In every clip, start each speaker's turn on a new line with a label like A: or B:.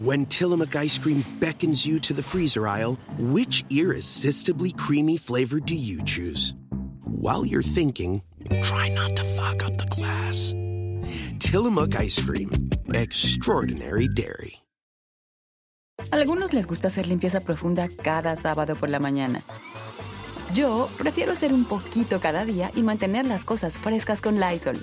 A: When Tillamook ice cream beckons you to the freezer aisle, which irresistibly creamy flavor do you choose? While you're thinking, try not to fuck up the glass. Tillamook ice cream, extraordinary dairy.
B: Algunos les gusta hacer limpieza profunda cada sábado por la mañana. Yo prefiero hacer un poquito cada día y mantener las cosas frescas con Lysol.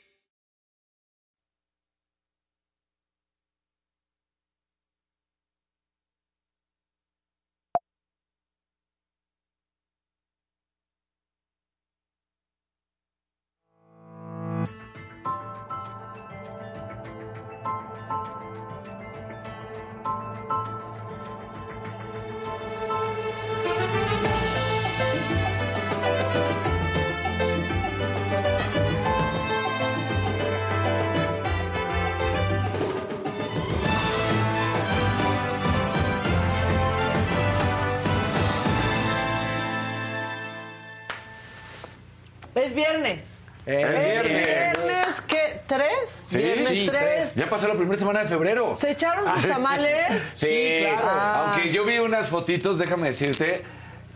C: Pasó la primera semana de febrero.
D: ¿Se echaron sus tamales?
C: Sí,
D: claro. Ah.
C: Aunque yo vi unas fotitos, déjame decirte.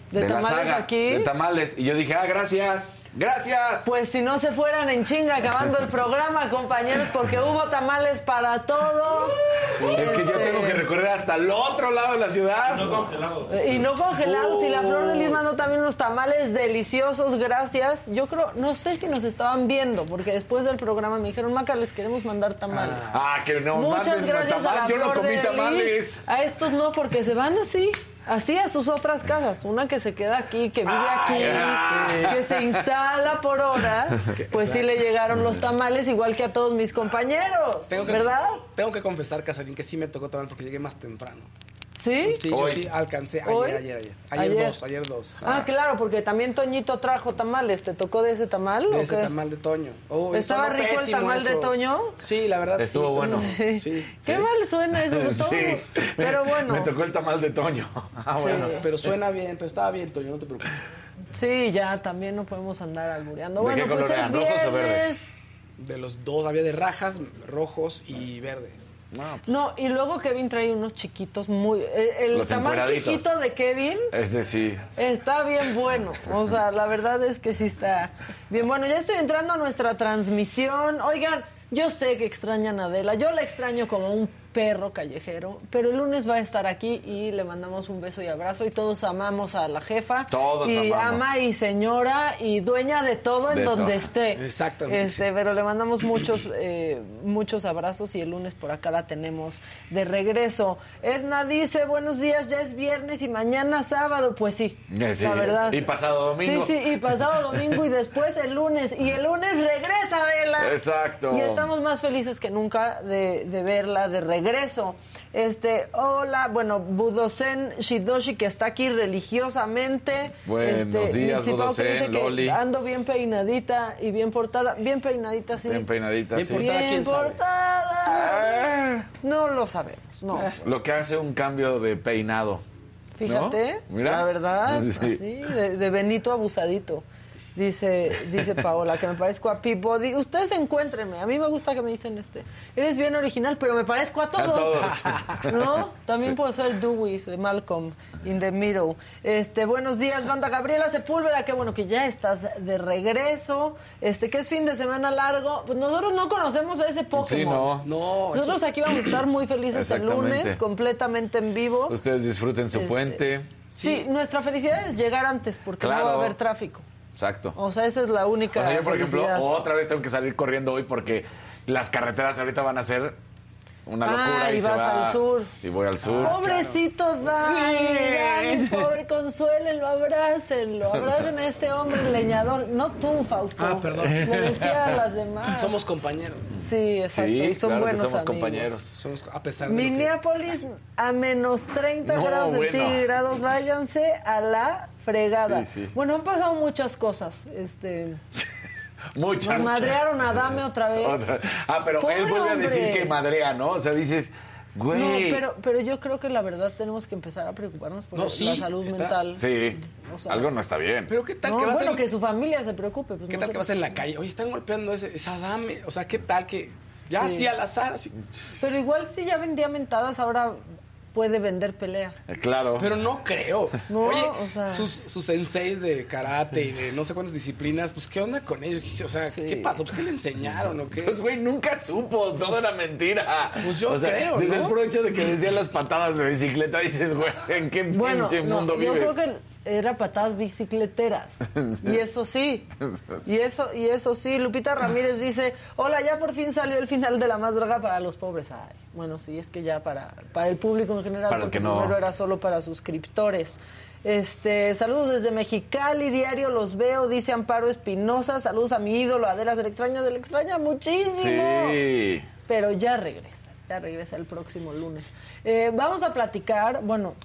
D: ¿De tamales
C: saga,
D: aquí?
C: De tamales. Y yo dije, ah, gracias. Gracias.
D: Pues si no se fueran en chinga acabando el programa, compañeros, porque hubo tamales para todos.
C: Es que yo
D: Este,
C: tengo que recorrer hasta el otro lado de la ciudad.
D: Y no congelados. Y la Flor de Lis mandó también unos tamales deliciosos, gracias. Yo creo, no sé si nos estaban viendo, porque después del programa me dijeron, Maca, les queremos mandar tamales.
C: Ah, que no
D: Muchas gracias a la
C: Yo no
D: Flor
C: comí
D: de
C: tamales.
D: Lis. A estos no, porque se van así. Así a sus otras casas. Una que se queda aquí, que vive aquí, que se instala por horas. Pues sí le llegaron los tamales, igual que a todos mis compañeros.
E: Tengo que,
D: ¿Verdad?
E: Tengo que confesar, Casarín, que sí me tocó tomar porque llegué más temprano.
D: ¿Sí?
E: Sí, yo
C: Hoy.
E: sí alcancé ayer,
D: ¿Hoy?
E: ayer, ayer. Ayer,
D: Ayer.
E: dos, ayer dos.
D: Ah, claro, porque también Toñito trajo tamales. ¿Te tocó de ese tamal?
E: De
D: o
E: ese
D: qué?
E: tamal de Toño. Oh,
D: ¿Estaba rico el
E: pésimo
D: tamal de
E: eso.
D: Toño?
E: Sí, la verdad
C: Estuvo
E: sí.
C: bueno.
D: Sí.
E: Sí.
D: Qué mal suena eso de todo.
C: Sí.
D: Pero bueno.
C: Me tocó el tamal de Toño. Ah,
D: Sí.
C: bueno.
E: Pero suena bien, pero estaba bien, Toño, no te preocupes.
D: Sí, ya también no podemos andar albureando.
C: ¿De
D: Bueno,
C: qué
D: pues
C: color
D: es
C: eran? ¿Rojos o verdes?
D: viernes.
E: De los dos, había de rajas, rojos y verdes.
C: No, pues,
D: No, y luego Kevin trae unos chiquitos muy... El, el
C: encueraditos.
D: chiquito de Kevin
C: ese sí.
D: está bien bueno. O sea, la verdad es que sí está bien bueno. Ya estoy entrando a nuestra transmisión. Oigan, yo sé que extrañan a Adela. Yo la extraño como un perro callejero, pero el lunes va a estar aquí y le mandamos un beso y abrazo y todos amamos a la jefa.
C: Todos
D: y
C: amamos.
D: ama y señora y dueña de todo en
C: De
D: donde
C: todo.
D: esté.
E: Exactamente.
D: Este, pero le mandamos muchos, eh, muchos abrazos y el lunes por acá la tenemos de regreso. Edna dice, buenos días, ya es viernes y mañana sábado. Pues sí,
C: Eh, sí.
D: la verdad.
C: Y pasado domingo.
D: Sí, sí, y pasado domingo y después el lunes. Y el lunes regresa Adela.
C: Exacto.
D: Y estamos más felices que nunca de, de verla de regreso. Este, hola, bueno, Budosen Shidoshi que está aquí religiosamente.
C: Buenos
D: este,
C: días,
D: que
C: Budosen,
D: dice que
C: Loli.
D: Ando bien peinadita y bien portada. Bien peinadita, sí.
C: Bien peinadita,
E: Bien
C: sí.
E: portada.
D: Bien portada.
C: Ah,
D: No lo sabemos, no.
C: Lo que hace un cambio de peinado.
D: Fíjate,
C: ¿No? Mira.
D: la verdad,
C: Sí.
D: así, de, de Benito abusadito. Dice, dice Paola, que me parezco a Peabody. Ustedes encuéntrenme. A mí me gusta que me dicen este. Eres bien original, pero me parezco a todos. ¿No? También puedo ser Dewey de Malcolm in the Middle. Este, buenos días, banda Gabriela Sepúlveda. Qué bueno que ya estás de regreso. Este, que es fin de semana largo. Pues nosotros no conocemos a ese Pokémon.
C: Sí, no.
E: No,
D: Nosotros aquí vamos a estar muy felices el lunes, completamente en vivo.
C: Ustedes disfruten su
D: Este,
C: puente.
D: Sí, nuestra felicidad es llegar antes porque no va a haber tráfico.
C: Exacto.
D: O sea, esa es la única
C: O sea, yo, por ejemplo, otra vez tengo que salir corriendo hoy porque las carreteras ahorita van a ser una locura.
D: Ah, y vas
C: va-
D: al sur.
C: Y voy al sur.
D: Pobrecito Dani,
C: Sí.
D: Pobre, consuélenlo, abrácenlo, abracen a este hombre leñador, no tú, Fausto.
E: Ah, perdón.
D: Le decía a las demás.
E: Somos compañeros.
D: Sí, exacto,
C: Sí,
D: y son
C: claro que
D: buenos
C: somos
D: amigos.
C: compañeros.
E: Somos, a pesar de que-
D: Minneapolis a menos 30
C: No,
D: grados
C: bueno.
D: centígrados, váyanse a la fregada.
C: Sí, sí.
D: Bueno, han pasado muchas cosas, este...
C: Muchas.
D: Nos madrearon a Dame otra vez.
C: Otra- Ah, pero
D: Pobre
C: él vuelve a decir que madrea, ¿no? O sea, dices, güey.
D: No, pero, pero yo creo que la verdad tenemos que empezar a preocuparnos por
E: No, sí,
D: la salud
E: está-
D: mental.
C: Sí,
D: O sea,
C: algo no está bien.
E: Pero qué tal
D: No,
E: que vas
D: bueno,
E: en,
D: que su familia se preocupe. Pues
E: ¿qué tal que vas en la calle? Oye, están golpeando ese, esa dame. O sea, ¿qué tal que ya
D: Sí.
E: así al azar? Así.
D: Pero igual si ya vendía mentadas, ahora puede vender peleas.
C: Eh, Claro.
E: Pero no creo.
D: No,
E: Oye,
D: o sea-
E: sus, sus senseis de karate y de no sé cuántas disciplinas, pues ¿qué onda con ellos? O sea,
D: Sí.
E: ¿qué pasó? Pues, ¿Qué le enseñaron o qué?
C: Pues, güey, nunca supo. Todo era mentira.
E: Pues yo
C: O sea,
E: creo,
C: Desde
E: ¿no?
C: el puro hecho de que decían las patadas de bicicleta, dices, güey, ¿en qué
D: Bueno,
C: pinche
D: no,
C: mundo
D: yo
C: vives?
D: creo que era patadas bicicleteras. Y eso sí. Y eso, y eso sí. Lupita Ramírez dice, hola, ya por fin salió el final de La Más Draga para los pobres. Ay, bueno, sí, es que ya para, para el público en general,
C: Para el
D: porque
C: que no.
D: primero era solo para suscriptores. Este, saludos desde Mexicali, diario los veo, dice Amparo Espinosa. Saludos a mi ídolo, Adela, se le extraña, se le extraña muchísimo.
C: Sí.
D: Pero ya regresa, ya regresa el próximo lunes. Eh, vamos a platicar, bueno,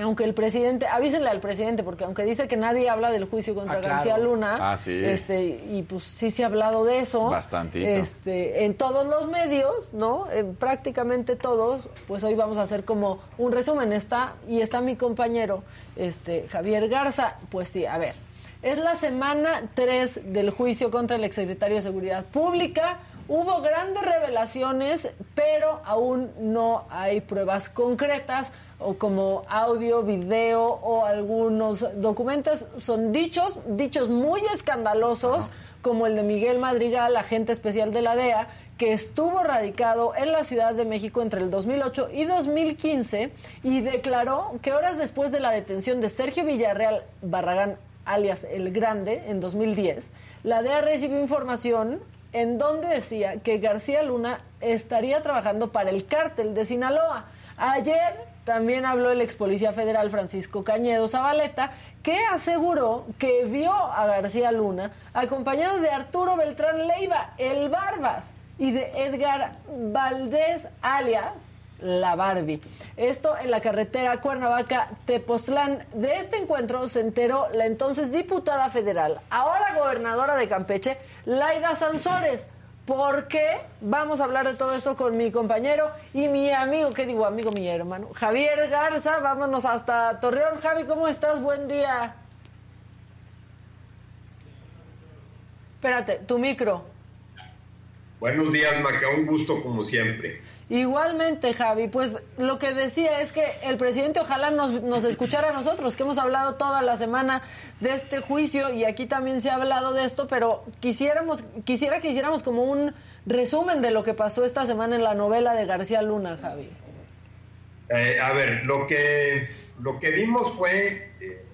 D: aunque el presidente, avísenle al presidente, porque aunque dice que nadie habla del juicio contra
E: Ah, claro.
D: García Luna,
C: Ah, sí.
D: este, y pues sí se ha hablado de eso.
C: Bastantito.
D: Este, en todos los medios, ¿no? En prácticamente todos, pues hoy vamos a hacer como un resumen. Está, y está mi compañero, este, Javier Garza. Pues sí, a ver. Es la semana 3 del juicio contra el exsecretario de Seguridad Pública. Hubo grandes revelaciones, pero aún no hay pruebas concretas o como audio, video o algunos documentos. Son dichos, dichos muy escandalosos, como el de Miguel Madrigal, agente especial de la DEA, que estuvo radicado en la Ciudad de México entre el 2008 y 2015 y declaró que horas después de la detención de Sergio Villarreal Barragán alias El Grande, en 2010, la DEA recibió información en donde decía que García Luna estaría trabajando para el cártel de Sinaloa. Ayer también habló el ex policía federal Francisco Cañedo Zabaleta, que aseguró que vio a García Luna acompañado de Arturo Beltrán Leiva, el Barbas, y de Edgar Valdés, alias la Barbie. Esto en la carretera Cuernavaca-Tepoztlán. De este encuentro se enteró la entonces diputada federal, ahora gobernadora de Campeche, Laida Sansores. ¿Por qué? Vamos a hablar de todo eso con mi compañero y mi amigo, ¿qué digo? Amigo, mi hermano, Javier Garza. Vámonos hasta Torreón. Javi, ¿cómo estás? Buen día. Espérate, tu micro.
F: Buenos días, Maca, un gusto como siempre.
D: Igualmente, Javi, pues lo que decía es que el presidente ojalá nos, nos escuchara a nosotros, que hemos hablado toda la semana de este juicio y aquí también se ha hablado de esto, pero quisiéramos, quisiera que hiciéramos como un resumen de lo que pasó esta semana en la novela de García Luna, Javi.
F: Eh, a ver, lo que, lo que vimos fue, eh,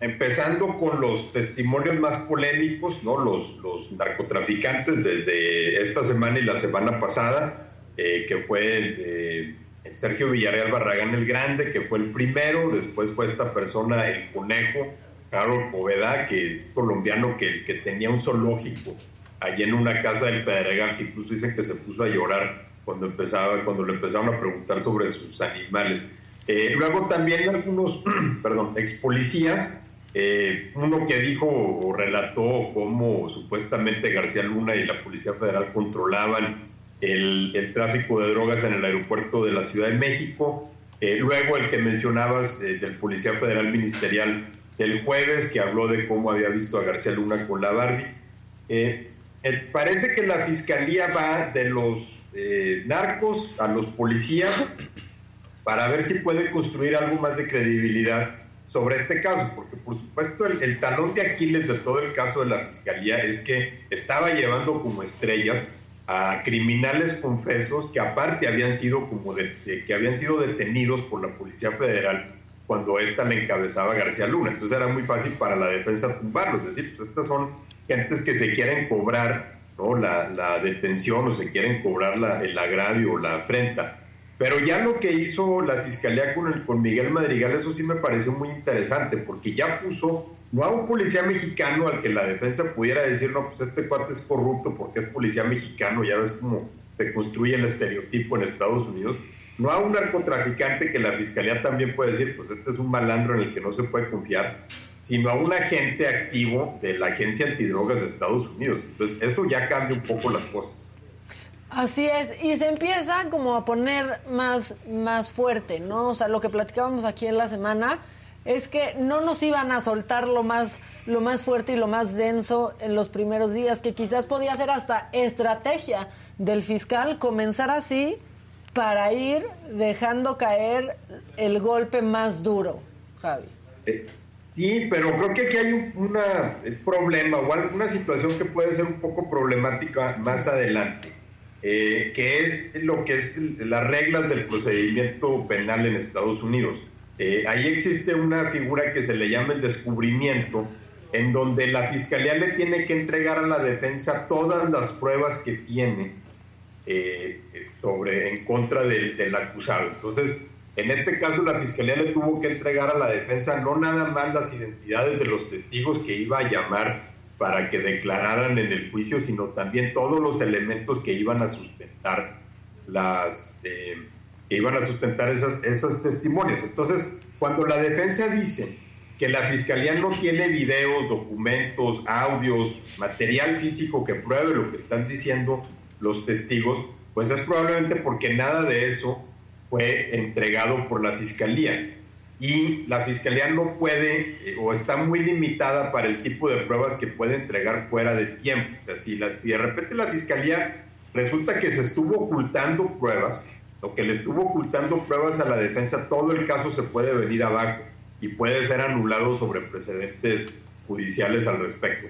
F: empezando con los testimonios más polémicos, ¿no? Los, los narcotraficantes desde esta semana y la semana pasada, eh, que fue el, eh, Sergio Villarreal Barragán el Grande, que fue el primero, después fue esta persona, el conejo, Carlos Poveda, que colombiano que, que tenía un zoológico allí en una casa del Pedregal, que incluso dicen que se puso a llorar cuando empezaba, cuando le empezaron a preguntar sobre sus animales. Eh, luego también algunos, perdón, ex policías, eh, uno que dijo o relató cómo supuestamente García Luna y la Policía Federal controlaban el, el tráfico de drogas en el aeropuerto de la Ciudad de México. Eh, luego el que mencionabas eh, del Policía Federal Ministerial del jueves, que habló de cómo había visto a García Luna con la Barbie. Eh, eh, parece que la fiscalía va de los eh, narcos a los policías para ver si puede construir algo más de credibilidad sobre este caso, porque por supuesto el, talón de Aquiles de todo el caso de la fiscalía es que estaba llevando como estrellas a criminales confesos que aparte habían sido como de, que habían sido detenidos por la policía federal cuando esta le encabezaba García Luna, entonces era muy fácil para la defensa tumbarlos, es decir, pues estas son gentes que se quieren cobrar ¿no? la, la detención o se quieren cobrar la, el agravio o la afrenta. Pero ya lo que hizo la fiscalía con, el, con Miguel Madrigal, eso sí me pareció muy interesante, porque ya puso no a un policía mexicano al que la defensa pudiera decir, no, pues este cuate es corrupto porque es policía mexicano, ya ves cómo se construye el estereotipo en Estados Unidos, no a un narcotraficante que la fiscalía también puede decir, pues este es un malandro en el que no se puede confiar, sino a un agente activo de la Agencia Antidrogas de Estados Unidos. Entonces, eso ya cambia un poco las cosas.
D: Así es, y se empieza como a poner más, más fuerte, ¿no? O sea, lo que platicábamos aquí en la semana es que no nos iban a soltar lo más, lo más fuerte y lo más denso en los primeros días, que quizás podía ser hasta estrategia del fiscal comenzar así para ir dejando caer el golpe más duro, Javi.
F: Eh, sí, pero creo que aquí hay un problema o alguna situación que puede ser un poco problemática más adelante, eh, que es lo que es las reglas del procedimiento penal en Estados Unidos. Eh, ahí existe una figura que se le llama el descubrimiento, en donde la fiscalía le tiene que entregar a la defensa todas las pruebas que tiene eh, sobre en contra del, del, acusado. Entonces, en este caso, la fiscalía le tuvo que entregar a la defensa no nada más las identidades de los testigos que iba a llamar para que declararan en el juicio, sino también todos los elementos que iban a sustentar las eh, que iban a sustentar esas, esos testimonios. Entonces, cuando la defensa dice que la fiscalía no tiene videos, documentos, audios, material físico que pruebe lo que están diciendo los testigos, pues es probablemente porque nada de eso fue entregado por la fiscalía. Y la fiscalía no puede eh, o está muy limitada para el tipo de pruebas que puede entregar fuera de tiempo. O sea, si, la, si de repente la fiscalía resulta que se estuvo ocultando pruebas, lo que le estuvo ocultando pruebas a la defensa, todo el caso se puede venir abajo y puede ser anulado sobre precedentes judiciales al respecto.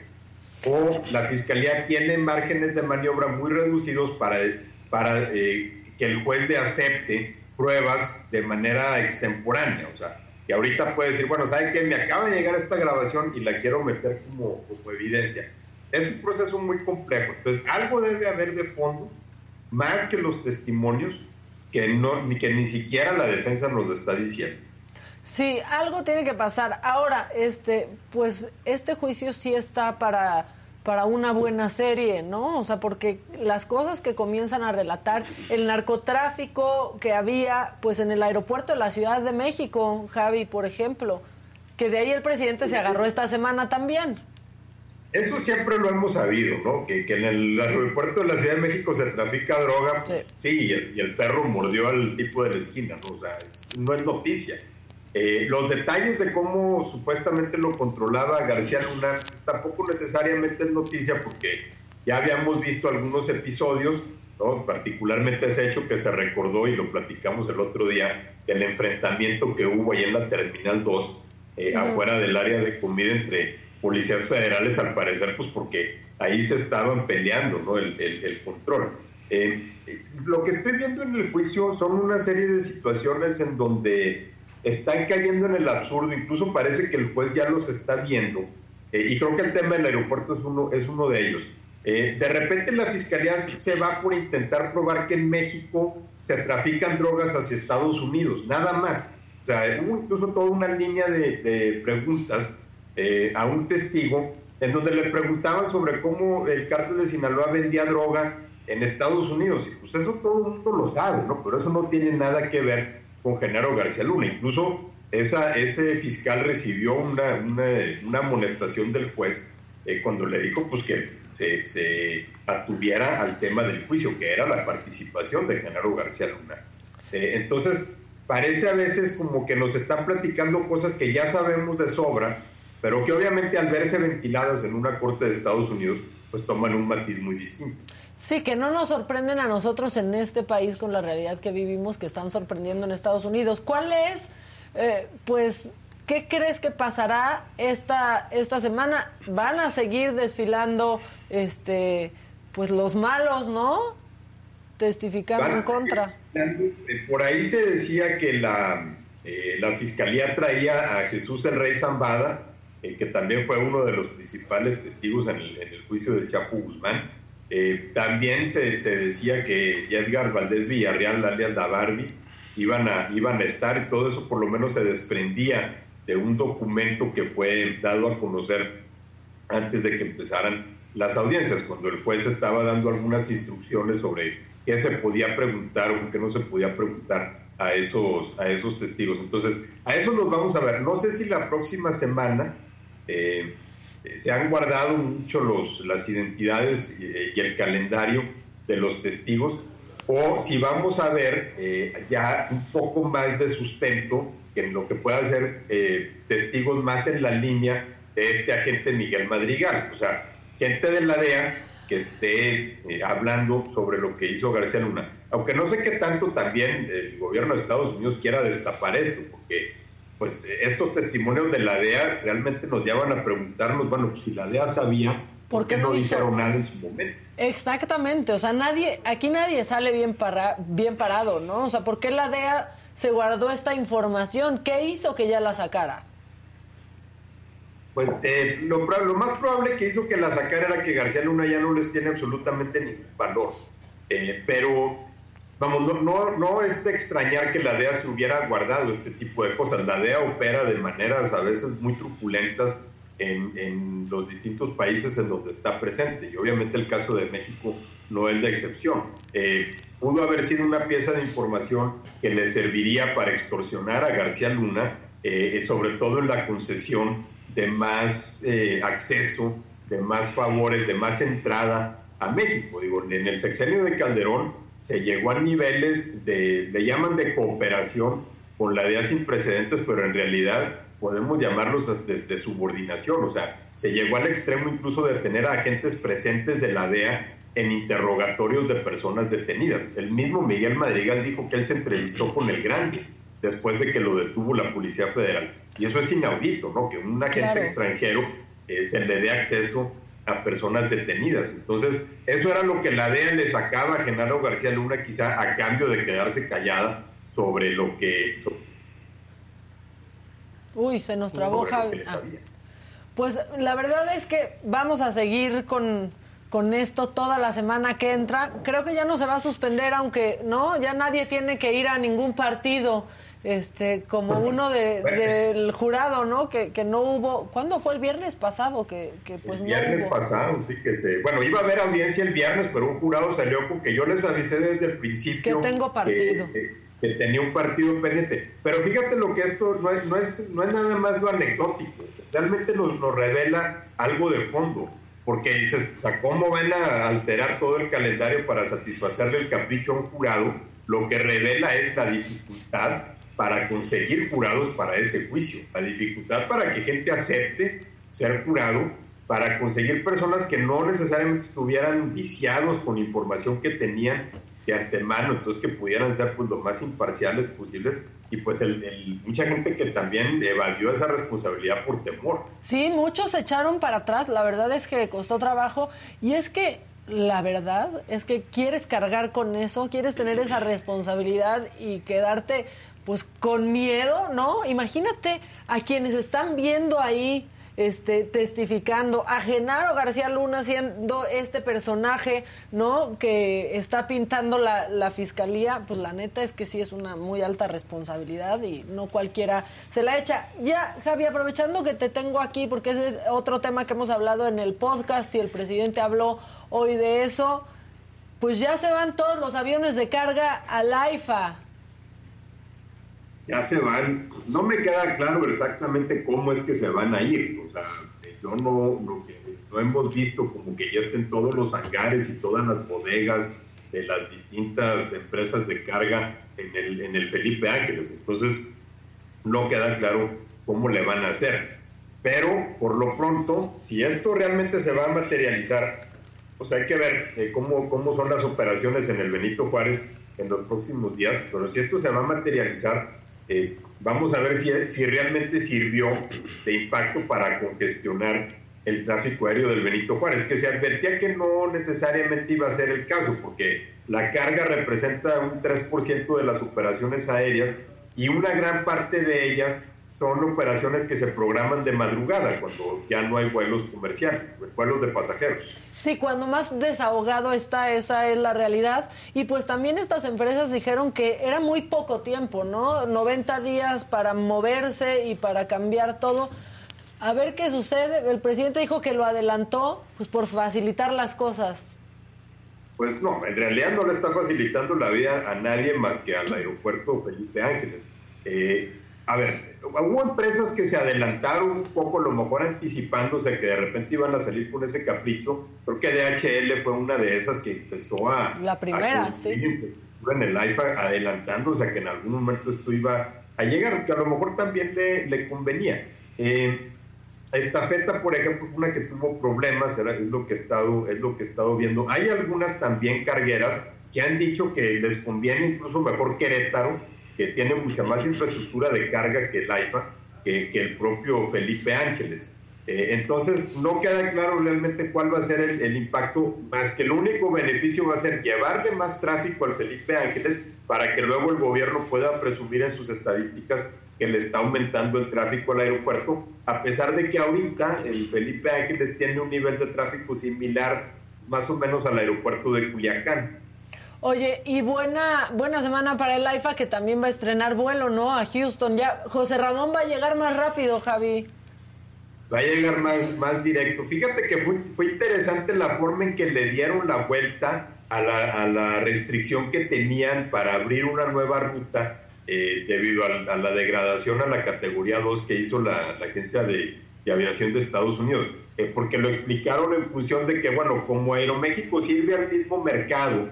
F: O la fiscalía tiene márgenes de maniobra muy reducidos para, para eh, que el juez le acepte pruebas de manera extemporánea. O sea, que ahorita puede decir, bueno, ¿saben qué? Me acaba de llegar esta grabación y la quiero meter como, como evidencia. Es un proceso muy complejo. Entonces, algo debe haber de fondo, más que los testimonios, que, no, ni que ni siquiera la defensa nos lo está diciendo.
D: Sí, algo tiene que pasar. Ahora, este, pues este juicio sí está para, para una buena serie, ¿no? O sea, porque las cosas que comienzan a relatar, el narcotráfico que había, pues en el aeropuerto de la Ciudad de México, Javi, por ejemplo, que de ahí el presidente se agarró esta semana también.
F: Eso siempre lo hemos sabido, ¿no? Que, en el aeropuerto de la Ciudad de México se trafica droga, sí, y, el, perro mordió al tipo de la esquina, ¿no? O sea, no es noticia. Eh, los detalles de cómo supuestamente lo controlaba García Luna tampoco necesariamente es noticia porque ya habíamos visto algunos episodios, ¿no? particularmente ese hecho que se recordó y lo platicamos el otro día, el enfrentamiento que hubo ahí en la Terminal 2, eh, afuera del área de comida entre policías federales, al parecer, pues porque ahí se estaban peleando ¿no? el, el, control. Eh, lo que estoy viendo en el juicio son una serie de situaciones en donde están cayendo en el absurdo, incluso parece que el juez ya los está viendo, eh, y creo que el tema del aeropuerto es uno, es uno de ellos. Eh, de repente la fiscalía se va por intentar probar que en México se trafican drogas hacia Estados Unidos, nada más. O sea, hubo incluso toda una línea de, preguntas eh, a un testigo en donde le preguntaban sobre cómo el cártel de Sinaloa vendía droga en Estados Unidos. Y pues eso todo el mundo lo sabe, ¿no? Pero eso no tiene nada que ver con Genaro García Luna. Incluso ese fiscal recibió una, una, amonestación del juez eh, cuando le dijo pues que se, se, atuviera al tema del juicio, que era la participación de Genaro García Luna. Eh, entonces, parece a veces como que nos están platicando cosas que ya sabemos de sobra, pero que obviamente al verse ventiladas en una corte de Estados Unidos, pues toman un matiz muy distinto.
D: Sí, que no nos sorprenden a nosotros en este país con la realidad que vivimos, que están sorprendiendo en Estados Unidos. ¿Cuál es, eh, pues, qué crees que pasará esta, esta semana? ¿Van a seguir desfilando, este, pues, los malos, no? Testificando en contra.
F: Eh, por ahí se decía que la, eh, la fiscalía traía a Jesús el Rey Zambada, que también fue uno de los principales testigos en el, juicio de Chapo Guzmán. Eh, también se, decía que Edgar Valdés Villarreal, alias da Barbie, iban a, iban a estar y todo eso por lo menos se desprendía de un documento que fue dado a conocer antes de que empezaran las audiencias, cuando el juez estaba dando algunas instrucciones sobre qué se podía preguntar o qué no se podía preguntar a esos, a esos testigos. Entonces, a eso nos vamos a ver. No sé si la próxima semana eh, se han guardado mucho los, las identidades eh, y el calendario de los testigos, o si vamos a ver eh, ya un poco más de sustento en lo que pueda ser testigos más en la línea de este agente Miguel Madrigal, o sea, gente de la DEA que esté hablando sobre lo que hizo García Luna. Aunque no sé qué tanto también el gobierno de Estados Unidos quiera destapar esto, porque pues estos testimonios de la DEA realmente nos llevan a preguntarnos, bueno, pues, si la DEA sabía, ¿por qué, no, dijeron nada en su momento?
D: Exactamente, o sea, nadie, aquí nadie sale bien, para, bien parado, ¿no? O sea, ¿por qué la DEA se guardó esta información? ¿Qué hizo que ya la sacara?
F: Pues eh, lo, lo, más probable que hizo que la sacara era que García Luna ya no les tiene absolutamente ningún valor. Eh, pero Vamos, no, no, no es de extrañar que la DEA se hubiera guardado este tipo de cosas. La DEA opera de maneras a veces muy truculentas en, los distintos países en donde está presente. Y obviamente el caso de México no es de excepción. Eh, pudo haber sido una pieza de información que le serviría para extorsionar a García Luna, eh, sobre todo en la concesión de más eh, acceso, de más favores, de más entrada a México. Digo, en el sexenio de Calderón se llegó a niveles de, le llaman de cooperación con la DEA sin precedentes, pero en realidad podemos llamarlos desde subordinación, o sea, se llegó al extremo incluso de tener a agentes presentes de la DEA en interrogatorios de personas detenidas. El mismo Miguel Madrigal dijo que él se entrevistó con el grande después de que lo detuvo la Policía Federal. Y eso es inaudito, ¿no? Que un agente extranjero eh, se le dé acceso a personas detenidas. Entonces, eso era lo que la DEA le sacaba a Genaro García Luna, quizá a cambio de quedarse callada sobre lo que...
D: Uy, se nos trabó Javi. Ah. Pues la verdad es que vamos a seguir con, con esto toda la semana que entra. Creo que ya no se va a suspender, aunque no, ya nadie tiene que ir a ningún partido este como uno de, del jurado, ¿no? Que, que, no hubo. ¿Cuándo fue el viernes pasado? Que, que pues
F: el viernes pasado, sí que se. Bueno, iba a haber audiencia el viernes, pero un jurado salió con que yo les avisé desde el principio.
D: Que tengo partido.
F: Que, tenía un partido pendiente. Pero fíjate lo que esto no es, no es, no es nada más lo anecdótico. Realmente nos, nos revela algo de fondo. Porque dices, ¿cómo van a alterar todo el calendario para satisfacerle el capricho a un jurado? Lo que revela es la dificultad para conseguir jurados para ese juicio, la dificultad para que gente acepte ser jurado, para conseguir personas que no necesariamente estuvieran viciados con información que tenían de antemano, entonces que pudieran ser pues lo más imparciales posibles. Y pues el, mucha gente que también evadió esa responsabilidad por temor.
D: Sí, muchos se echaron para atrás, la verdad es que costó trabajo. Y es que la verdad es que quieres cargar con eso, quieres tener esa responsabilidad y quedarte pues con miedo, ¿no? Imagínate a quienes están viendo ahí este, testificando, a Genaro García Luna siendo este personaje, ¿no? Que está pintando la, la, fiscalía, pues la neta es que sí es una muy alta responsabilidad y no cualquiera se la echa. Ya, Javi, aprovechando que te tengo aquí, porque es otro tema que hemos hablado en el podcast y el presidente habló hoy de eso, pues ya se van todos los aviones de carga al AIFA
F: ya se van, no me queda claro exactamente cómo es que se van a ir, o sea, yo no, no, hemos visto como que ya estén todos los hangares y todas las bodegas de las distintas empresas de carga en el, en el Felipe Ángeles, entonces no queda claro cómo le van a hacer. Pero por lo pronto, si esto realmente se va a materializar, pues hay que ver eh, cómo, cómo son las operaciones en el Benito Juárez en los próximos días, pero si esto se va a materializar, eh, vamos a ver si, si realmente sirvió de impacto para congestionar el tráfico aéreo del Benito Juárez, que se advertía que no necesariamente iba a ser el caso, porque la carga representa un 3% de las operaciones aéreas y una gran parte de ellas son operaciones que se programan de madrugada, cuando ya no hay vuelos comerciales, vuelos de pasajeros.
D: Sí, cuando más desahogado está, esa es la realidad. Y pues también estas empresas dijeron que era muy poco tiempo, ¿no? 90 días para moverse y para cambiar todo. A ver qué sucede. El presidente dijo que lo adelantó, pues por facilitar las cosas.
F: Pues no, en realidad no le está facilitando la vida a nadie más que al aeropuerto Felipe Ángeles. Eh, a ver, hubo empresas que se adelantaron un poco, a lo mejor anticipándose que de repente iban a salir con ese capricho. Creo que DHL fue una de esas que empezó a...
D: La primera, sí.
F: En el IFA adelantándose a que en algún momento esto iba a llegar, que a lo mejor también le, le convenía. Eh, esta feta, por ejemplo, fue una que tuvo problemas, es lo que he estado, es lo que he estado viendo. Hay algunas también cargueras que han dicho que les conviene incluso mejor Querétaro, que tiene mucha más infraestructura de carga que el AIFA, que, el propio Felipe Ángeles. Eh, entonces, no queda claro realmente cuál va a ser el, el, impacto, más que el único beneficio va a ser llevarle más tráfico al Felipe Ángeles para que luego el gobierno pueda presumir en sus estadísticas que le está aumentando el tráfico al aeropuerto, a pesar de que ahorita el Felipe Ángeles tiene un nivel de tráfico similar más o menos al aeropuerto de Culiacán.
D: Oye, y buena, buena semana para el AIFA que también va a estrenar vuelo, ¿no? A Houston. Ya, José Ramón va a llegar más rápido, Javi.
F: Va a llegar más, más directo. Fíjate que fue, fue interesante la forma en que le dieron la vuelta a la, a la restricción que tenían para abrir una nueva ruta eh, debido a, a, la degradación a la categoría 2 que hizo la, la Agencia de, de, Aviación de Estados Unidos. Eh, porque lo explicaron en función de que, bueno, como Aeroméxico sirve al mismo mercado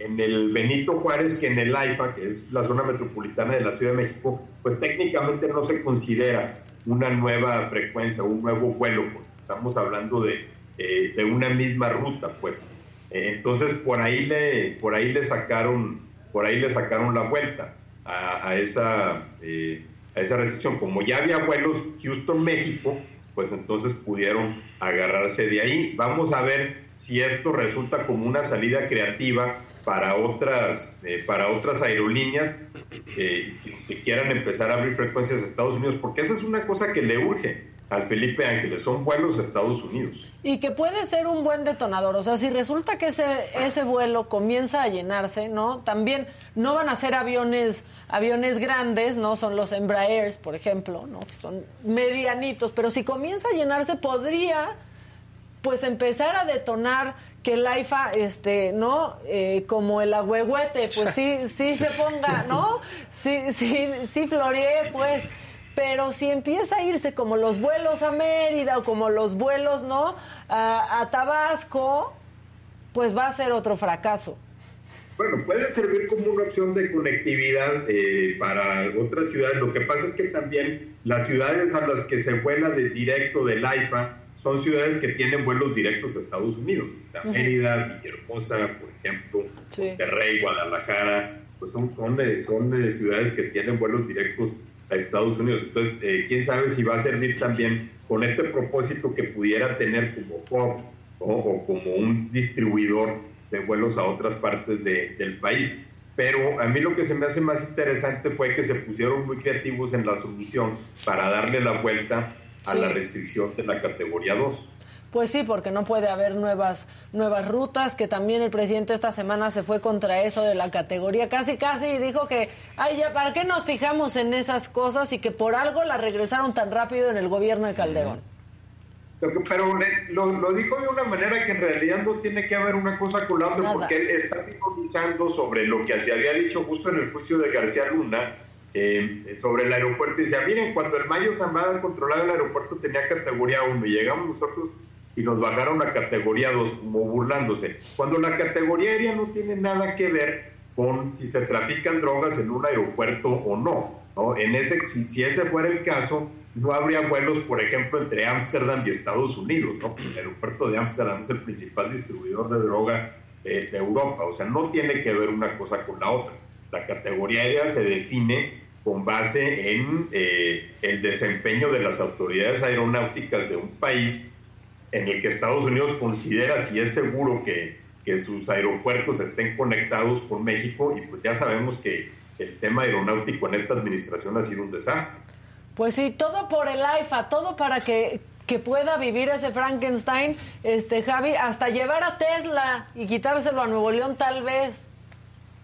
F: en el Benito Juárez que en el AIFA, que es la zona metropolitana de la Ciudad de México, pues técnicamente no se considera una nueva frecuencia, un nuevo vuelo, porque estamos hablando de, eh, de una misma ruta, pues. Eh, entonces por ahí le, por ahí le sacaron, por ahí le sacaron la vuelta a, esa, eh, a esa restricción. Como ya había vuelos Houston-México, pues entonces pudieron agarrarse de ahí. Vamos a ver si esto resulta como una salida creativa para otras, eh, para otras aerolíneas que, quieran empezar a abrir frecuencias a Estados Unidos, porque esa es una cosa que le urge al Felipe Ángeles, son vuelos a Estados Unidos.
D: Y que puede ser un buen detonador, o sea, si resulta que ese, ese vuelo comienza a llenarse, ¿no? También no van a ser aviones, aviones grandes, ¿no? Son los Embraers, por ejemplo, ¿no? Son medianitos, pero si comienza a llenarse podría, pues, empezar a detonar que el AIFA, este, ¿no? Eh, como el agüehuete, pues sí, sí se ponga, ¿no? Sí, sí, sí floree, pues. Pero si empieza a irse como los vuelos a Mérida o como los vuelos, ¿no? A, a Tabasco, pues va a ser otro fracaso.
F: Bueno, puede servir como una opción de conectividad eh, para otras ciudades. Lo que pasa es que también las ciudades a las que se vuela de directo del AIFA son ciudades que tienen vuelos directos a Estados Unidos. La Mérida, Villahermosa, por ejemplo, sí. Monterrey, Guadalajara, pues son, son, son ciudades que tienen vuelos directos a Estados Unidos. Entonces, eh, quién sabe si va a servir también con este propósito que pudiera tener como hub ¿no? o como un distribuidor de vuelos a otras partes de, del país. Pero a mí lo que se me hace más interesante fue que se pusieron muy creativos en la solución para darle la vuelta a sí. la restricción de la categoría 2.
D: Pues sí, porque no puede haber nuevas, nuevas rutas, que también el presidente esta semana se fue contra eso de la categoría, casi casi, y dijo que, ay, ya, ¿para qué nos fijamos en esas cosas? Y que por algo la regresaron tan rápido en el gobierno de Calderón.
F: Pero lo, lo, dijo de una manera que en realidad no tiene que haber una cosa con la otra, porque él está ironizando sobre lo que se había dicho justo en el juicio de García Luna, eh, sobre el aeropuerto y decía, miren, cuando el Mayo Zambada controlaba el aeropuerto tenía categoría 1 y llegamos nosotros y nos bajaron a categoría 2 como burlándose. Cuando la categoría aérea no tiene nada que ver con si se trafican drogas en un aeropuerto o no. ¿no? En ese, si, si, ese fuera el caso, no habría vuelos, por ejemplo, entre Ámsterdam y Estados Unidos. ¿no? El aeropuerto de Ámsterdam es el principal distribuidor de droga eh, de Europa. O sea, no tiene que ver una cosa con la otra. La categoría aérea se define con base en eh, el desempeño de las autoridades aeronáuticas de un país en el que Estados Unidos considera si es seguro que, que, sus aeropuertos estén conectados con México y pues ya sabemos que el tema aeronáutico en esta administración ha sido un desastre.
D: Pues sí, todo por el AIFA, todo para que, que pueda vivir ese Frankenstein, este Javi, hasta llevar a Tesla y quitárselo a Nuevo León tal vez.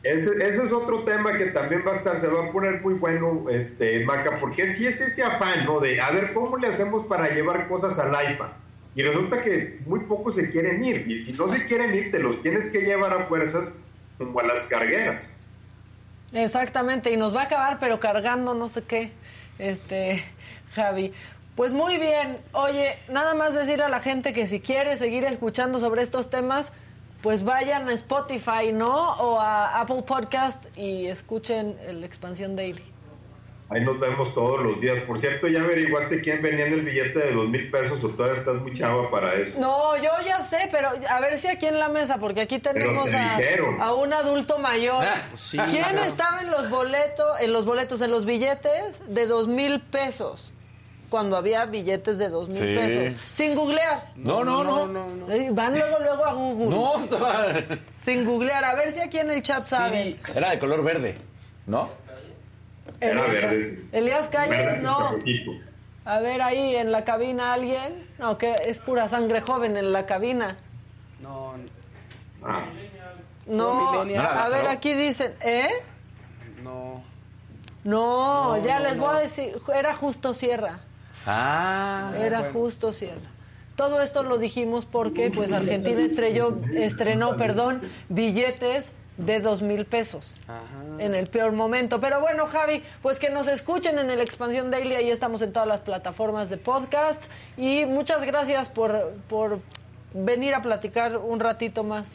F: Ese, ese, es otro tema que también va a estar, se va a poner muy bueno, este, Maca, porque si es ese afán, ¿no? De, a ver, ¿cómo le hacemos para llevar cosas al AIFA? Y resulta que muy pocos se quieren ir. Y si no se quieren ir, te los tienes que llevar a fuerzas como a las cargueras.
D: Exactamente, y nos va a acabar, pero cargando no sé qué, este, Javi. Pues muy bien, oye, nada más decir a la gente que si quiere seguir escuchando sobre estos temas, pues vayan a Spotify, ¿no? O a Apple Podcast y escuchen el Expansión Daily.
F: Ahí nos vemos todos los días. Por cierto, ¿ya averiguaste quién venía en el billete de dos mil pesos o todavía estás muy chava para eso?
D: No, yo ya sé, pero a ver si aquí en la mesa, porque aquí tenemos
F: te
D: a, a un adulto mayor.
E: Sí.
D: ¿Quién estaba en los boletos, en los boletos, en los billetes de dos mil pesos? Cuando había billetes de dos mil
C: Sí.
D: pesos. Sin googlear.
C: No, no, no.
E: no, no.
D: Eh, Van luego, luego a Google.
C: No, estaba...
D: Sin googlear. A ver si aquí en el chat saben.
C: Era de color verde, ¿no?
F: Era
D: Elías-
F: verde, sí.
D: Elías Calles,
F: Verde,
D: no. A ver ahí en la cabina alguien. No, que es pura sangre joven en la cabina.
E: No,
F: Ah,
D: No, a
C: ¿No era
D: ver, aquí dicen, ¿eh?
E: no.
D: No,
E: No,
D: ya
E: no,
D: les voy a decir, era Justo Sierra,
C: Ah.
D: era
E: bueno.
D: Justo Sierra. Todo esto lo dijimos porque pues Argentina estrelló, estrenó, perdón, billetes de dos mil pesos
E: Ajá.
D: en el peor momento. Pero bueno, Javi, pues que nos escuchen en el Expansión Daily, ahí estamos en todas las plataformas de podcast. Y muchas gracias por, por venir a platicar un ratito más.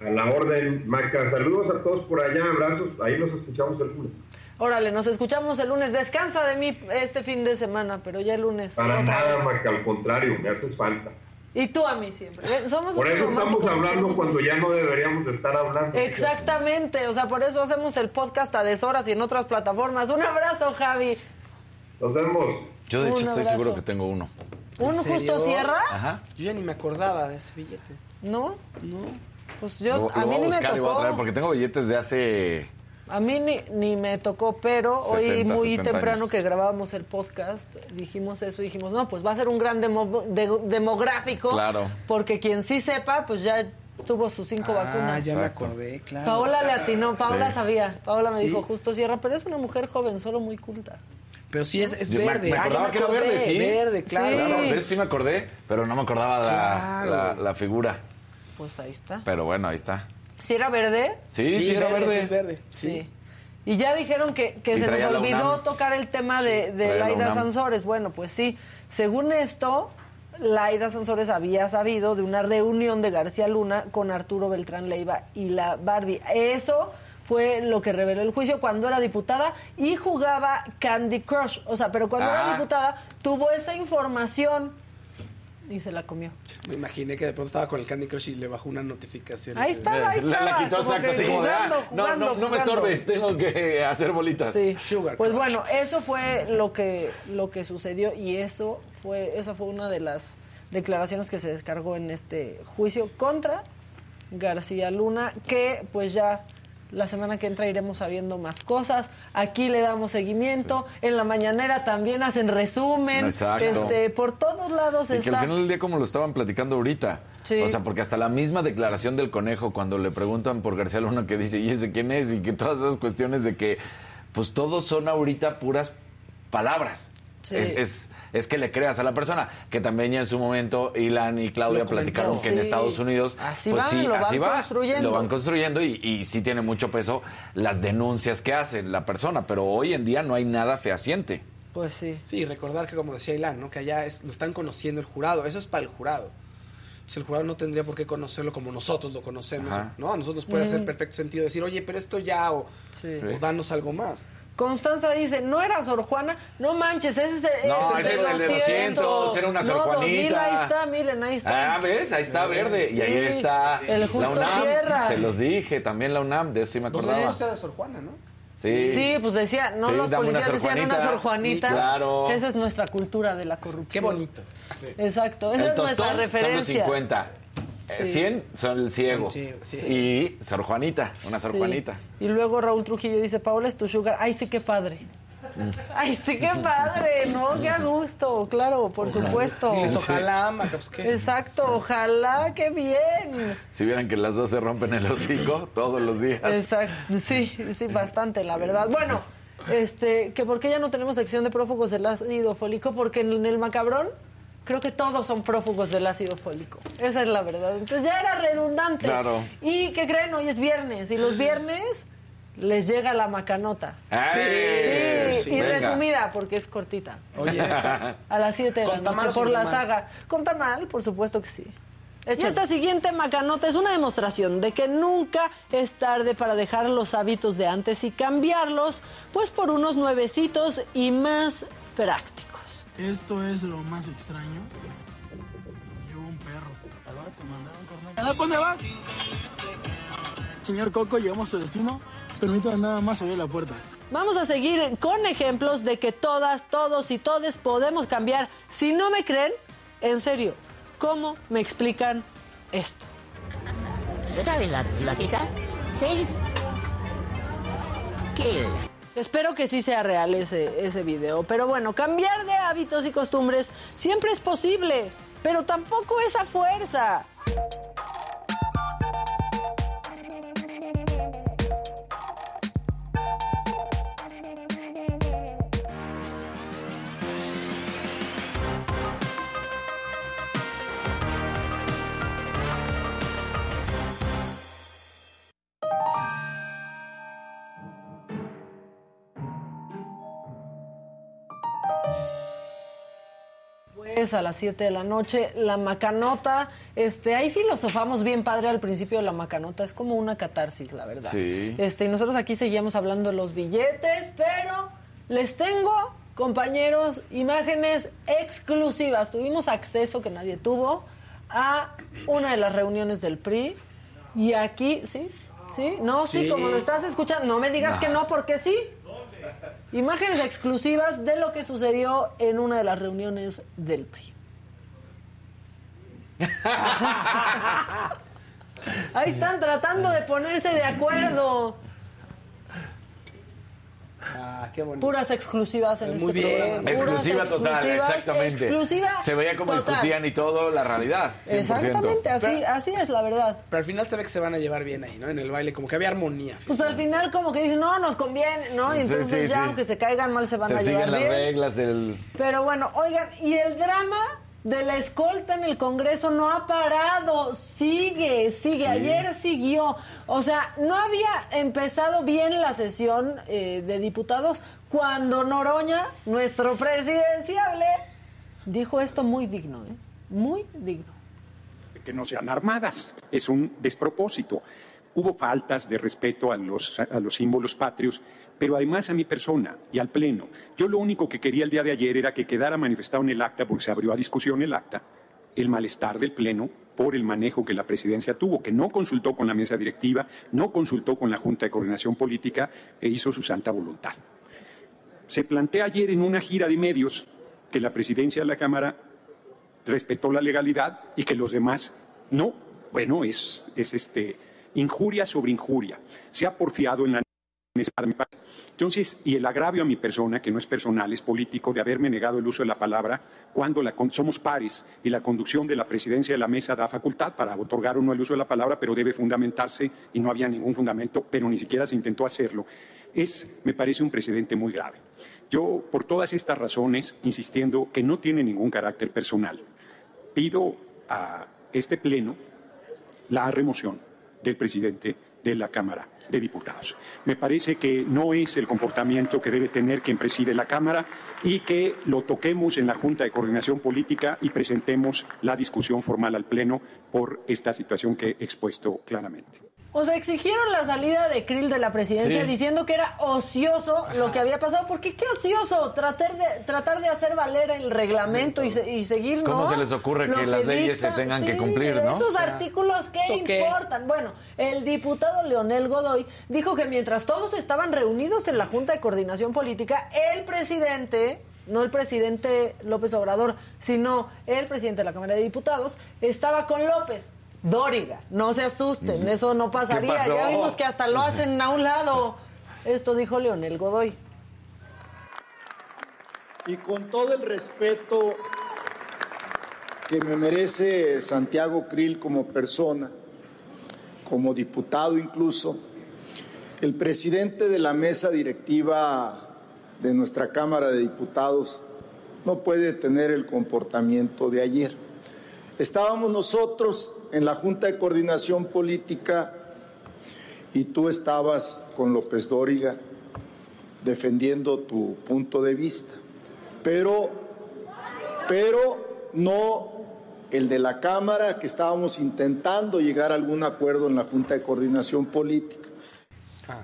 F: a la orden, Maca. Saludos a todos por allá, abrazos. Ahí nos escuchamos el lunes.
D: Órale, nos escuchamos el lunes. Descansa de mí este fin de semana, pero ya el lunes.
F: Para nada. Maca, al contrario, me haces falta.
D: Y tú a mí siempre. Ven, Somos
F: Por eso estamos hablando cuando ya no deberíamos de estar hablando.
D: Exactamente, o sea, por eso hacemos el podcast a deshoras y en otras plataformas. Un abrazo, Javi.
F: Nos vemos.
C: Yo de hecho
D: Un
C: estoy
D: abrazo.
C: seguro que tengo uno.
D: ¿Un
E: ¿En
D: justo
E: serio?
D: cierra?
C: Ajá.
E: Yo ya ni me acordaba de ese billete.
D: ¿No?
E: No.
D: Pues yo,
C: Lo-
D: a
C: lo
D: mí
C: voy a
D: ni me
C: buscar y voy a
D: tocó.
C: traer porque tengo billetes de hace...
D: A mí ni, ni me tocó, pero hoy
C: 60,
D: muy
C: 70
D: temprano
C: años.
D: que grabábamos el podcast, dijimos eso, dijimos, no, pues va a ser un gran demo- de- demográfico.
C: Claro.
D: Porque quien sí sepa, pues ya tuvo sus cinco
E: Ah,
D: vacunas.
E: ya me acordé, claro.
D: Paola le atinó, Paola
C: Sí.
D: sabía. Paola me
E: Sí.
D: dijo, justo cierra, pero es una mujer joven, solo muy culta.
E: Pero sí es, es
C: Yo me-
E: verde.
C: me acordaba que era
E: acordé,
C: verde, sí.
E: Verde, claro.
D: Sí.
C: Claro, de eso sí me acordé, pero no me acordaba la,
E: Claro.
C: la, la figura.
D: Pues ahí está.
C: Pero bueno, ahí está.
D: ¿Si era verde?
C: Sí, sí, era verde.
E: sí es verde.
D: Sí. Y ya dijeron que, que se nos
C: la
D: olvidó
C: UNAM.
D: tocar el tema de,
C: la
D: Laida
C: UNAM.
D: Sansores. Bueno, pues sí. Según esto, Laida Sansores había sabido de una reunión de García Luna con Arturo Beltrán Leiva y la Barbie. Eso fue lo que reveló el juicio cuando era diputada y jugaba Candy Crush. O sea, pero cuando era
C: Ah.
D: diputada tuvo esa información y se la comió.
E: Me imaginé que de pronto estaba con el Candy Crush y le bajó una notificación.
D: Ahí estaba, ahí
C: La, la
D: estaba.
C: quitó
D: como
C: exacto, así como de, ah,
D: jugando,
C: no,
D: jugando,
C: no, no me estorbes, tengo que hacer bolitas.
D: Sí.
E: Sugar
D: pues
E: Crush.
D: bueno, eso fue lo que lo que sucedió y eso fue esa fue una de las declaraciones que se descargó en este juicio contra García Luna, que pues ya la semana que entra iremos sabiendo más cosas. Aquí le damos seguimiento. En la mañanera también hacen resumen.
C: Exacto.
D: Este, por todos lados
C: Y que al final del día, como lo estaban platicando ahorita.
D: Sí.
C: O sea, porque hasta la misma declaración del conejo, cuando le preguntan por García Luna, que dice, ¿y ese quién es? Y que todas esas cuestiones de que, pues todos son ahorita puras palabras.
D: Sí.
C: Es, es, es que le creas a la persona. Que también ya en su momento Ilan y Claudia platicaron que en. Estados Unidos,
D: Así
C: pues
D: van,
C: sí,
D: lo van
C: así va.
D: construyendo.
C: Lo van construyendo y, y sí tiene mucho peso las denuncias que hace la persona. Pero hoy en día no hay nada fehaciente.
D: Pues sí.
E: Sí, recordar que como decía Ilan, ¿no? que allá es- lo están conociendo el jurado. Eso es para el jurado. Entonces el jurado no tendría por qué conocerlo como nosotros lo conocemos.
C: Ajá.
E: ¿no? A nosotros nos puede hacer perfecto sentido decir, oye, pero esto ya, o,
D: Sí.
E: o danos algo más.
D: Constanza dice, ¿no era Sor Juana? No manches, ese es el,
C: No,
D: ese
C: era el de 200, era una Sor
D: no, 2000,
C: Juanita.
D: ahí está, miren, ahí está.
C: Ah, ¿ves? Ahí está verde.
D: Sí.
C: Y ahí está
D: El Justo
C: la UNAM.
D: Sierra.
C: Se los dije, también la UNAM, de eso sí me
E: Dos
C: acordaba.
E: años era Sor Juana, ¿no?
C: Sí.
D: Sí, pues decía, no
C: Sí,
D: los
C: una
D: policías
C: Sor
D: decían una. Sor Juanita.
C: Claro.
D: Esa es nuestra cultura de la corrupción.
E: Qué bonito.
D: Exacto, esa
C: El
D: es nuestra
C: tostón son los
D: referencia.
C: 50. Eh,
D: Sí.
C: 100 son el ciego.
E: Son ciego, sí.
C: Y Sor Juanita, una Sor
D: Sí.
C: Juanita.
D: Y luego Raúl Trujillo dice, Paola es tu sugar. Ay, sí, qué padre.
C: Mm.
D: Ay, sí, qué padre, ¿no? Qué a gusto, claro, por supuesto.
E: Diles, ojalá, pues qué.
D: Exacto, ojalá, qué bien.
C: Si vieran que las dos se rompen el hocico todos los días.
D: Exacto, sí, sí, bastante, la verdad. Bueno, este, que por qué ya no tenemos sección de prófugos del ácido fólico, porque en el macabrón creo que todos son prófugos del ácido fólico. Esa es la verdad. Entonces ya era redundante.
C: Claro.
D: ¿Y qué creen? Hoy es viernes, y los viernes les llega la macanota.
C: ¡Ey!
D: Sí,
E: sí,
D: y
C: venga.
D: resumida, porque es cortita.
E: Oye,
D: A las 7 de la
E: ¿Con tamal
D: noche por la saga. Con tamal, por supuesto que sí. Y esta siguiente macanota es una demostración de que nunca es tarde para dejar los hábitos de antes y cambiarlos, pues por unos nuevecitos y más prácticos.
G: Esto es lo más extraño. Llevo un perro. Te mandaron. ¿A dónde vas? Señor Coco, llegamos a su destino. Permítame nada más abrir la puerta.
D: Vamos a seguir con ejemplos de que todas, todos y todes podemos cambiar. Si no me creen, en serio, ¿cómo me explican esto?
H: ¿Otra vez la platita? ¿Sí? ¿Qué?
D: Espero que sí sea real ese, ese video. Pero bueno, cambiar de hábitos y costumbres siempre es posible, pero tampoco es a fuerza. A las 7 de la noche, la macanota, este, ahí filosofamos bien padre al principio de la macanota, es como una catarsis, la verdad.
C: Sí.
D: Este, y nosotros aquí seguíamos hablando de los billetes, pero les tengo, compañeros, imágenes exclusivas. Tuvimos acceso que nadie tuvo a una de las reuniones del PRI y aquí, ¿sí? ¿Sí? No, sí,
E: Sí.
D: como lo estás escuchando, no me digas que no, porque sí. Imágenes exclusivas de lo que sucedió en una de las reuniones del PRI. Ahí están tratando de ponerse de acuerdo.
E: Ah, qué bonito.
D: Puras exclusivas en
E: Muy
D: este
E: bien.
D: programa. Puras
C: Exclusiva total,
D: exclusivas,
C: exactamente.
D: Exclusiva
C: Se veía como
D: total.
C: discutían y todo, la realidad. 100%.
D: Exactamente, así,
E: Pero-
D: así es la verdad.
E: Pero al final se ve que se van a llevar bien ahí, ¿no? En el baile, como que había armonía.
D: Pues al final como que dicen, no, nos conviene, ¿no? Y entonces
C: sí,
D: ya
C: sí.
D: aunque se caigan mal se van
C: Se
D: a llevar
C: siguen las
D: bien.
C: reglas del...
D: Pero bueno, oigan, y el drama de la escolta en el Congreso no ha parado, sigue, sigue, ayer siguió. O sea, no había empezado bien la sesión eh, de diputados cuando Noroña, nuestro presidenciable, dijo esto muy digno, ¿eh? Muy digno.
I: que no sean armadas. Es un despropósito. Hubo faltas de respeto a los, a los símbolos patrios, pero además a mi persona y al Pleno. Yo lo único que quería el día de ayer era que quedara manifestado en el acta, porque se abrió a discusión el acta, el malestar del Pleno por el manejo que la presidencia tuvo, que no consultó con la mesa directiva, no consultó con la Junta de Coordinación Política e hizo su santa voluntad. Se plantea ayer en una gira de medios que la presidencia de la Cámara respetó la legalidad y que los demás no. Bueno, es, es este, injuria sobre injuria. Se ha porfiado en la. Entonces, y el agravio a mi persona, que no es personal, es político, de haberme negado el uso de la palabra cuando somos pares y la conducción de la presidencia de la mesa da facultad para otorgar o no el uso de la palabra, pero debe fundamentarse y no había ningún fundamento, pero ni siquiera se intentó hacerlo. Es, me parece, un precedente muy grave. Yo, por todas estas razones, insistiendo que no tiene ningún carácter personal, pido a este Pleno la remoción del presidente de la Cámara de Diputados. Me parece que no es el comportamiento que debe tener quien preside la Cámara y que lo toquemos en la Junta de Coordinación Política y presentemos la discusión formal al Pleno por esta situación que he expuesto claramente.
D: O sea, exigieron la salida de Krill de la presidencia
C: Sí.
D: diciendo que era ocioso lo que había pasado. Porque qué ocioso tratar de tratar de hacer valer el reglamento y, se- y seguir, ¿no?
C: ¿Cómo se les ocurre que las leyes se tengan que cumplir, no?
D: Esos
C: O sea,
D: artículos qué
E: ¿eso qué?
D: importan. Bueno, el diputado Leonel Godoy dijo que mientras todos estaban reunidos en la Junta de Coordinación Política, el presidente no el presidente López Obrador, sino el presidente de la Cámara de Diputados, estaba con López. Dóriga, no se asusten, eso no pasaría. Ya vimos que hasta lo hacen a un lado. Esto dijo Leonel Godoy.
J: Y con todo el respeto que me merece Santiago Krill como persona, como diputado incluso, el presidente de la mesa directiva de nuestra Cámara de Diputados no puede tener el comportamiento de ayer. Estábamos nosotros en la Junta de Coordinación Política y tú estabas con López Dóriga defendiendo tu punto de vista, pero, pero no el de la Cámara, que estábamos intentando llegar a algún acuerdo en la Junta de Coordinación Política.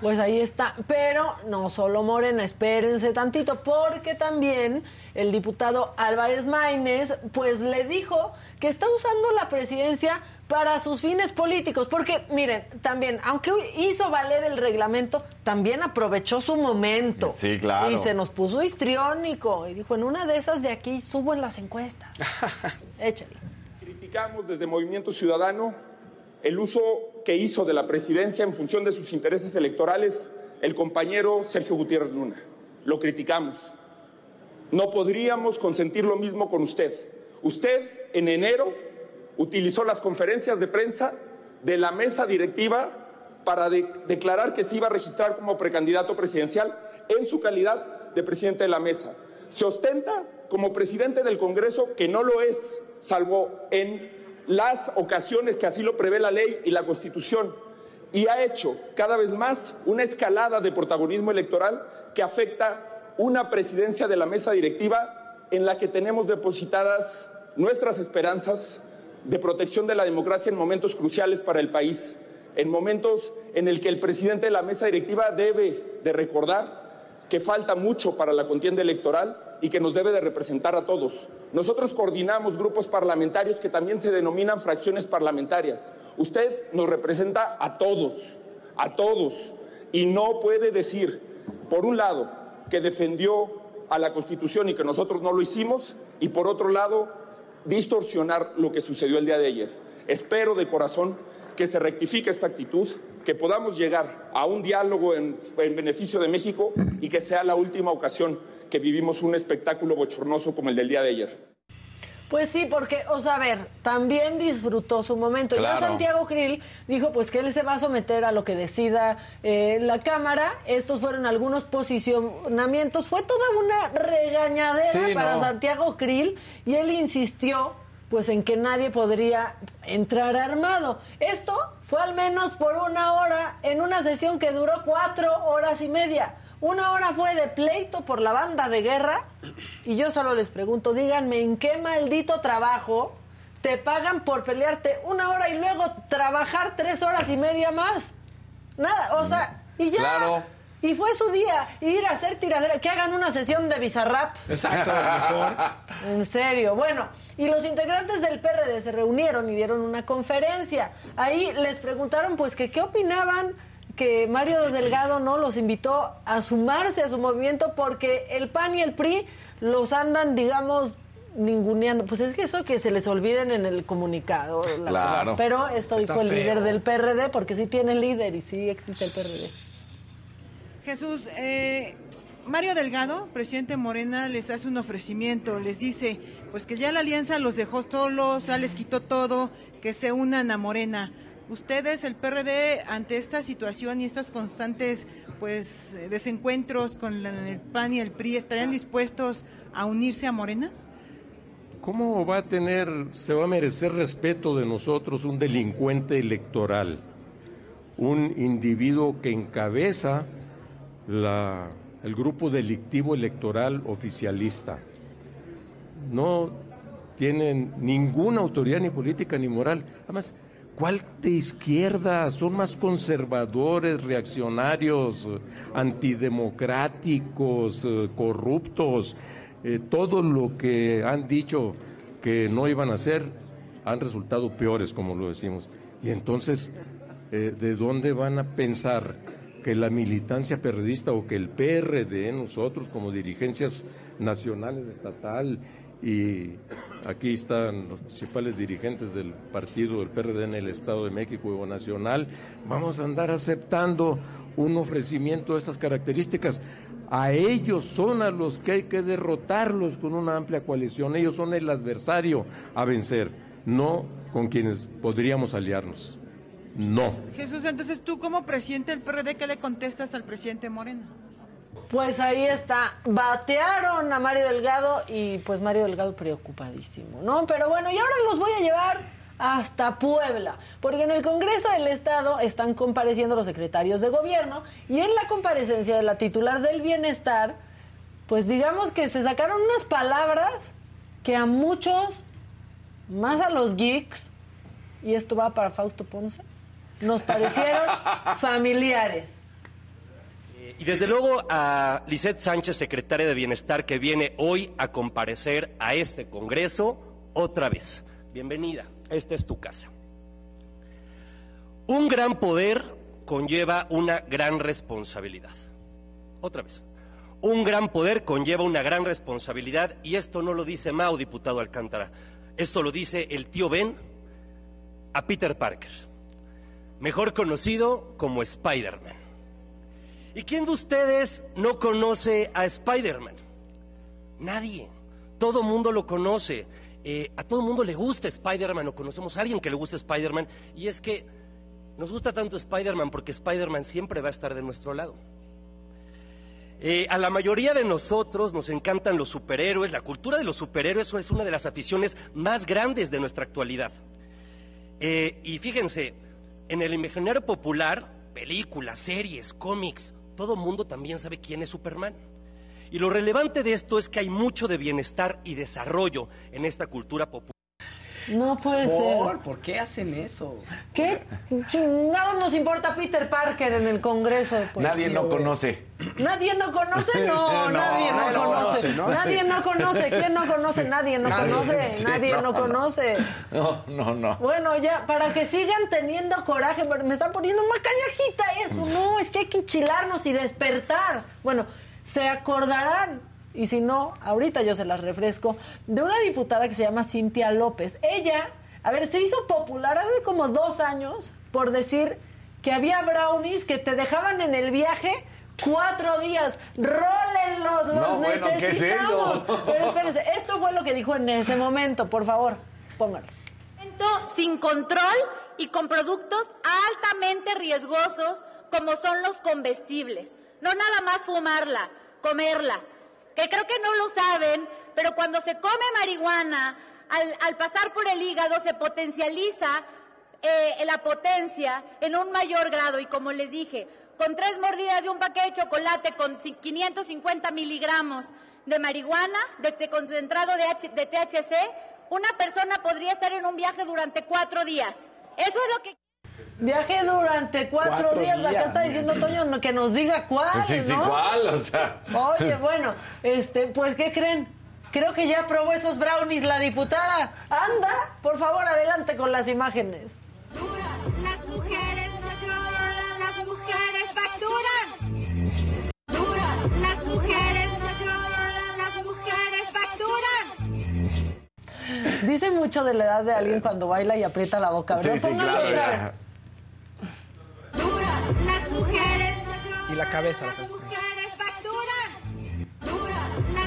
D: Pues ahí está. Pero no solo Morena, espérense tantito, porque también el diputado Álvarez Maínez, pues le dijo que está usando la presidencia para sus fines políticos. Porque, miren, también, aunque hizo valer el reglamento, también aprovechó su momento.
C: Sí, claro.
D: Y se nos puso histriónico. Y dijo, en una de esas de aquí subo en las encuestas. Échale.
K: Criticamos desde Movimiento Ciudadano el uso que hizo de la presidencia en función de sus intereses electorales el compañero Sergio Gutiérrez Luna. Lo criticamos. No podríamos consentir lo mismo con usted. Usted en enero utilizó las conferencias de prensa de la mesa directiva para declarar que se iba a registrar como precandidato presidencial en su calidad de presidente de la mesa. Se ostenta como presidente del Congreso, que no lo es, salvo en las ocasiones que así lo prevé la ley y la Constitución y ha hecho cada vez más una escalada de protagonismo electoral que afecta una presidencia de la mesa directiva en la que tenemos depositadas nuestras esperanzas de protección de la democracia en momentos cruciales para el país, en momentos en el que el presidente de la mesa directiva debe de recordar que falta mucho para la contienda electoral y que nos debe de representar a todos. Nosotros coordinamos grupos parlamentarios que también se denominan fracciones parlamentarias. Usted nos representa a todos, a todos, y no puede decir, por un lado, que defendió a la Constitución y que nosotros no lo hicimos, y por otro lado, distorsionar lo que sucedió el día de ayer. Espero de corazón que se rectifique esta actitud, que podamos llegar a un diálogo en, en beneficio de México y que sea la última ocasión que vivimos un espectáculo bochornoso como el del día de ayer.
D: Pues sí, porque, o sea, a ver, también disfrutó su momento. Ya
C: Claro.
D: Santiago Krill dijo pues que él se va a someter a lo que decida eh, la Cámara. Estos fueron algunos posicionamientos. Fue toda una regañadera
C: Sí,
D: para
C: no.
D: Santiago Krill y él insistió pues en que nadie podría entrar armado. Esto fue al menos por una hora en una sesión que duró cuatro horas y media. Una hora fue de pleito por la banda de guerra y yo solo les pregunto, díganme, ¿en qué maldito trabajo te pagan por pelearte una hora y luego trabajar tres horas y media más? Nada, o sea, y ya.
C: Claro.
D: Y fue su día, ir a hacer tiradera, que hagan una sesión de Bizarrap.
E: Exacto, mejor.
D: En serio. Bueno, y los integrantes del PRD se reunieron y dieron una conferencia. Ahí les preguntaron, pues, que qué opinaban que Mario Delgado no los invitó a sumarse a su movimiento porque el PAN y el PRI los andan, digamos, ninguneando. Pues es que eso que se les olviden en el comunicado. la
C: Claro.
D: verdad. Pero esto
E: Está
D: dijo el
E: feo.
D: líder del PRD porque sí tiene líder y sí existe el PRD.
L: Jesús, eh, Mario Delgado, presidente Morena, les hace un ofrecimiento, les dice, pues que ya la alianza los dejó solos, ya les quitó todo, que se unan a Morena. Ustedes, el PRD, ante esta situación y estos constantes pues desencuentros con el PAN y el PRI, ¿estarían dispuestos a unirse a Morena?
M: ¿Cómo va a tener, se va a merecer respeto de nosotros un delincuente electoral? Un individuo que encabeza la- el grupo delictivo electoral oficialista. No tienen ninguna autoridad ni política ni moral. Además, ¿cuál de izquierda? Son más conservadores, reaccionarios, antidemocráticos, eh, corruptos. Eh, todo lo que han dicho que no iban a hacer han resultado peores, como lo decimos. Y entonces, eh, ¿de dónde van a pensar que la militancia periodista o que el PRD, nosotros como dirigencias nacionales, estatal, y aquí están los principales dirigentes del partido del PRD en el Estado de México o nacional, vamos a andar aceptando un ofrecimiento de estas características. A ellos son a los que hay que derrotarlos con una amplia coalición, ellos son el adversario a vencer, no con quienes podríamos aliarnos. No.
L: Jesús, entonces tú como presidente del PRD, ¿qué le contestas al presidente Morena?
D: Pues ahí está, batearon a Mario Delgado y pues Mario Delgado preocupadísimo, ¿no? Pero bueno, y ahora los voy a llevar hasta Puebla, porque en el Congreso del Estado están compareciendo los secretarios de gobierno y en la comparecencia de la titular del bienestar, pues digamos que se sacaron unas palabras que a muchos, más a los geeks, y esto va para Fausto Ponce, nos parecieron familiares.
N: Y desde luego a Lisette Sánchez, secretaria de Bienestar, que viene hoy a comparecer a este Congreso otra vez. Bienvenida, esta es tu casa. Un gran poder conlleva una gran responsabilidad. Otra vez. Un gran poder conlleva una gran responsabilidad y esto no lo dice Mao, diputado Alcántara. Esto lo dice el tío Ben a Peter Parker, mejor conocido como Spider-Man. ¿Y quién de ustedes no conoce a Spider-Man? Nadie. Todo mundo lo conoce. Eh, a todo mundo le gusta Spider-Man o conocemos a alguien que le gusta Spider-Man. Y es que nos gusta tanto Spider-Man porque Spider-Man siempre va a estar de nuestro lado. Eh, a la mayoría de nosotros nos encantan los superhéroes. La cultura de los superhéroes es una de las aficiones más grandes de nuestra actualidad. Eh, y fíjense, en el imaginario popular, películas, series, cómics, todo mundo también sabe quién es Superman. Y lo relevante de esto es que hay mucho de bienestar y desarrollo en esta cultura popular.
D: No puede
E: ¿Por?
D: ser.
E: ¿Por qué hacen eso?
D: ¿Qué chingados nos importa Peter Parker en el Congreso? Pues,
C: Nadie
D: tío,
C: no
D: güey?
C: conoce.
D: ¿Nadie no conoce? No,
C: No,
D: nadie no, conoce.
C: conoce, ¿no?
D: Nadie no conoce. ¿Quién no conoce? Nadie no
C: Nadie,
D: conoce.
C: sí,
D: nadie no,
C: no, no.
D: conoce.
C: No, no, no.
D: Bueno, ya, para que sigan teniendo coraje, pero me están poniendo una callajita eso. No, es que hay que enchilarnos y despertar. Bueno, se acordarán, y si no, ahorita yo se las refresco, de una diputada que se llama Cintia López. Ella, a ver, se hizo popular hace como dos años por decir que había brownies que te dejaban en el viaje cuatro días. ¡Rólenlos! ¡Los
C: No, bueno, ¿qué es
D: necesitamos!
C: eso?
D: Pero espérense, esto fue lo que dijo en ese momento, por favor, pónganlo.
O: sin control y con productos altamente riesgosos como son los comestibles. No nada más fumarla, comerla. Que creo que no lo saben, pero cuando se come marihuana, al, pasar por el hígado se potencializa eh, la potencia en un mayor grado y como les dije, con tres mordidas de un paquete de chocolate con ci- 550 miligramos de marihuana, de, de concentrado de, de THC, una persona podría estar en un viaje durante cuatro días. Eso es lo que...
D: Viaje durante cuatro,
C: Cuatro
D: días. Acá
C: días.
D: está diciendo Toño que nos diga cuál,
C: Sí, sí,
D: ¿no?
C: ¿cuál? O sea.
D: Oye, bueno, este, pues, ¿qué creen? Creo que ya probó esos brownies la diputada. Anda, por favor, adelante con las imágenes.
O: Las mujeres no lloran, las mujeres facturan. Las mujeres no lloran, las mujeres facturan.
D: Dice mucho de la edad de alguien cuando baila y aprieta la boca, ¿verdad?
C: Sí, sí, claro.
E: Y la cabeza. la cabeza.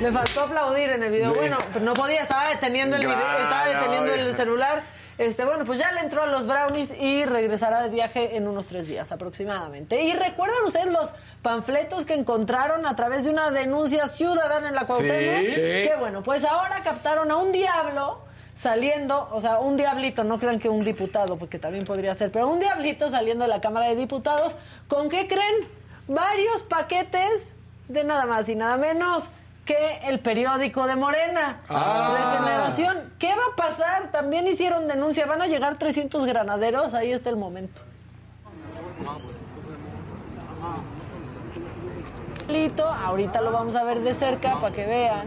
D: Le faltó aplaudir en el video.
C: Sí.
D: Bueno, pero no podía, estaba deteniendo el video, estaba deteniendo el celular. Este, bueno, pues ya le entró a los brownies y regresará de viaje en unos tres días aproximadamente. Y recuerdan ustedes los panfletos que encontraron a través de una denuncia ciudadana en la Cuauhtémoc.
C: Sí. Sí.
D: Que bueno, pues ahora captaron a un diablo saliendo, o sea, un diablito, no crean que un diputado, porque también podría ser, pero un diablito saliendo de la Cámara de Diputados, ¿con qué creen? Varios paquetes de nada más y nada menos que el periódico de Morena,
C: Ah.
D: Regeneración. ¿Qué va a pasar? También hicieron denuncia, van a llegar 300 granaderos, ahí está el momento. Diablito, ahorita lo vamos a ver de cerca para que vean.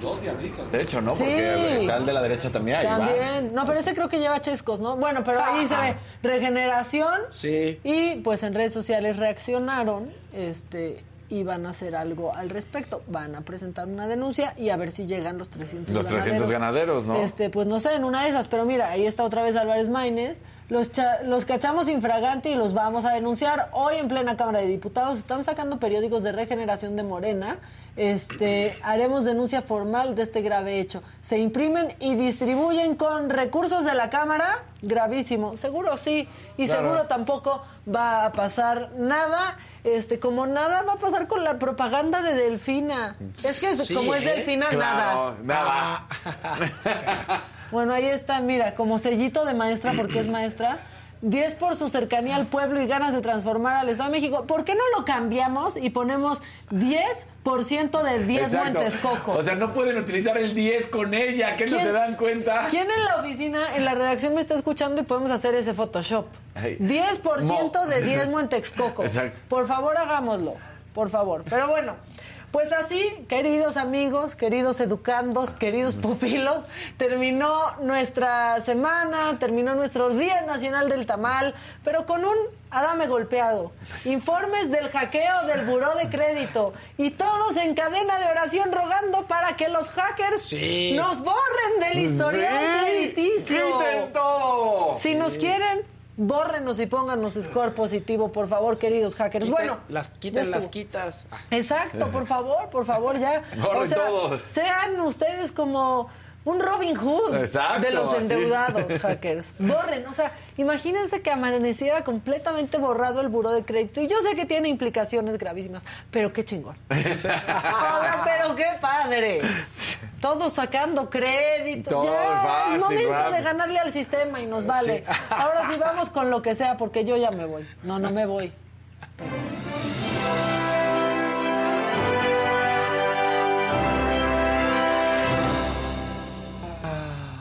C: Dos diablitos. De hecho, ¿no?
D: Sí.
C: Porque está el de la derecha también. Ahí va.
D: También. No, pero ese creo que lleva chescos, ¿no? Bueno, pero ahí se ve regeneración.
E: Sí.
D: Y pues en redes sociales reaccionaron este y van a hacer algo al respecto. Van a presentar una denuncia y a ver si llegan los 300
C: Los 300 ganaderos, ¿no?
D: Este, pues no sé, en una de esas, pero mira, ahí está otra vez Álvarez Maínez. Los, cha- los cachamos infragante y los vamos a denunciar. Hoy en plena Cámara de Diputados están sacando periódicos de regeneración de Morena. Este, haremos denuncia formal de este grave hecho. Se imprimen y distribuyen con recursos de la Cámara. Gravísimo. Seguro sí. Y
C: Claro.
D: seguro tampoco va a pasar nada. Este, como nada va a pasar con la propaganda de Delfina. Es que
E: Sí,
D: como es
E: ¿eh?
D: Delfina, nada.
C: Claro, nada.
D: Bueno, ahí está, mira, como sellito de maestra, porque es maestra. 10 por su cercanía al pueblo y ganas de transformar al Estado de México. ¿Por qué no lo cambiamos y ponemos 10% de 10
C: Exacto.
D: Montes Coco?
C: O sea, no pueden utilizar el 10 con ella, que no
D: ¿Quién-
C: se dan cuenta.
D: ¿Quién en la oficina, en la redacción me está escuchando y podemos hacer ese Photoshop?
C: Ay.
D: 10%
C: Mo-
D: de 10 Montexcoco.
C: Exacto.
D: Por favor, hagámoslo. Por favor. Pero bueno, pues así, queridos amigos, queridos educandos, queridos pupilos, terminó nuestra semana, terminó nuestro Día Nacional del Tamal, pero con un Adame golpeado, informes del hackeo del buró de crédito y todos en cadena de oración rogando para que los hackers
E: Sí.
D: nos borren del historial
C: Sí.
D: crediticio.
C: ¡Quiten todo!
D: Si nos quieren, bórrenos y pónganos score positivo, por favor, queridos hackers.
E: Quiten
D: bueno,
E: las,
D: ya
E: quiten las quitas.
D: Exacto, por favor, por favor, ya.
C: Borren todos.
D: sean ustedes como un Robin Hood
C: Exacto,
D: de los
C: así.
D: endeudados, hackers. Borren, o sea, imagínense que amaneciera completamente borrado el buró de crédito. Y yo sé que tiene implicaciones gravísimas, pero qué chingón. Ahora, pero qué padre. Todos sacando crédito.
C: Todo
D: ya,
C: fácil,
D: es momento de ganarle al sistema y nos vale.
E: Sí.
D: Ahora sí vamos con lo que sea, porque yo ya me voy. No, no me voy.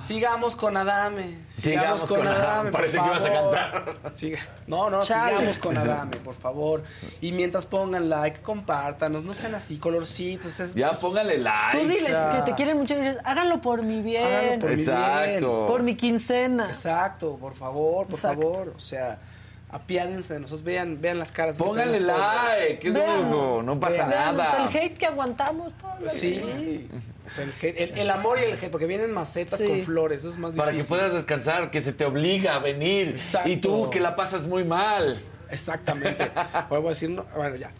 E: Sigamos con Adame.
C: Sigamos con Adame. Parece que ibas a cantar.
E: Siga- No, no,
D: Chale.
E: sigamos con Adame, por favor. Y mientras pongan like, compártanos, no sean así, colorcitos. Es,
C: Ya
E: es-
C: póngale like.
D: Tú diles que te quieren mucho y diles, háganlo por mi bien.
E: Háganlo por mi
C: Exacto.
D: Por mi quincena.
E: Exacto, por favor, por
D: Exacto.
E: favor. O sea, apiádense de nosotros, vean, vean las caras. que todos.
C: like, que es único, no pasa
D: Vean,
C: nada.
D: El hate que aguantamos todos.
E: Sí. O sea, el, hate- el- el amor y el hate, porque vienen macetas
D: Sí.
E: con flores, eso es más
C: Para que
E: difícil.
C: puedas descansar, que se te obliga a venir.
E: Exacto.
C: Y tú que la pasas muy mal.
E: Exactamente. Voy a decir, no, bueno, ya.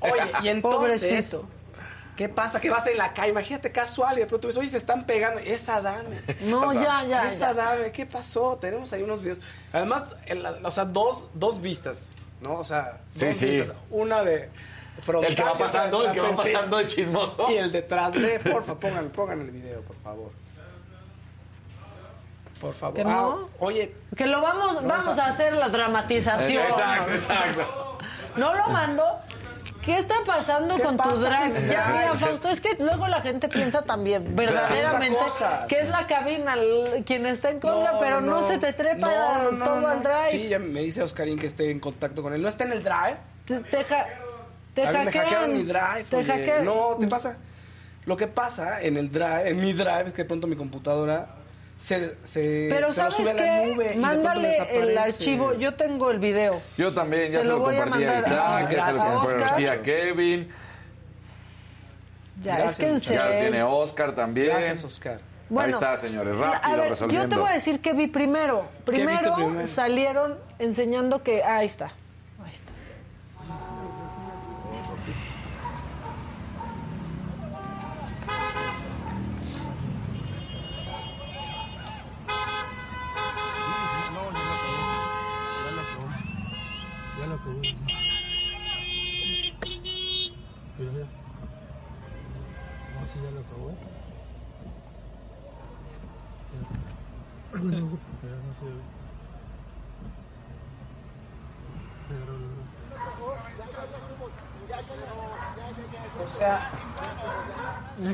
E: Oye, y entonces,
D: Pobrecito.
E: ¿Qué pasa? Que vas en la calle, imagínate casual y de pronto ves, oye, se están pegando. Es Adame.
D: No, ya, ya.
E: es
D: ya.
E: Adame. ¿Qué pasó? Tenemos ahí unos videos. Además, o sea, dos, dos vistas, ¿no? O sea,
C: Sí,
E: dos
C: sí.
E: vistas. Una de frontal.
C: El que va pasando, el que va pasando de chismoso.
E: Y el detrás de, porfa, pongan, pongan el video, por favor. Por favor.
D: ¿Que no?
E: Ah, oye,
D: Que lo vamos, vamos a hacer la dramatización.
C: Exacto, exacto.
D: No lo mando. ¿Qué está pasando
E: ¿Qué
D: con tu
E: pasa
D: drive?
E: el
D: Ya, mira, Fausto, es que luego la gente piensa también, verdaderamente, que es la cabina el- quien está en contra, pero no, se te trepa
E: No,
D: todo al drive.
E: Sí, ya me dice Oscarín que esté en contacto con él. ¿No está en el drive?
D: Te, te, ja- te
E: me
D: hackean.
E: hackearon mi drive.
D: Te hackean.
E: No, te pasa. Lo que pasa en el drive, en mi drive, es que de pronto mi computadora se, se,
D: Pero
E: se lo
D: ¿sabes
E: sube a la
D: qué?
E: nube y
D: Mándale el
E: desaparece.
D: archivo. Yo tengo el video.
C: Yo también, ya
D: Te
C: se
D: lo
C: lo,
D: voy a
C: compartí a
D: mandar.
C: Isaac,
E: Ah,
C: ya se lo compartí a. Kevin.
D: Ya,
E: Gracias,
D: es que en
C: lo
D: serio.
C: tiene Oscar también.
E: Gracias, Oscar.
D: Bueno,
C: Ahí está, señores,
D: a
C: rápido
D: ver,
C: resolviendo.
D: Yo te voy a decir que vi primero.
E: ¿Qué
D: Primero,
E: primero?
D: salieron enseñando que. ah, ahí está. Ahí está.
G: Ya lo acabó. Pero ya. No, sí, ya lo acabó. Ya. Pero no se ve. Pero
E: O sea,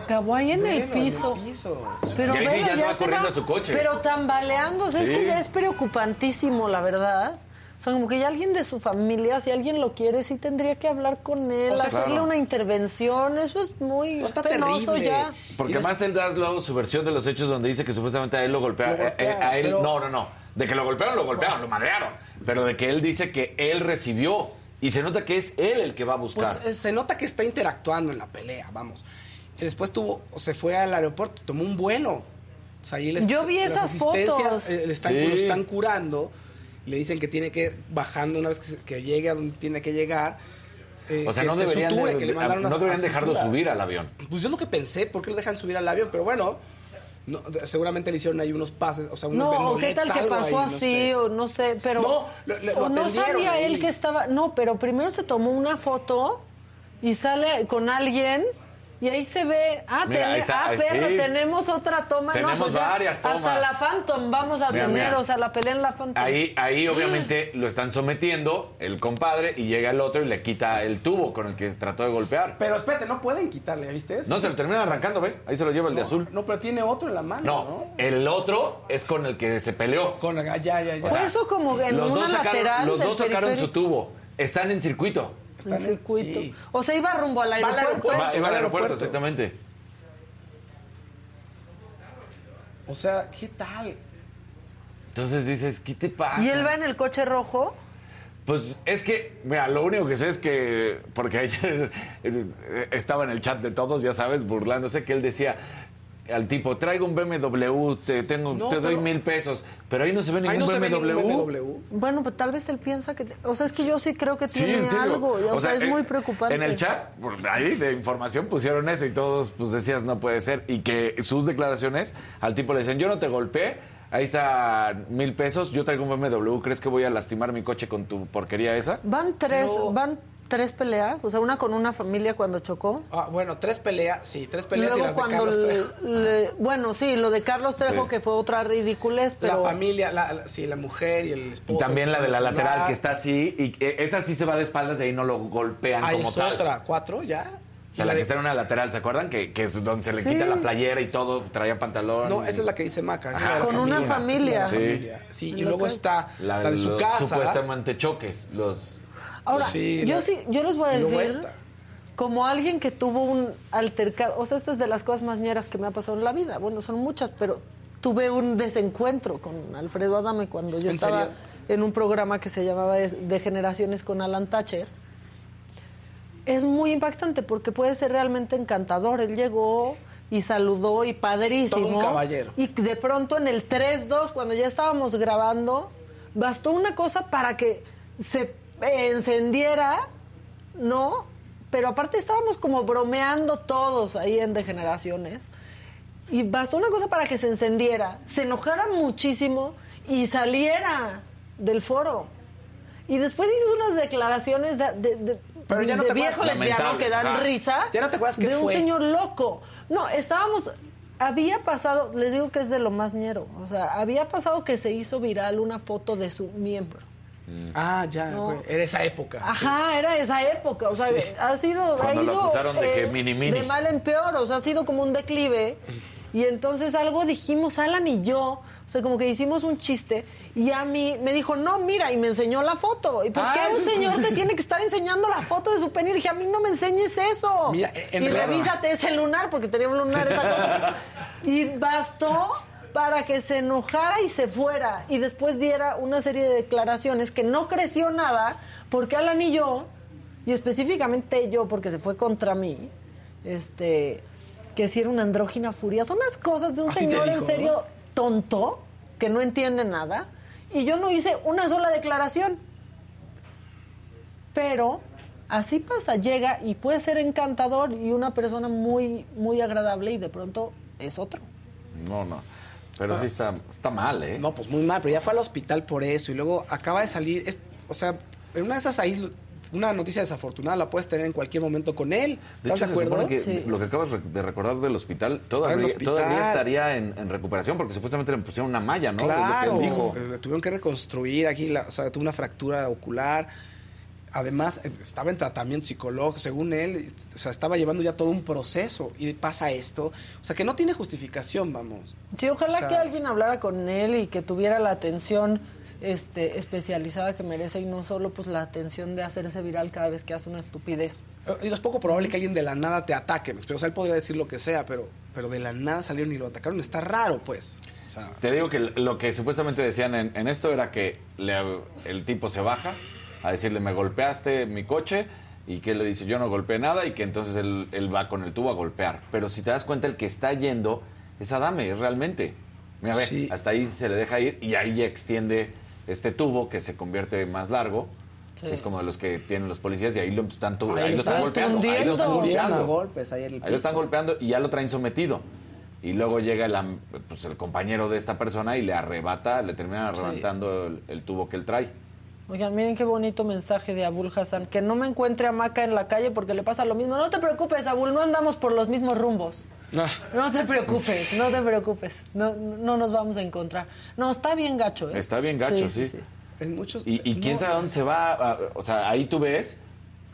D: Acabó ahí en el piso.
E: En el piso.
D: Pero
C: Y ahí sí
D: velo,
C: ya se va corriendo a su coche.
D: Pero tambaleándose, es
C: Sí.
D: que ya es preocupantísimo, la verdad. O sea, como que ya alguien de su familia, si alguien lo quiere, sí tendría que hablar con él,
E: O sea,
D: hacerle
C: claro.
D: una intervención. Eso es muy
E: No está
D: penoso
E: terrible.
D: ya.
C: Porque además él da luego su versión de los hechos donde dice que supuestamente a él lo golpearon.
E: Lo golpearon,
C: Eh, eh, a él,
E: pero-
C: no, no, no. De que lo golpearon, lo golpearon, lo madrearon. Pero de que él dice que él recibió. Y se nota que es él el que va a buscar.
E: Pues eh, se nota que está interactuando en la pelea, vamos. Y después tuvo, se fue al aeropuerto, tomó un vuelo. O sea, ahí les-
D: Yo vi
E: las
D: esas
E: asistencias,
D: fotos.
E: eh, le están,
C: Sí.
E: lo están curando. Le dicen que tiene que ir bajando una vez que, se- que llegue a donde tiene que llegar. eh,
C: o sea,
E: que
C: no
E: se
C: deberían,
E: suture,
C: de-
E: que le mandaron
C: no
E: unas-
C: deberían
E: unas
C: dejarlo
E: suturas.
C: subir al avión.
E: Pues yo es lo que pensé, ¿por qué lo dejan subir al avión? Pero bueno, no, seguramente le hicieron ahí unos pases, o sea, unos
D: No, o qué tal que pasó
E: ahí, no
D: así,
E: sé.
D: o no sé, pero.
E: No, lo- le- lo
D: o no
E: atendieron
D: sabía
E: ahí.
D: él que estaba. No, pero primero se tomó una foto y sale con alguien Y ahí se ve, ah,
C: Mira, está,
D: ah
C: ahí
D: perro,
C: sí.
D: tenemos otra toma. no,
C: Tenemos
D: pues ya,
C: varias
D: Hasta
C: tomas.
D: la Phantom vamos a
C: Mira,
D: tener,
C: mira.
D: o sea, la pelea en la Phantom.
C: Ahí, ahí obviamente lo están sometiendo el compadre y llega el otro y le quita el tubo con el que trató de golpear.
E: Pero espérate, no pueden quitarle, ¿viste?
C: No, se lo termina arrancando, ¿ve? Ahí se lo lleva el de azul.
E: No, pero tiene otro en la mano, ¿no?
C: No, el otro es con el que se peleó.
E: Con la, ya, ya, ya.
C: O sea,
D: Por eso como en
C: los
D: una
C: dos sacaron,
D: lateral
C: los dos sacaron su tubo. Están en circuito.
D: En circuito. O sea, iba rumbo al
E: al
D: aeropuerto.
C: Va, va al aeropuerto,
E: aeropuerto.
C: exactamente.
E: O sea, ¿qué tal?
C: Entonces dices, ¿qué te pasa?
D: Y él va en el coche rojo.
C: Pues es que, mira, lo único que sé es que, porque ayer estaba en el chat de todos, ya sabes, burlándose, que él decía al tipo, traigo un BMW, te, tengo,
D: No,
C: te doy
D: pero-
C: mil pesos, pero ahí no se ve
E: Ahí
C: ningún
E: no se ve
C: BMW.
E: ningún BMW.
D: Bueno, pues tal vez él piensa que... O sea, es que yo sí creo que tiene algo. O, sea, es
C: eh,
D: muy preocupante.
C: En el chat, por ahí de información pusieron eso y todos pues decías no puede ser. Y que sus declaraciones al tipo le decían, yo no te golpeé, ahí está mil pesos, yo traigo un BMW, ¿crees que voy a lastimar mi coche con tu porquería esa?
D: Van tres,
E: No.
D: van tres peleas. O sea, una con una familia cuando chocó.
E: Ah, bueno, tres peleas, sí, tres peleas
D: Luego
E: y las de
D: cuando
E: Carlos Trejo.
D: le- bueno, sí, lo de Carlos Trejo
C: Sí.
D: que fue otra ridiculez, pero
E: La familia, la, la- sí, la mujer y el
C: Y
E: esposo.
C: también la de la lateral
E: celular.
C: que está así, y que esa sí se va de espaldas y ahí no lo golpean
E: Ahí
C: como
E: es
C: tal.
E: otra, cuatro ya.
C: O sea, la que está en una lateral, ¿se acuerdan? Que, que es donde se le
D: Sí.
C: quita la playera y todo, traía pantalón.
E: No, esa es la que dice Maca. esa
C: Ajá,
D: Con una familia.
C: Sí.
E: y luego está la,
C: La
E: de su
C: los
E: casa.
C: Supuestamente choques, los...
D: ahora
E: Sí,
D: yo
E: la-
D: sí, yo les voy a decir, como alguien que tuvo un altercado, o sea, esta es de las cosas más ñeras que me ha pasado en la vida. Bueno, son muchas, pero tuve un desencuentro con Alfredo Adame cuando yo
E: ¿En
D: estaba
E: serio?
D: en un programa que se llamaba de, de Generaciones con Alan Thatcher. Es muy impactante porque puede ser realmente encantador. Él llegó y saludó y padrísimo.
E: Todo un caballero.
D: Y de pronto en el 3-2, cuando ya estábamos grabando, bastó una cosa para que se encendiera, ¿no? Pero aparte estábamos como bromeando todos ahí en Degeneraciones. Y bastó una cosa para que se encendiera, se enojara muchísimo y saliera del foro. Y después hizo unas declaraciones de, de- de-
E: Pero ya no
D: de
E: te
D: viejo lesbiano que dan risa.
E: Ya no te acuerdas qué
D: de un
E: fue.
D: señor loco. No, estábamos. Había pasado, les digo que es de lo más ñero. O sea, había pasado que se hizo viral una foto de su miembro.
E: Ah, ya,
D: No.
E: güey, era esa época.
D: Ajá, era esa época. O sea,
E: Sí.
D: ha sido. ha
C: lo
D: ido,
C: acusaron de que
D: eh,
C: mini, mini.
D: De mal en peor. O sea, ha sido como un declive. Y entonces algo dijimos, Alan y yo. O sea, como que hicimos un chiste. Y a mí me dijo, no, mira, y me enseñó la foto. ¿Y por
E: Ah,
D: qué un señor te tiene que estar enseñando la foto de su pene? Y dije, a mí no me enseñes eso.
E: Mira, en
D: y revísate ese lunar, porque tenía un lunar esa cosa. Y bastó para que se enojara y se fuera. Y después diera una serie de declaraciones que no creció nada, porque Alan y yo, y específicamente yo, porque se fue contra mí, este, que si era una andrógina furiosa, unas cosas de un
E: Así
D: señor en serio tonto, que no entiende nada, y yo no hice una sola declaración. Pero así pasa, llega y puede ser encantador y una persona muy, muy agradable y de pronto es otro.
C: No, no. Pero sí está, está mal, ¿eh?
E: No, pues muy mal, pero ya fue al hospital por eso y luego acaba de salir. es- o sea, en una de esas ahí, una noticia desafortunada la puedes tener en cualquier momento con él.
C: De
E: ¿Estás
C: hecho,
E: de
C: se
E: acuerdo?
C: que
D: Sí.
C: lo que acabas de recordar del hospital todavía,
E: hospital.
C: todavía estaría en, en recuperación porque supuestamente le pusieron una malla, ¿no? Es lo que él dijo.
E: eh, tuvieron que reconstruir aquí, la- o sea, tuvo una fractura ocular. Además, eh, estaba en tratamiento psicológico, según él, o sea, estaba llevando ya todo un proceso y pasa esto. O sea, que no tiene justificación, vamos.
D: Sí, ojalá
E: O sea-
D: que alguien hablara con él y que tuviera la atención este, especializada que merece y no solo pues la atención de hacerse viral cada vez que hace una estupidez.
E: Eh, Digo, es poco probable que alguien de la nada te ataque. O sea, él podría decir lo que sea, pero, pero de la nada salieron y lo atacaron. Está raro, pues. O sea,
C: Te digo que lo que supuestamente decían en, en esto era que le- el tipo se baja a decirle, me golpeaste mi coche, y que él le dice, yo no golpeé nada, y que entonces él, él va con el tubo a golpear. Pero si te das cuenta, el que está yendo es Adame, realmente. Mira, ve,
E: Sí.
C: hasta ahí se le deja ir, y ahí ya extiende este tubo que se convierte más largo,
D: Sí.
C: que es como de los que tienen los policías, y ahí lo están, tu-
E: Ahí
C: ahí lo
E: está
C: están golpeando. Ahí lo están
E: a
C: golpeando.
E: golpes ahí
C: lo están golpeando y ya lo traen sometido. Y luego llega el, am- pues, el compañero de esta persona y le arrebata, le terminan arrebatando el, el tubo que él trae.
D: Oigan, miren qué bonito mensaje de Abul Hassan. Que no me encuentre a Maca en la calle porque le pasa lo mismo. No te preocupes, Abul, no andamos por los mismos rumbos.
E: Ah.
D: No te preocupes, no te preocupes. No, no nos vamos a encontrar. No, está bien gacho, ¿eh?
C: Está bien gacho, sí.
E: En muchos.
C: Y, y quién
E: no,
C: sabe a dónde se va. o sea, ahí tú ves.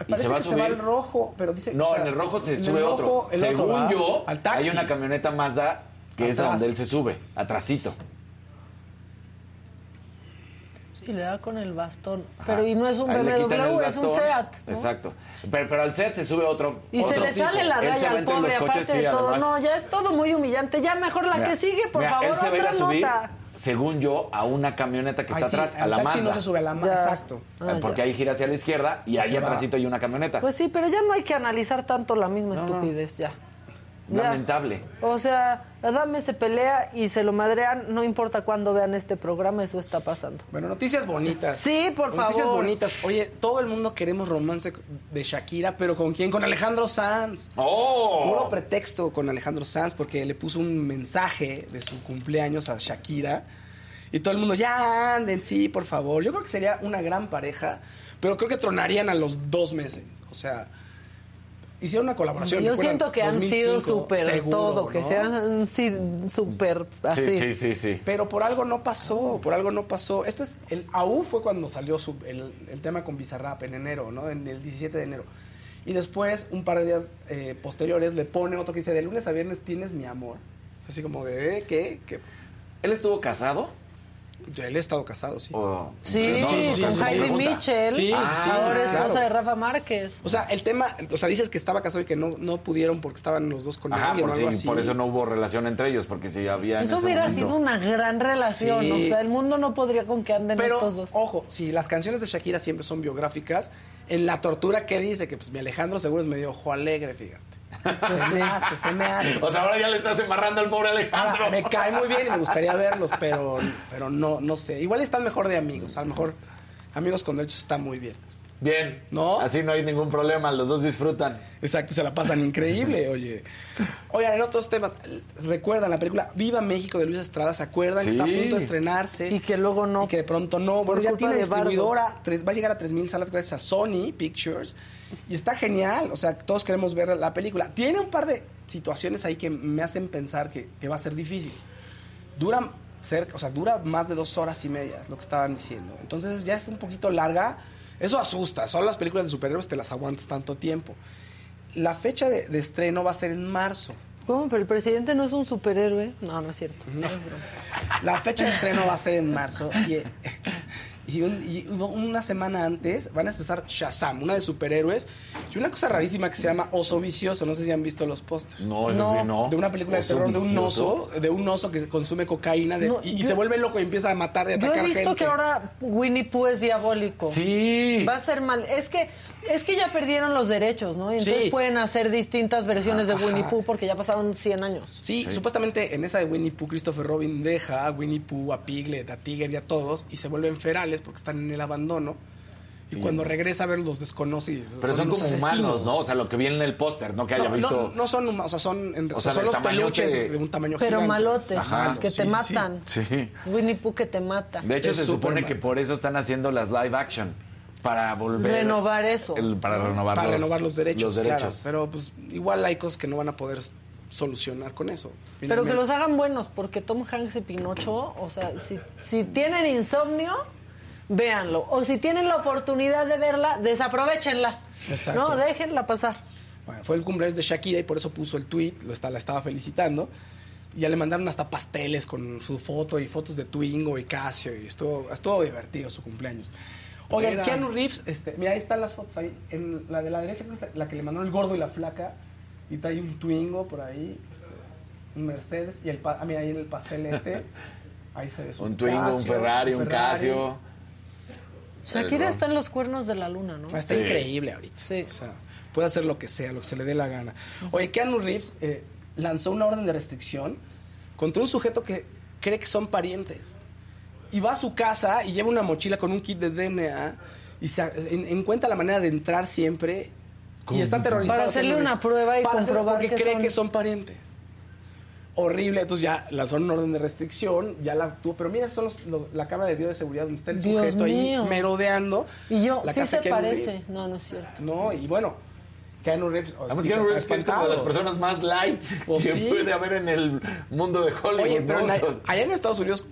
C: Y se va a subir.
E: se va al rojo, pero dice.
C: No,
E: o sea,
C: en el rojo se sube
E: rojo,
C: otro. Según yo,
E: Al taxi.
C: hay una camioneta Mazda que es a donde él se sube, atrasito.
D: Y le da con el bastón.
C: Ajá.
D: Pero y no es un BMW, es un. SEAT. ¿no?
C: Exacto. Pero, pero al SEAT se sube otro.
D: Y se le
C: tipo.
D: sale la raya al pobre,
C: coches,
D: aparte
C: sí,
D: de todo.
C: además.
D: No, ya es todo muy humillante. Ya mejor la
C: Mira,
D: que sigue, por
C: mira,
D: favor,
C: él se va a ir
D: otra
C: subir,
D: nota.
C: según yo, a una camioneta que está
E: Ay, sí,
C: atrás, a la
E: taxi
C: Mazda.
E: no se sube a la Mazda,
D: Ya.
E: exacto.
D: Ah,
C: porque
D: ya.
C: ahí gira hacia la izquierda y
E: Se
C: ahí atrásito hay una camioneta.
D: Pues sí, pero ya no hay que analizar tanto la misma estupidez, ya.
C: Lamentable.
D: O sea, Adame se pelea y se lo madrean, no importa cuándo vean este programa, eso está pasando.
E: Bueno, noticias bonitas.
D: Sí, por
E: Noticias
D: favor.
E: bonitas. Oye, todo el mundo queremos romance de Shakira, pero ¿con quién? Con Alejandro Sanz.
C: ¡Oh!
E: Puro pretexto con Alejandro Sanz porque le puso un mensaje de su cumpleaños a Shakira. Y todo el mundo, ya anden, sí, por favor. Yo creo que sería una gran pareja, pero creo que tronarían a los dos meses. O sea, hicieron una colaboración.
D: Yo siento que han
E: 2005,
D: sido súper todo, que
E: ¿no?
D: sean sí, súper así.
C: Sí, sí, sí, sí.
E: Pero por algo no pasó, por algo no pasó. Esto es, el AU fue cuando salió su- el, el tema con Bizarrap en enero, ¿no? En el 17 de enero. Y después, un par de días eh, posteriores, le pone otro que dice, de lunes a viernes tienes mi amor. Es así como de, ¿eh? ¿qué? ¿Qué?
C: ¿Él estuvo casado?
E: Yo, él ha estado casado, sí.
C: O-
D: Sí,
C: No,
D: con
C: sí, sí,
D: Heidi
C: pregunta.
D: Mitchell,
E: Sí, sí,
D: ahora esposa
E: claro.
D: de Rafa Márquez.
E: O sea, el tema, o sea, dices que estaba casado y que no, no pudieron porque estaban los dos con
C: Ajá,
E: alguien
C: por,
E: o algo
C: sí,
E: así.
C: por eso no hubo relación entre ellos, porque si había en
D: Eso
C: ese
D: hubiera
C: momento.
D: sido una gran relación,
E: Sí.
D: o sea, el mundo no podría con que anden
E: Pero,
D: estos dos.
E: ojo, si las canciones de Shakira siempre son biográficas, en la tortura, ¿qué dice? Que pues mi Alejandro seguro es medio ojo alegre, fíjate. Se me hace, se me hace.
C: O sea, ahora ya le estás embarrando al pobre Alejandro.
E: Ahora, me cae muy bien y me gustaría verlos, pero, pero no, no sé. Igual están mejor de amigos. A lo mejor amigos con derechos está muy bien.
C: Bien.
E: ¿No?
C: Así no hay ningún problema, los dos disfrutan.
E: Exacto, se la pasan increíble, oye. Oigan, en otros temas, recuerdan la película Viva México de Luis Estrada, ¿se acuerdan?
C: Sí.
E: está a punto de estrenarse.
D: Y que luego no.
E: Y que de pronto no. Bueno, ya tiene distribuidora, tres- va a llegar a 3.000 salas gracias a Sony Pictures. Y está genial, o sea, todos queremos ver la película. Tiene un par de situaciones ahí que me hacen pensar que, que va a ser difícil. Dura cerca, o sea, dura más de dos horas y media, es lo que estaban diciendo. Entonces ya es un poquito larga. Eso asusta, solo las películas de superhéroes te las aguantas tanto tiempo. La fecha de, de estreno va a ser en marzo.
D: ¿Cómo? ¿Pero el presidente no es un superhéroe? No, no es cierto.
E: No. La fecha de estreno va a ser en marzo y, eh, y un- y una semana antes van a estresar Shazam, una de superhéroes, y una cosa rarísima que se llama Oso Vicioso. No sé si han visto los pósters.
C: No, eso sí, no.
E: De una película de terror de un oso, de un oso que consume cocaína de-
D: No,
E: y, y
D: yo-
E: se vuelve loco y empieza a matar y
D: Yo he
E: atacar
D: visto
E: gente.
D: que ahora Winnie Pooh es diabólico.
C: Sí.
D: Va a ser mal. Es que es que ya perdieron los derechos, ¿no? Y entonces
E: Sí.
D: pueden hacer distintas versiones de. Winnie Pooh porque ya pasaron 100 años.
E: Sí, supuestamente en esa de Winnie Pooh, Christopher Robin deja a Winnie Pooh, a Piglet, a Tiger y a todos y se vuelven ferales porque están en el abandono. Y
C: Sí.
E: cuando regresa a ver los desconoce. y
C: Pero son, como
E: asesinos.
C: humanos, ¿no? O sea, lo que viene en el póster, no que haya
E: no,
C: visto.
E: no, no son humanos, o sea, son, en-
C: O
E: o
C: sea,
E: son los peluches de un tamaño
D: Pero
E: gigante.
D: malotes,
C: Ajá.
D: que te
E: Sí, sí, sí.
D: matan.
C: Sí.
D: Winnie Pooh que te mata.
C: De hecho,
E: Es
C: se supone que por eso están haciendo las live action. Para volver.
D: Renovar eso.
C: el- para renovar,
E: para
C: los,
E: renovar los derechos.
C: Los
E: claro.
C: derechos.
E: Pero pues igual hay cosas que no van a poder solucionar con eso.
D: Pero que los hagan buenos, porque Tom Hanks y Pinocho, o sea, si, si tienen insomnio, véanlo. O si tienen la oportunidad de verla, desaprovechenla.
E: Exacto.
D: No, déjenla pasar.
E: Bueno, fue el cumpleaños de Shakira y por eso puso el tweet, lo está, la estaba felicitando. Y ya le mandaron hasta pasteles con su foto y fotos de Twingo y Casio y estuvo, estuvo divertido su cumpleaños. Oigan. Keanu Reeves, este, mira, ahí están las fotos ahí. En la de la derecha, la que le mandó el gordo y la flaca. Y trae un Twingo por ahí, este, un Mercedes. Y el, ah, mira, ahí en el pastel este, ahí se ve su
C: Un Twingo, un Ferrari, un
E: Ferrari.
C: Casio.
D: Shakira está en los cuernos de la luna, ¿no?
E: Está
C: Sí.
E: increíble ahorita.
D: Sí.
E: O sea, puede hacer lo que sea, lo que se le dé la gana. Oye, Keanu Reeves eh, lanzó una orden de restricción contra un sujeto que cree que son parientes. Y va a su casa y lleva una mochila con un kit de DNA y se, en- encuentra la manera de entrar siempre y está aterrorizado.
D: Para hacerle una prueba y
E: Para hacer-
D: comprobar
E: porque
D: que
E: cree
D: son-
E: que son parientes. horrible. Entonces ya lanzó un orden de restricción, ya la tuvo. Pero mira, son los- los- la cámara de video de seguridad donde está el
D: Dios
E: sujeto
D: mío.
E: ahí merodeando.
D: Y yo,
E: la
D: sí
E: casa
D: se parece.
E: Reeves.
D: No, no es cierto.
E: No, y bueno, Keanu Reeves.
C: Además,
E: ahorita
C: Keanu
E: está
C: Reeves que es como de las personas más light
E: Pues
C: que
E: sí.
C: puede haber en el mundo de Hollywood.
E: Oye, pero
C: ¿no?
E: en- allá en Estados Unidos,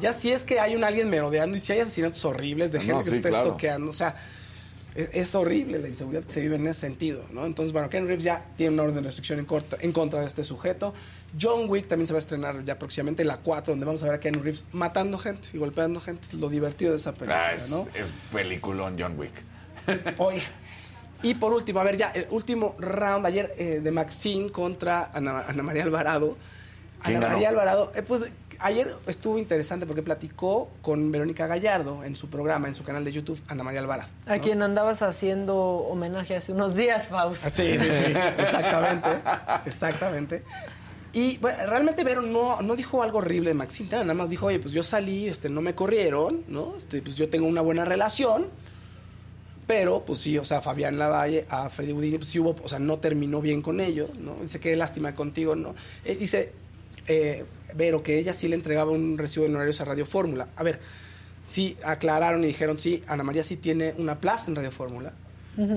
E: ya sí es que hay un alguien merodeando y si hay asesinatos horribles de
C: No,
E: gente que
C: sí,
E: se está
C: claro.
E: estoqueando. O sea, es, es horrible la inseguridad que se vive en ese sentido, ¿no? Entonces, bueno, Ken Reeves ya tiene una orden de restricción en, corta- en contra de este sujeto. John Wick también se va a estrenar ya próximamente, la 4, donde vamos a ver a Ken Reeves matando gente y golpeando gente. Es lo divertido de esa película,
C: Ah, es,
E: ¿no?
C: es peliculón John Wick.
E: Oye, y por último, a ver, ya el último round ayer eh, de Maxine contra Ana, Ana María Alvarado.
C: ¿Quién
E: Ana
C: ganó?
E: María Alvarado, eh, pues ayer estuvo interesante porque platicó con Verónica Gallardo en su programa, en su canal de YouTube, Ana María Alvarado.
D: A quien andabas haciendo homenaje hace unos días, Faust.
E: Ah, Sí, sí, sí, exactamente, exactamente. Y bueno, realmente Vero no, no dijo algo horrible de Maxine, nada más dijo, oye, pues yo salí, este, no me corrieron, ¿no? Este, pues yo tengo una buena relación, pero pues sí, o sea, Fabián Lavalle, a Freddy Houdini, pues sí hubo, o sea, no terminó bien con ellos, ¿no? Dice, qué lástima contigo, ¿no? Eh, dice, eh, Vero, que ella sí le entregaba un recibo de honorarios a Radio Fórmula. A ver, sí aclararon y dijeron, sí, Ana María sí tiene una plaza en Radio Fórmula,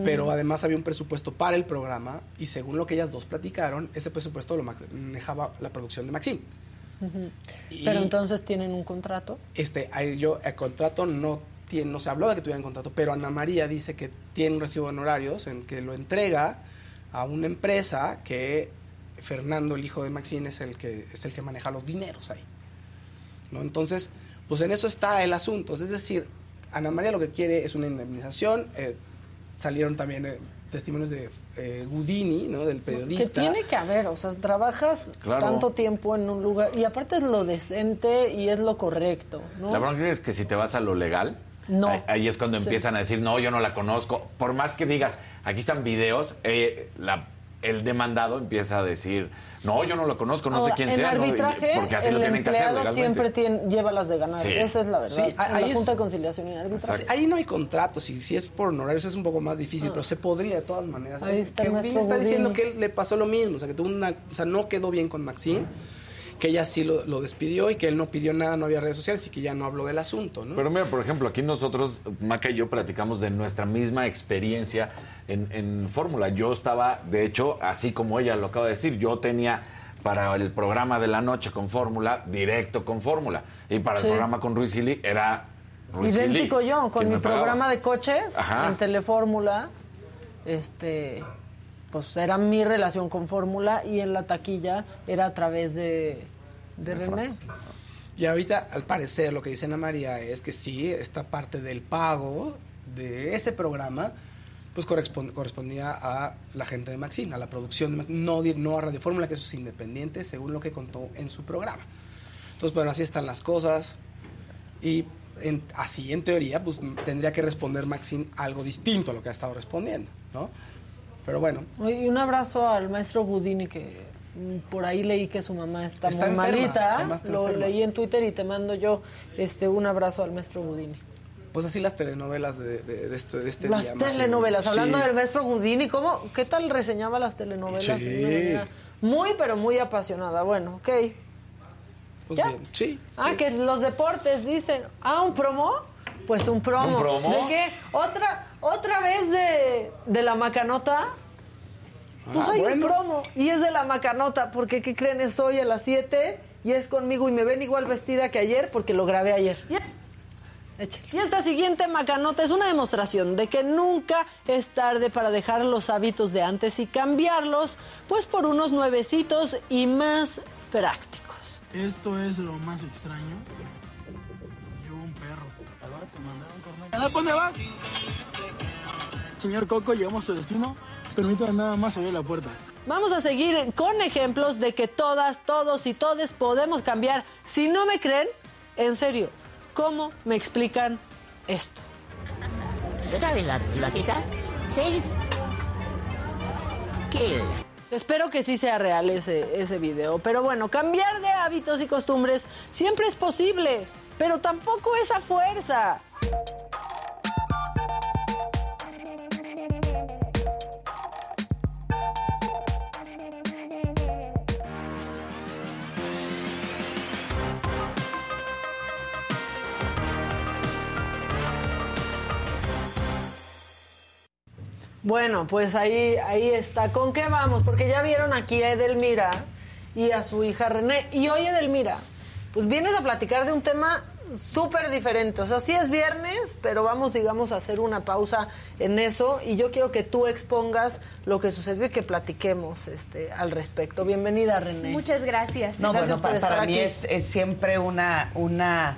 E: pero además había un presupuesto para el programa y según lo que ellas dos platicaron, ese presupuesto lo manejaba la producción de Maxine. Y-
D: Pero entonces tienen un contrato.
E: Este, yo, el contrato no tiene, no se habló de que tuvieran contrato, pero Ana María dice que tiene un recibo de honorarios en que lo entrega a una empresa que Fernando, el hijo de Maxine, es el que es el que maneja los dineros ahí. ¿no? Entonces, pues en eso está el asunto. Es decir, Ana María lo que quiere es una indemnización. eh, salieron también eh, testimonios de eh, Gudini, ¿no? Del
D: Que
E: periodista.
D: tiene que haber, o sea, trabajas
C: Claro.
D: tanto tiempo en un lugar y aparte es lo decente y es lo correcto, ¿no?
C: La bronca es que si te vas a lo legal,
D: No.
C: ahí, ahí es cuando
D: Sí.
C: empiezan a decir, no, yo no la conozco. Por más que digas, aquí están videos, eh, la- el demandado empieza a decir, no, yo no la conozco, no
D: Ahora,
C: sé quién
D: en
C: sea. Y- porque así
D: el
C: lo tienen que hacer legalmente.
D: siempre tiene, lleva las de ganar.
C: Sí.
D: Esa es la verdad.
E: Sí,
D: en la
E: es-
D: Junta de Conciliación y Arbitraje.
E: Ahí no hay contrato, si, si es por honorarios es un poco más difícil, pero se podría de todas maneras.
D: Ah. Ahí está
E: que está diciendo que él le pasó lo mismo, o sea, que tuvo una, o sea, no quedó bien con Maxine, que ella sí lo, lo despidió y que él no pidió nada, no había redes sociales y que ya no habló del asunto, ¿no?
C: Pero mira, por ejemplo, aquí nosotros, Maca y yo, platicamos de nuestra misma experiencia en, en Fórmula. Yo estaba, de hecho, así como ella lo acaba de decir, yo tenía para el programa de la noche con Fórmula, directo con Fórmula. Y para
D: Sí.
C: el programa con Ruiz Gili era Ruiz Gili,
D: Idéntico yo, con mi programa de coches
C: Ajá.
D: en Telefórmula, este, pues era mi relación con Fórmula y en la taquilla era a través de, de René.
E: Y ahorita, al parecer, lo que dice Ana María es que sí, esta parte del pago de ese programa, pues correspon- correspondía a la gente de Maxine, a la producción de Maxine, no, no a Radio Fórmula, que eso es independiente, según lo que contó en su programa. Entonces, bueno, así están las cosas. Y en- así, en teoría, pues tendría que responder Maxine algo distinto a lo que ha estado respondiendo, ¿no? Pero bueno,
D: Y un abrazo al maestro Budini que mm, por ahí leí que su mamá está,
E: Está
D: muy
E: enferma,
D: malita. Lo
E: enferma.
D: leí en Twitter y te mando yo este un abrazo al maestro Budini.
E: pues así las telenovelas de, de- de este, de este
D: las
E: día. Majo.
D: telenovelas, hablando del maestro Budini, ¿cómo, ¿qué tal reseñaba las telenovelas?
E: Sí.
D: De una manera Muy, pero muy apasionada. Bueno, ok.
E: Pues
D: ¿Ya?
E: bien, sí.
D: Ah, que los deportes dicen, ah, un promo, pues un promo.
C: ¿Un promo?
D: ¿De qué? Otra, otra vez de, de la macanota. Pues
E: Ah,
D: hay
E: bueno.
D: un promo y es de la macanota, porque ¿qué creen? Es hoy a las 7 y es conmigo y me ven igual vestida que ayer porque lo grabé ayer. Y esta siguiente macanota es una demostración de que nunca es tarde para dejar los hábitos de antes y cambiarlos, pues por unos nuevecitos y más prácticos.
G: Esto es lo más extraño. ¿A dónde vas? Señor Coco, llegamos a su destino. Permítame nada más abrir la puerta.
D: Vamos a seguir con ejemplos de que todas, todos y todes podemos cambiar. Si no me creen, en serio, ¿cómo me explican esto?
H: ¿Verdad de la, la tita? Sí. ¿Qué?
D: Espero que sí sea real ese, ese video. Pero bueno, cambiar de hábitos y costumbres siempre es posible, pero tampoco es a fuerza. Bueno, pues ahí, ahí está. ¿Con qué vamos? Porque ya vieron aquí a Edelmira y a su hija René. Y hoy, Edelmira, pues vienes a platicar de un tema súper diferente. O sea, sí es viernes, pero vamos, digamos, a hacer una pausa en eso. Y yo quiero que tú expongas lo que sucedió y que platiquemos este, al respecto. Bienvenida, René.
P: Muchas gracias.
Q: No,
D: Gracias
Q: bueno,
D: por
Q: pa-
D: estar
Q: para mí es, es siempre una, una,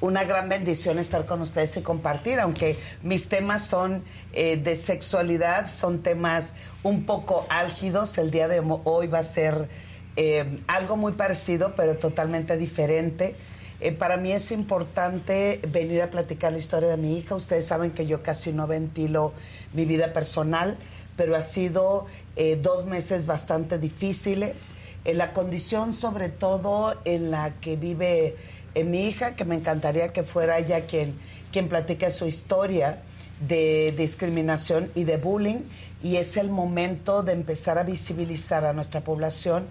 Q: una gran bendición estar con ustedes y compartir, aunque mis temas son eh, de sexualidad, son temas un poco álgidos. El día de hoy va a ser eh, algo muy parecido, pero totalmente diferente. Eh, para mí es importante venir a platicar la historia de mi hija. Ustedes saben que yo casi no ventilo mi vida personal, pero ha sido eh, dos meses bastante difíciles. En la condición, sobre todo, en la que vive eh, mi hija, que me encantaría que fuera ella quien, quien platique su historia de discriminación y de bullying. Y es el momento de empezar a visibilizar a nuestra población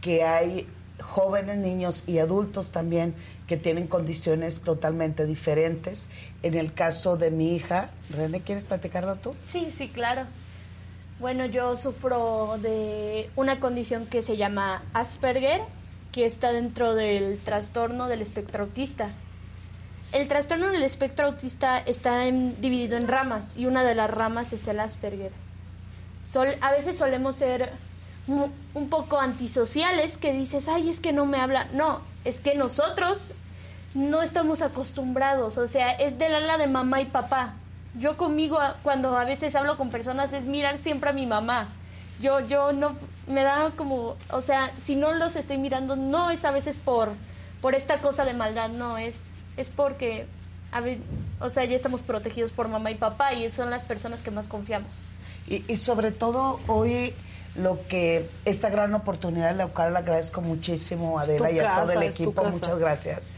Q: que hay jóvenes, niños y adultos también que tienen condiciones totalmente diferentes. En el caso de mi hija, René, ¿quieres platicarlo tú?
P: Sí, sí, claro. Bueno, yo sufro de una condición que se llama Asperger, que está dentro del trastorno del espectro autista. El trastorno del espectro autista está dividido en ramas y una de las ramas es el Asperger. A veces solemos ser un poco antisociales que dices, ay, es que no me habla. No, es que nosotros no estamos acostumbrados, o sea, es del ala de mamá y papá. Yo conmigo, cuando a veces hablo con personas, es mirar siempre a mi mamá. Yo, yo no, me da como, o sea, si no los estoy mirando, no es a veces por, por esta cosa de maldad, no, es, es porque, a veces, o sea, ya estamos protegidos por mamá y papá y son las personas que más confiamos.
Q: Y, y sobre todo hoy lo que esta gran oportunidad, la cual le agradezco muchísimo a Adela y a todo el equipo, muchas gracias,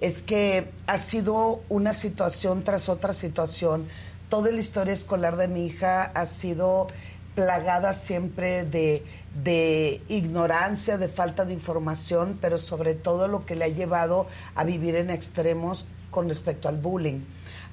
Q: es que ha sido una situación tras otra situación. Toda la historia escolar de mi hija ha sido plagada siempre de, de ignorancia, de falta de información, pero sobre todo lo que le ha llevado a vivir en extremos con respecto al bullying.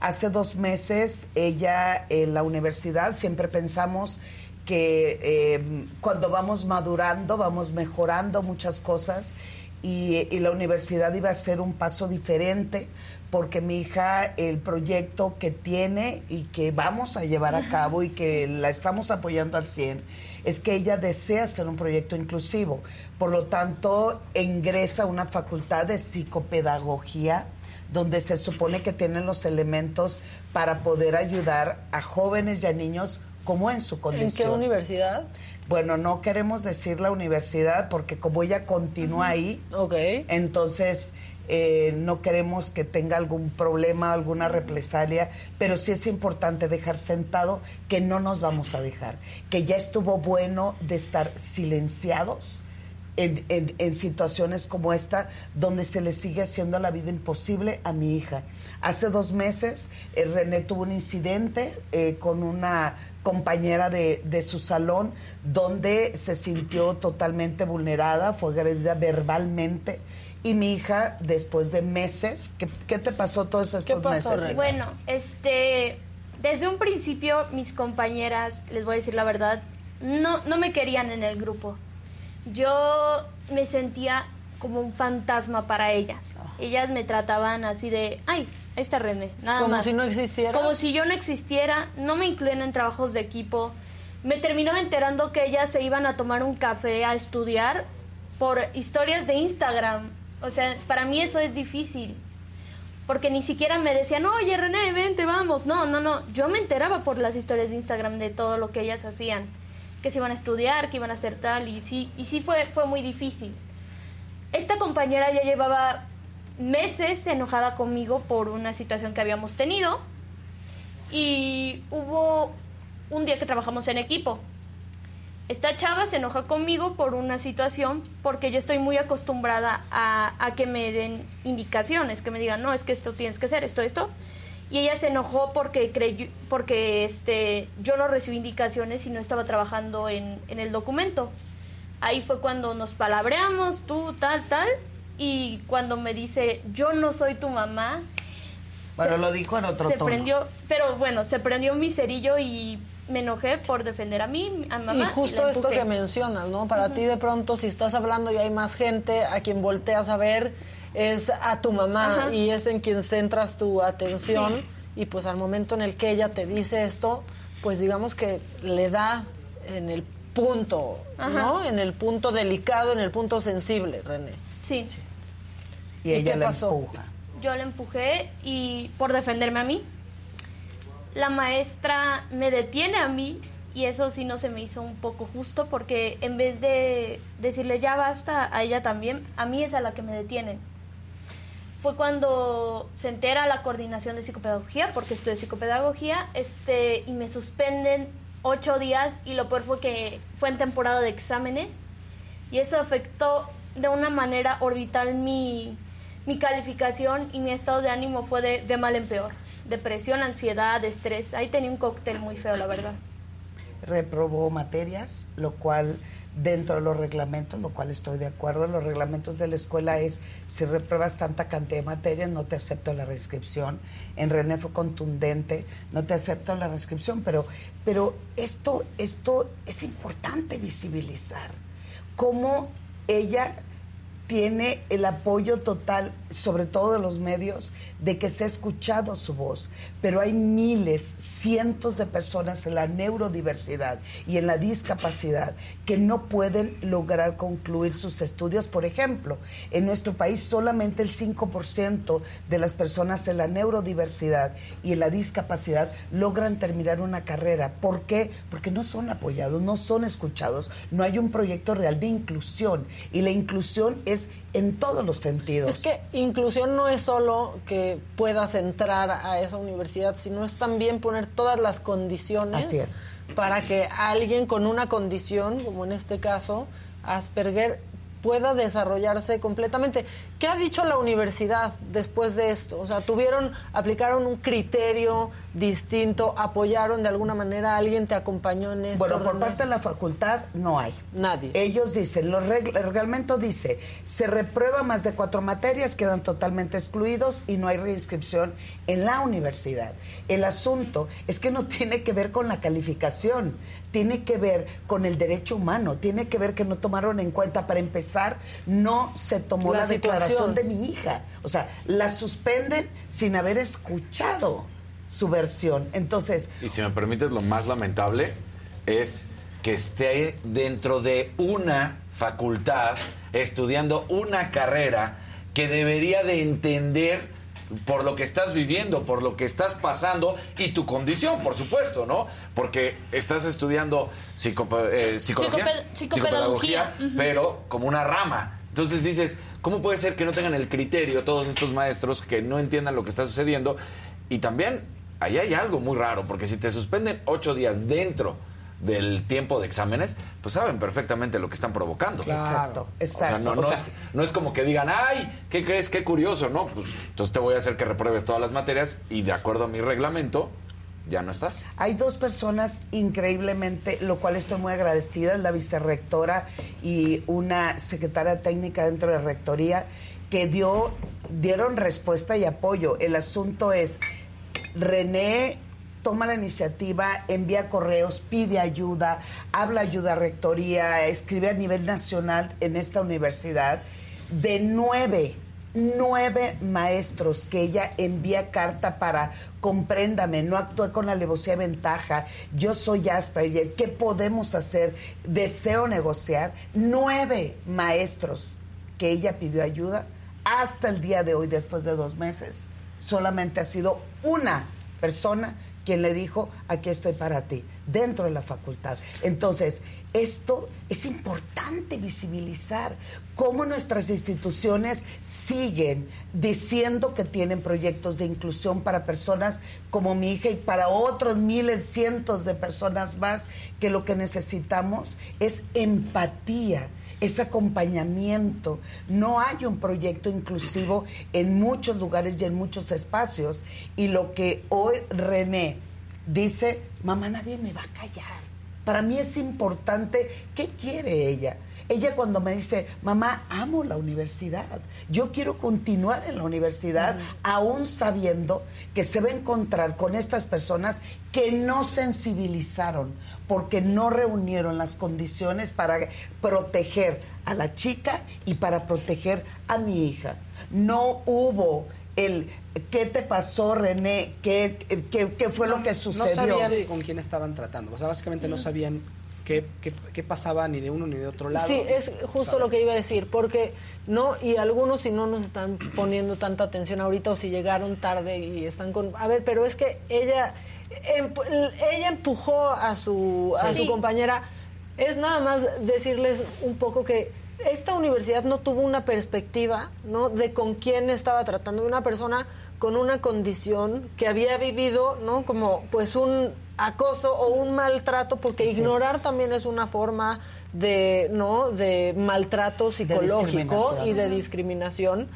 Q: Hace dos meses ella en la universidad siempre pensamos que eh, cuando vamos madurando vamos mejorando muchas cosas y, y la universidad iba a ser un paso diferente porque mi hija el proyecto que tiene y que vamos a llevar a cabo y que la estamos apoyando al 100 es que ella desea hacer un proyecto inclusivo. Por lo tanto, ingresa a una facultad de psicopedagogía donde se supone que tienen los elementos para poder ayudar a jóvenes y a niños como en su
D: ¿En
Q: condición.
D: qué universidad?
Q: Bueno, no queremos decir la universidad porque como ella continúa ahí, entonces eh, no queremos que tenga algún problema, alguna represalia, pero sí es importante dejar sentado que no nos vamos a dejar, que ya estuvo bueno de estar silenciados. En, en- en situaciones como esta, donde se le sigue haciendo la vida imposible a mi hija. Hace dos meses, eh, René tuvo un incidente eh, con una compañera de, de su salón, donde se sintió totalmente vulnerada, fue agredida verbalmente. Y mi hija, después de meses, ¿qué, qué te pasó todos estos meses? hija?
P: Bueno, este, desde un principio mis compañeras, les voy a decir la verdad, no, no me querían en el grupo. Yo me sentía como un fantasma para ellas.
D: Ah.
P: Ellas me trataban así de, ay, ahí está René, nada
D: Como
P: más.
D: si no existiera.
P: Como si yo no existiera, no me incluían en trabajos de equipo. Me terminaba enterando que ellas se iban a tomar un café a estudiar por historias de Instagram. O sea, para mí eso es difícil. Porque ni siquiera me decían, oye René, vente, vamos. No, no, no. Yo me enteraba por las historias de Instagram de todo lo que ellas hacían. Que se iban a estudiar, que iban a hacer tal. Y sí, y sí fue, fue muy difícil. Esta compañera ya llevaba meses enojada conmigo por una situación que habíamos tenido. Y hubo un día que trabajamos en equipo. Esta chava se enoja conmigo por una situación porque yo estoy muy acostumbrada a, que me den indicaciones, que me digan, no, es que esto tienes que hacer, esto, esto. Y ella se enojó porque creyó, porque este, yo no recibí indicaciones y no estaba trabajando en, en el documento. Ahí fue cuando nos palabreamos, tú, tal, tal. Y cuando me dice, yo no soy tu mamá,
Q: Bueno,
P: Se-
Q: lo dijo en otro
P: se
Q: tono.
P: prendió, pero bueno, se prendió mi cerillo y me enojé por defender a mí, a mamá.
D: Y justo esto que mencionas, ¿no? Para ti de pronto si estás hablando y hay más gente a quien volteas a ver es a tu mamá
P: Ajá.
D: y es en quien centras tu atención
P: Sí.
D: y pues al momento en el que ella te dice esto, pues digamos que le da en el punto, ¿no? En el punto delicado, en el punto sensible, René.
P: Sí.
Q: Y
D: ¿Y
Q: ella la
D: pasó?
Q: empuja.
P: Yo la empujé y por defenderme a mí, la maestra me detiene a mí y eso sí no se me hizo un poco justo porque en vez de decirle ya basta a ella también, a mí es a la que me detienen. Fue cuando se entera la coordinación de psicopedagogía, porque estudié psicopedagogía, este, y me suspenden ocho días y lo peor fue que fue en temporada de exámenes y eso afectó de una manera orbital mi, mi calificación y mi estado de ánimo fue de, de mal en peor. Depresión, ansiedad, estrés. Ahí tenía un cóctel muy feo, la verdad.
Q: reprobó materias, lo cual dentro de los reglamentos, lo cual estoy de acuerdo, los reglamentos de la escuela es si repruebas tanta cantidad de materias no te acepto la reinscripción. En René fue contundente, no te acepto la reinscripción, pero pero esto esto es importante visibilizar cómo ella tiene el apoyo total, sobre todo de los medios, de que se ha escuchado su voz. Pero hay miles, cientos de personas en la neurodiversidad y en la discapacidad que no pueden lograr concluir sus estudios. Por ejemplo, en nuestro país solamente el 5% de las personas en la neurodiversidad y en la discapacidad logran terminar una carrera. ¿Por qué? Porque no son apoyados, no son escuchados, no hay un proyecto real de inclusión. Y la inclusión es en todos los sentidos.
D: Es que inclusión no es solo que puedas entrar a esa universidad, sino es también poner todas las condiciones
Q: Así es.
D: Para que alguien con una condición, como en este caso, Asperger, pueda desarrollarse completamente. ¿Qué ha dicho la universidad después de esto? O sea, tuvieron, aplicaron un criterio distinto, apoyaron de alguna manera, alguien te acompañó en esto.
Q: Bueno, por
D: René?
Q: parte de la facultad no hay.
D: Nadie.
Q: Ellos dicen, los el reglamento dice, se reprueba más de cuatro materias, quedan totalmente excluidos y no hay reinscripción en la universidad. El asunto es que no tiene que ver con la calificación, tiene que ver con el derecho humano, tiene que ver que no tomaron en cuenta, para empezar, no se tomó
D: La
Q: la, declaración
D: situación.
Q: de mi hija. O sea, la suspenden sin haber escuchado su versión. Entonces,
C: Y si me permites, lo más lamentable es que esté dentro de una facultad estudiando una carrera que debería de entender por lo que estás viviendo, por lo que estás pasando y tu condición, por supuesto, ¿no? Porque estás estudiando psicope- eh, psicología,
P: Psicope- psicopedagogía,
C: pero como una rama. Entonces dices, ¿cómo puede ser que no tengan el criterio todos estos maestros que no entiendan lo que está sucediendo? Y también, ahí hay algo muy raro, porque si te suspenden ocho días dentro del tiempo de exámenes, pues saben perfectamente lo que están provocando.
Q: Exacto,
C: O sea,
Q: exacto.
C: no, no
Q: O sea,
C: es, no es como que digan, ay, ¿qué crees? Qué curioso, ¿no? Pues entonces te voy a hacer que repruebes todas las materias y de acuerdo a mi reglamento, ya no estás.
Q: Hay dos personas increíblemente, lo cual estoy muy agradecida, la vicerrectora y una secretaria técnica dentro de la rectoría, que dio, dieron respuesta y apoyo. El asunto es, René toma la iniciativa, envía correos, pide ayuda, habla ayuda a rectoría, escribe a nivel nacional en esta universidad. De nueve, nueve maestros que ella envía carta para compréndame, no actúe con alevosía de ventaja, yo soy Asperger, ¿qué podemos hacer? Deseo negociar. Nueve maestros que ella pidió ayuda hasta el día de hoy, después de dos meses. Solamente ha sido una persona quien le dijo, aquí estoy para ti, dentro de la facultad. Entonces, esto es importante visibilizar cómo nuestras instituciones siguen diciendo que tienen proyectos de inclusión para personas como mi hija y para otros miles, cientos de personas más, que lo que necesitamos es empatía es acompañamiento. No hay un proyecto inclusivo en muchos lugares y en muchos espacios. Y lo que hoy René dice, mamá, nadie me va a callar. Para mí es importante qué quiere ella. Ella cuando me dice, mamá, amo la universidad, yo quiero continuar en la universidad, aún sabiendo que se va a encontrar con estas personas que no sensibilizaron, porque no reunieron las condiciones para proteger a la chica y para proteger a mi hija. No hubo el qué te pasó, René, qué, qué, qué fue lo que sucedió.
E: No sabían con quién estaban tratando. O sea, básicamente no sabían qué, qué, qué pasaba ni de uno ni de otro lado.
D: Sí, es justo lo que iba a decir, porque no, y algunos si no nos están poniendo tanta atención ahorita o si llegaron tarde y están con... A ver, pero es que ella, emp- ella empujó a su, a
P: Sí.
D: su compañera. Es nada más decirles un poco que esta universidad no tuvo una perspectiva, ¿no? De con quién estaba tratando una persona con una condición que había vivido, ¿no? Como pues un acoso o un maltrato, porque
Q: Así es.
D: ignorar también es una forma de, ¿no? De maltrato psicológico y de discriminación.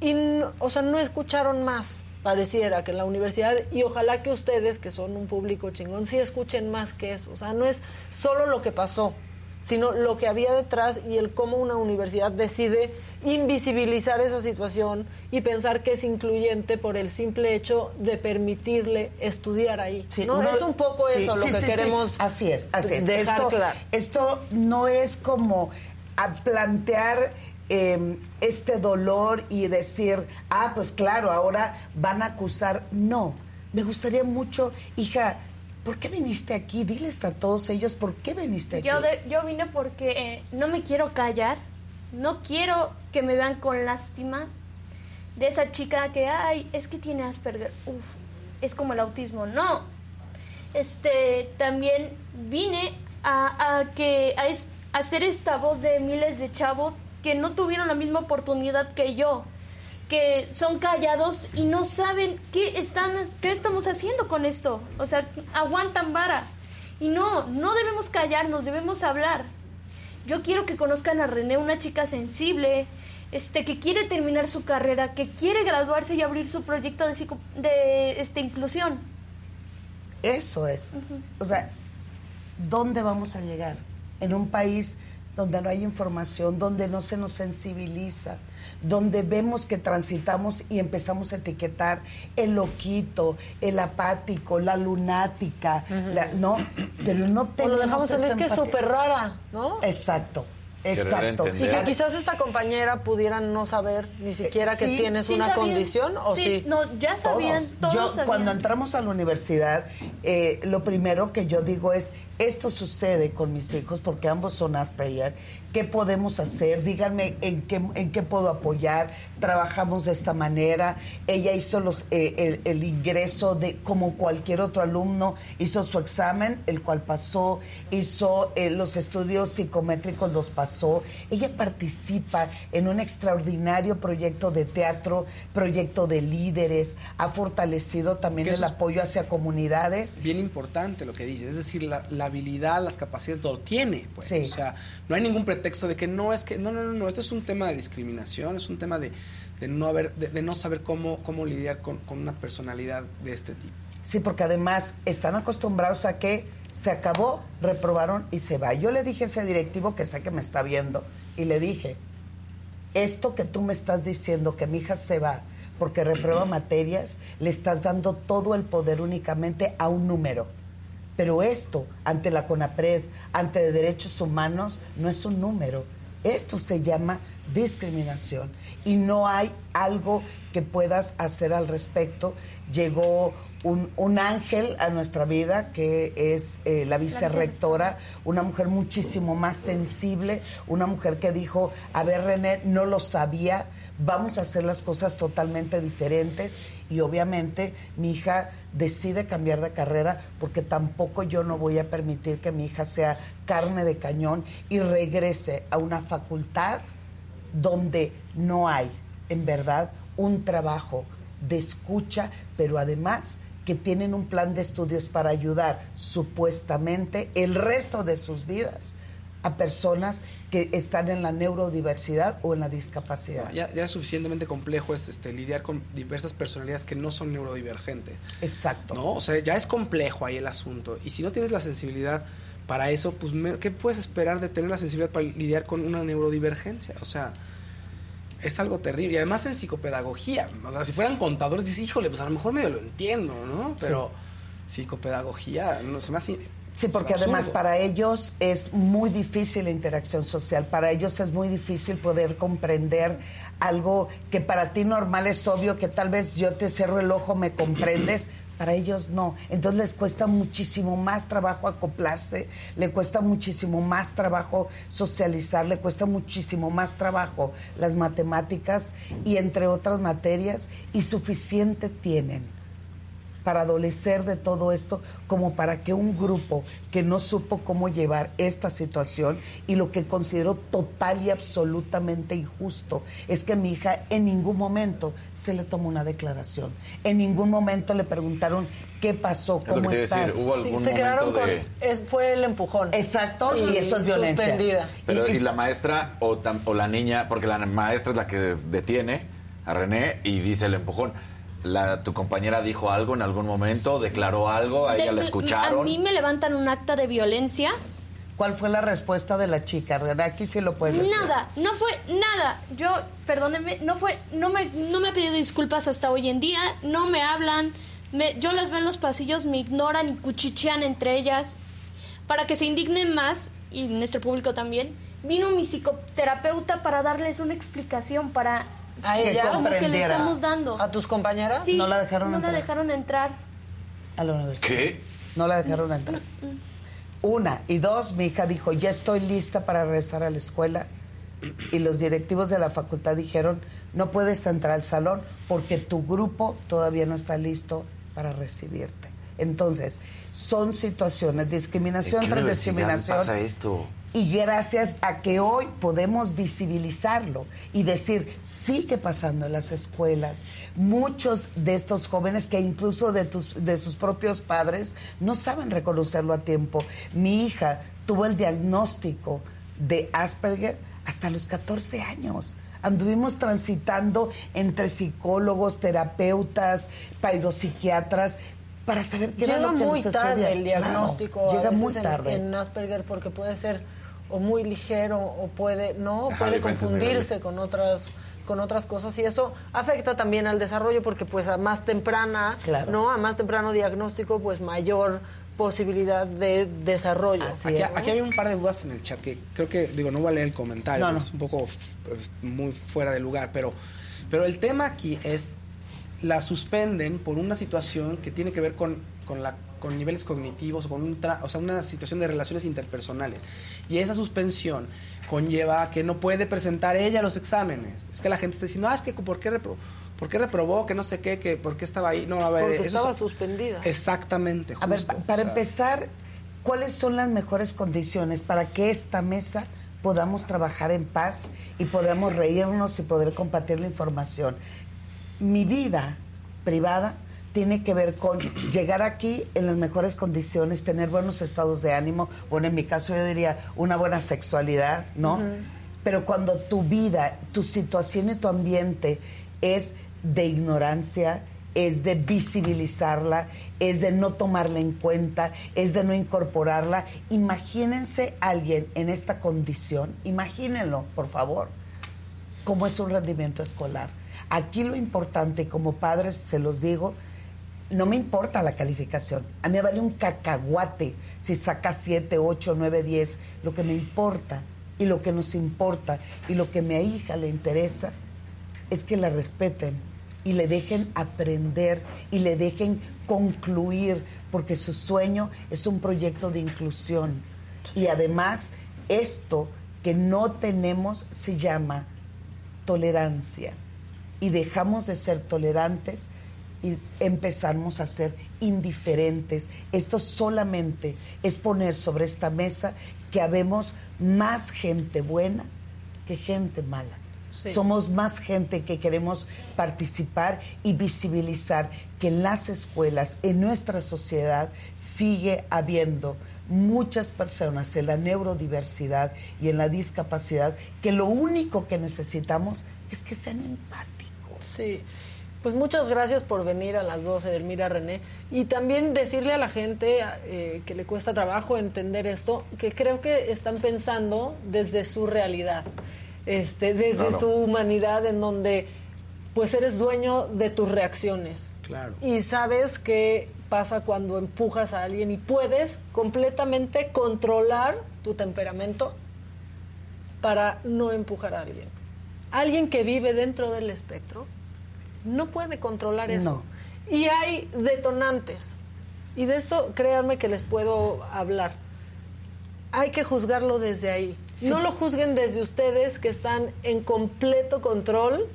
D: Y, o sea, no escucharon más, pareciera, que en la universidad. Y ojalá que ustedes, que son un público chingón, sí escuchen más que eso. O sea, no es solo lo que pasó, sino lo que había detrás y el cómo una universidad decide invisibilizar esa situación y pensar que es incluyente por el simple hecho de permitirle estudiar ahí. ¿no?
Q: uno-
D: es un poco
Q: sí,
D: eso lo
Q: sí,
D: que
Q: sí, sí.
D: queremos
Q: Así es, así es.
D: dejar
Q: esto,
D: claro.
Q: esto no es como a plantear eh, este dolor y decir, ah, pues claro, ahora van a acusar. No, me gustaría mucho, hija, ¿por qué viniste aquí? Diles a todos ellos, ¿por qué viniste aquí?
P: Yo, de- yo vine porque eh, no me quiero callar, no quiero que me vean con lástima de esa chica que, ay, es que tiene Asperger, uf, es como el autismo. No, este, también vine a, a que, a, es- a ser esta voz de miles de chavos que no tuvieron la misma oportunidad que yo, que son callados y no saben qué, están, qué estamos haciendo con esto. O sea, aguantan vara. Y no, no debemos callarnos, debemos hablar. Yo quiero que conozcan a René, una chica sensible, este, que quiere terminar su carrera, que quiere graduarse y abrir su proyecto de, psico- de este, inclusión.
Q: Eso es. O sea, ¿dónde vamos a llegar? En un país donde no hay información, donde no se nos sensibiliza, donde vemos que transitamos y empezamos a etiquetar el loquito, el apático, la lunática, la- ¿no? Pero no
D: O
Q: tenemos
D: lo dejamos es que es súper rara, ¿no?
Q: Exacto, exacto.
D: Y que quizás esta compañera pudiera no saber ni siquiera que
Q: Sí,
D: tienes
Q: sí
D: una
Q: sabían.
D: condición, ¿o sí?
P: No, ya sabían, todos,
Q: Yo,
P: sabían.
Q: cuando entramos a la universidad, eh, lo primero que yo digo es, esto sucede con mis hijos porque ambos son Asperger. ¿Qué podemos hacer? Díganme en qué, en qué puedo apoyar. Trabajamos de esta manera. Ella hizo los, eh, el, el ingreso de como cualquier otro alumno, hizo su examen, el cual pasó, hizo eh, los estudios psicométricos, los pasó. Ella participa en un extraordinario proyecto de teatro, proyecto de líderes, ha fortalecido también el apoyo hacia comunidades.
E: Bien importante lo que dices, es decir, la, la habilidad, las capacidades, lo tiene, pues.
Q: Sí.
E: O sea, no hay ningún pretexto de que no es que, no, no, no, no, esto es un tema de discriminación, es un tema de, de no haber, de, de no saber cómo, cómo lidiar con, con una personalidad de este tipo.
Q: Sí, porque además están acostumbrados a que se acabó, reprobaron y se va. Yo le dije a ese directivo que sé que me está viendo y le dije, esto que tú me estás diciendo, que mi hija se va porque reprueba materias, le estás dando todo el poder únicamente a un número. Pero esto, ante la CONAPRED, ante derechos humanos, no es un número. Esto se llama discriminación y no hay algo que puedas hacer al respecto. Llegó un, un ángel a nuestra vida que es eh, la vicerrectora, una mujer muchísimo más sensible, una mujer que dijo, a ver René, no lo sabía, vamos a hacer las cosas totalmente diferentes y obviamente mi hija decide cambiar de carrera porque tampoco yo no voy a permitir que mi hija sea carne de cañón y regrese a una facultad donde no hay en verdad un trabajo de escucha, pero además que tienen un plan de estudios para ayudar supuestamente el resto de sus vidas a personas que están en la neurodiversidad o en la discapacidad.
E: Ya, ya es suficientemente complejo es, este, lidiar con diversas personalidades que no son neurodivergentes.
Q: Exacto.
E: ¿no? O sea, ya es complejo ahí el asunto. Y si no tienes la sensibilidad para eso, pues, me- ¿qué puedes esperar de tener la sensibilidad para lidiar con una neurodivergencia? O sea, es algo terrible. Y además en psicopedagogía, o sea, si fueran contadores, dices, híjole, pues a lo mejor medio lo entiendo, ¿no? Pero psicopedagogía, no es más...
Q: Sí, porque además para ellos es muy difícil la interacción social, para ellos es muy difícil poder comprender algo que para ti normal es obvio, que tal vez yo te cierro el ojo, me comprendes, para ellos no. Entonces les cuesta muchísimo más trabajo acoplarse, le cuesta muchísimo más trabajo socializar, le cuesta muchísimo más trabajo las matemáticas y entre otras materias, y suficiente tienen para adolecer de todo esto como para que un grupo que no supo cómo llevar esta situación y lo que considero total y absolutamente injusto es que mi hija en ningún momento se le tomó una declaración. En ningún momento le preguntaron qué pasó, cómo estás.
C: decir, hubo algún
D: Sí, se quedaron con.
C: de-
D: es- fue el empujón.
Q: Exacto, y eso es violencia.
D: Suspendida.
C: Pero, y la maestra o, tam- o la niña, porque la maestra es la que detiene a René y dice el empujón. La, ¿Tu compañera dijo algo en algún momento? ¿Declaró algo? ¿A ella
P: De-
C: la escucharon?
P: A mí me levantan un acta de violencia.
Q: ¿Cuál fue la respuesta de la chica? Aquí sí lo puedes decir.
P: Nada, no fue nada. Yo, perdónenme, no fue, no me, no me ha pedido disculpas hasta hoy en día, no me hablan, me- yo las veo en los pasillos, me ignoran y cuchichean entre ellas. Para que se indignen más, y nuestro público también, vino mi psicoterapeuta para darles una explicación, para
D: A ella.
P: como que le estamos dando.
D: ¿A tus compañeras?
P: Sí,
Q: No la dejaron
P: no
Q: entrar.
P: la dejaron entrar.
Q: A la universidad.
C: ¿Qué?
Q: No la dejaron entrar. Una. Y dos, mi hija dijo, ya estoy lista para regresar a la escuela. Y los directivos de la facultad dijeron, no puedes entrar al salón porque tu grupo todavía no está listo para recibirte. Entonces, son situaciones, discriminación
C: ¿En qué
Q: tras discriminación.
C: pasa esto?
Q: Y gracias a que hoy podemos visibilizarlo y decir, sigue pasando en las escuelas. Muchos de estos jóvenes que incluso de, tus, de sus propios padres no saben reconocerlo a tiempo. Mi hija tuvo el diagnóstico de Asperger hasta los 14 años. Anduvimos transitando entre psicólogos, terapeutas, paidopsiquiatras para saber qué era
D: Llega
Q: lo que
D: muy tarde el diagnóstico.
Q: llega muy
D: en-
Q: tarde.
D: En, Asperger porque puede ser o muy ligero o puede no
C: Ajá,
D: puede confundirse
C: niveles.
D: con otras con otras cosas y eso afecta también al desarrollo porque pues a más temprana
Q: Claro.
D: no a más temprano diagnóstico pues mayor posibilidad de desarrollo
Q: Así
E: Aquí,
Q: es.
E: aquí hay un par de dudas en el chat que creo que, digo, no voy a leer el comentario,
Q: No, no.
E: es un poco f- muy fuera de lugar, pero, pero el tema aquí es, la suspenden por una situación que tiene que ver con, con, la, con niveles cognitivos, con un tra- o sea, una situación de relaciones interpersonales. Y esa suspensión conlleva a que no puede presentar ella los exámenes. Es que la gente está diciendo, ah, es que ¿por qué, repro- ¿por qué reprobó? Que no sé qué, que ¿por qué estaba ahí? No, a ver,
D: porque
E: eso es-
D: estaba suspendida
E: Exactamente,
Q: A ver,
E: justo,
Q: pa- para
E: o sea,
Q: empezar, ¿cuáles son las mejores condiciones para que esta mesa podamos trabajar en paz y podamos reírnos y poder compartir la información? Mi vida privada tiene que ver con llegar aquí en las mejores condiciones, tener buenos estados de ánimo, bueno, en mi caso yo diría una buena sexualidad, ¿no? Pero cuando tu vida, tu situación y tu ambiente es de ignorancia, es de visibilizarla, es de no tomarla en cuenta, es de no incorporarla. Imagínense alguien en esta condición, imagínenlo, por favor, cómo es un rendimiento escolar. Aquí lo importante, como padres se los digo, no me importa la calificación. A mí me vale un cacahuate si saca 7, 8, 9, 10. Lo que me importa y lo que nos importa y lo que a mi hija le interesa es que la respeten y le dejen aprender y le dejen concluir, porque su sueño es un proyecto de inclusión. Y además, esto que no tenemos se llama tolerancia. Y dejamos de ser tolerantes y empezamos a ser indiferentes. Esto solamente es poner sobre esta mesa que habemos más gente buena que gente mala.
D: Sí.
Q: Somos más gente que queremos participar y visibilizar que en las escuelas, en nuestra sociedad, sigue habiendo muchas personas en la neurodiversidad y en la discapacidad que lo único que necesitamos es que sean empáticos.
D: Sí. Pues muchas gracias por venir a las 12 del Mira René y también decirle a la gente eh, que le cuesta trabajo entender esto, que creo que están pensando desde su realidad, este, desde
E: Claro.
D: su humanidad en donde pues eres dueño de tus reacciones.
E: Claro.
D: Y sabes qué pasa cuando empujas a alguien y puedes completamente controlar tu temperamento para no empujar a alguien. Alguien que vive dentro del espectro no puede controlar eso. Y hay detonantes. Y de esto créanme que les puedo hablar. Hay que juzgarlo desde ahí.
Q: Sí.
D: No lo juzguen desde ustedes que están en completo control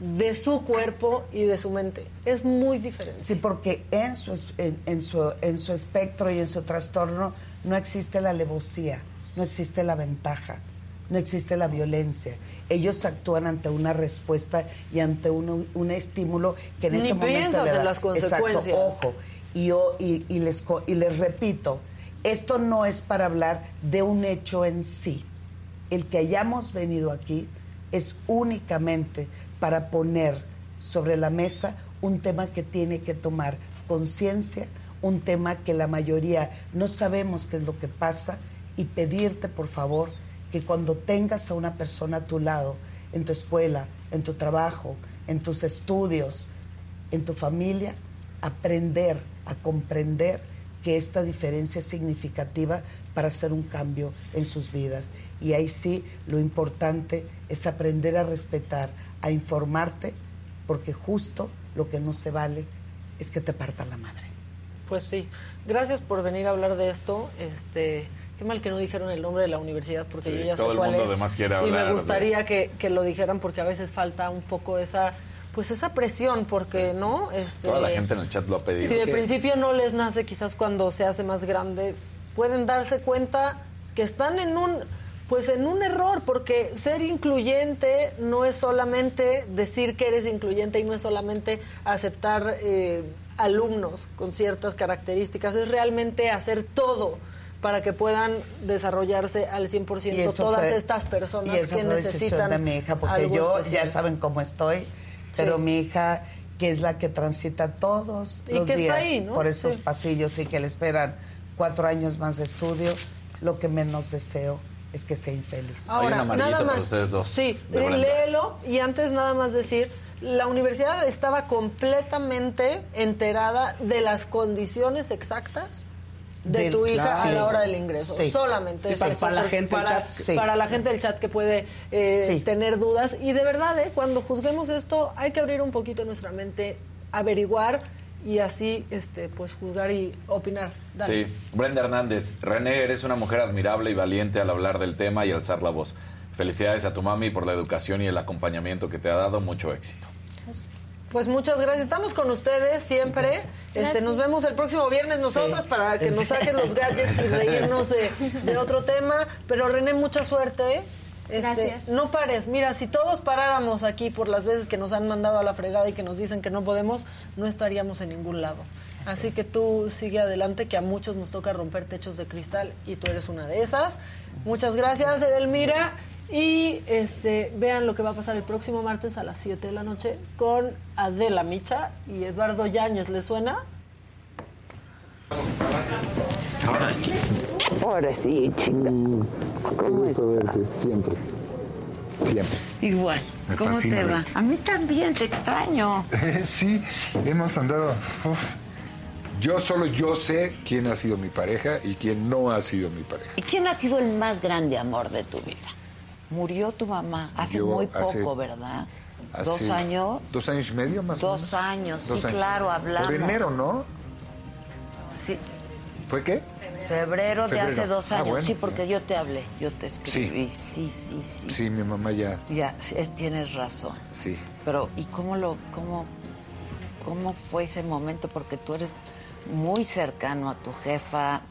D: de su cuerpo y de su mente. Es muy diferente.
Q: Sí, porque en su, en, en su, en su espectro y en su trastorno no existe la alevosía, no existe la ventaja, no existe la violencia. Ellos actúan ante una respuesta y ante un, un estímulo que en
D: Ni
Q: ese momento
D: piensas
Q: le
D: en
Q: da-
D: las consecuencias.
Q: Exacto, ojo. Y, yo- y, y les, y les repito, esto no es para hablar de un hecho en sí. El que hayamos venido aquí es únicamente para poner sobre la mesa un tema que tiene que tomar conciencia, un tema que la mayoría no sabemos qué es lo que pasa y pedirte por favor que cuando tengas a una persona a tu lado, en tu escuela, en tu trabajo, en tus estudios, en tu familia, aprender a comprender que esta diferencia es significativa para hacer un cambio en sus vidas. Y ahí sí, lo importante es aprender a respetar, a informarte, porque justo lo que no se vale es que te parta la madre.
D: Pues sí. Gracias por venir a hablar de esto. Este, qué mal que no dijeron el nombre de la universidad porque
C: Sí,
D: yo ya
C: todo
D: sé
C: el
D: cuál
C: mundo
D: es.
C: además quiere
D: y
C: hablar
D: me
C: de-
D: gustaría que, que lo dijeran porque a veces falta un poco esa pues esa presión porque no este
C: Toda la gente en el chat lo ha pedido.
D: si de principio no les nace, quizás cuando se hace más grande, pueden darse cuenta que están en un pues en un error, porque ser incluyente no es solamente decir que eres incluyente y no es solamente aceptar eh, alumnos con ciertas características, es realmente hacer todo para que puedan desarrollarse al 100%
Q: Y eso
D: todas
Q: fue-
D: estas personas
Q: y esa
D: que
Q: fue
D: necesitan
Q: de mi hija, porque
D: algo
Q: yo
D: especial.
Q: ya saben cómo estoy, pero
D: Sí.
Q: mi hija, que es la que transita todos
D: Y
Q: los
D: que
Q: días
D: ahí, ¿no?
Q: por esos
D: Sí.
Q: pasillos y que le esperan cuatro años más de estudio, lo que menos deseo es que sea infeliz.
D: Ahora, nada más. Sí,
Q: de Brenda.
D: léelo y antes nada más decir, la universidad estaba completamente enterada de las condiciones exactas de
Q: Del-
D: tu hija
Q: claro.
D: a la hora del ingreso.
Q: Sí.
D: Solamente
Q: Sí,
D: es
Q: para-
D: eso,
Q: para la gente del
D: para,
Q: chat, sí.
D: para la gente del chat que puede eh,
Q: Sí.
D: tener dudas. Y de verdad, eh, cuando juzguemos esto, hay que abrir un poquito nuestra mente, averiguar y así este pues juzgar y opinar. Dale.
C: Sí, Brenda Hernández, René, eres una mujer admirable y valiente al hablar del tema y alzar la voz. Felicidades a tu mami por la educación y el acompañamiento que te ha dado. Mucho éxito.
D: Pues muchas gracias. Estamos con ustedes siempre. Este, nos vemos el próximo viernes nosotros
Q: Sí.
D: para que nos saquen los gadgets y reírnos de, de otro tema. Pero René, mucha suerte. ¿eh? Este,
P: Gracias.
D: No pares. Mira, si todos paráramos aquí por las veces que nos han mandado a la fregada y que nos dicen que no podemos, no estaríamos en ningún lado. Así que tú sigue adelante, que a muchos nos toca romper techos de cristal y tú eres una de esas. Muchas gracias, Edelmira. Y este, vean lo que va a pasar el próximo martes a las 7 de la noche con Adela Micha y Eduardo Yáñez. ¿Le suena?
R: Ahora sí. Ahora sí, chica. ¿Cómo estás? Siempre. Siempre.
S: Igual.
R: Me
S: ¿Cómo
R: fascina
S: te va?
R: verte.
S: A mí también, te extraño.
R: sí, hemos andado. uf. Yo solo yo sé quién ha sido mi pareja y quién no ha sido mi pareja.
S: ¿Y quién ha sido el más grande amor de tu vida? Murió tu mamá hace
R: Yo
S: muy
R: hace-
S: poco, ¿verdad?
R: Hace
S: ¿Dos años?
R: Dos años y medio más o menos.
S: Dos años,
R: Dos
S: sí,
R: años.
S: claro, hablamos.
R: Por enero, ¿no?
S: Sí.
R: ¿Fue qué?
S: Febrero, de
R: Febrero.
S: hace dos
R: Ah,
S: años.
R: bueno.
S: Sí, porque yo te hablé, yo te escribí. Sí, sí, sí.
R: Sí, mi mamá ya.
S: Ya, es- tienes razón.
R: Sí.
S: Pero, ¿y cómo lo, cómo, cómo fue ese momento? Porque tú eres muy cercano a tu jefa.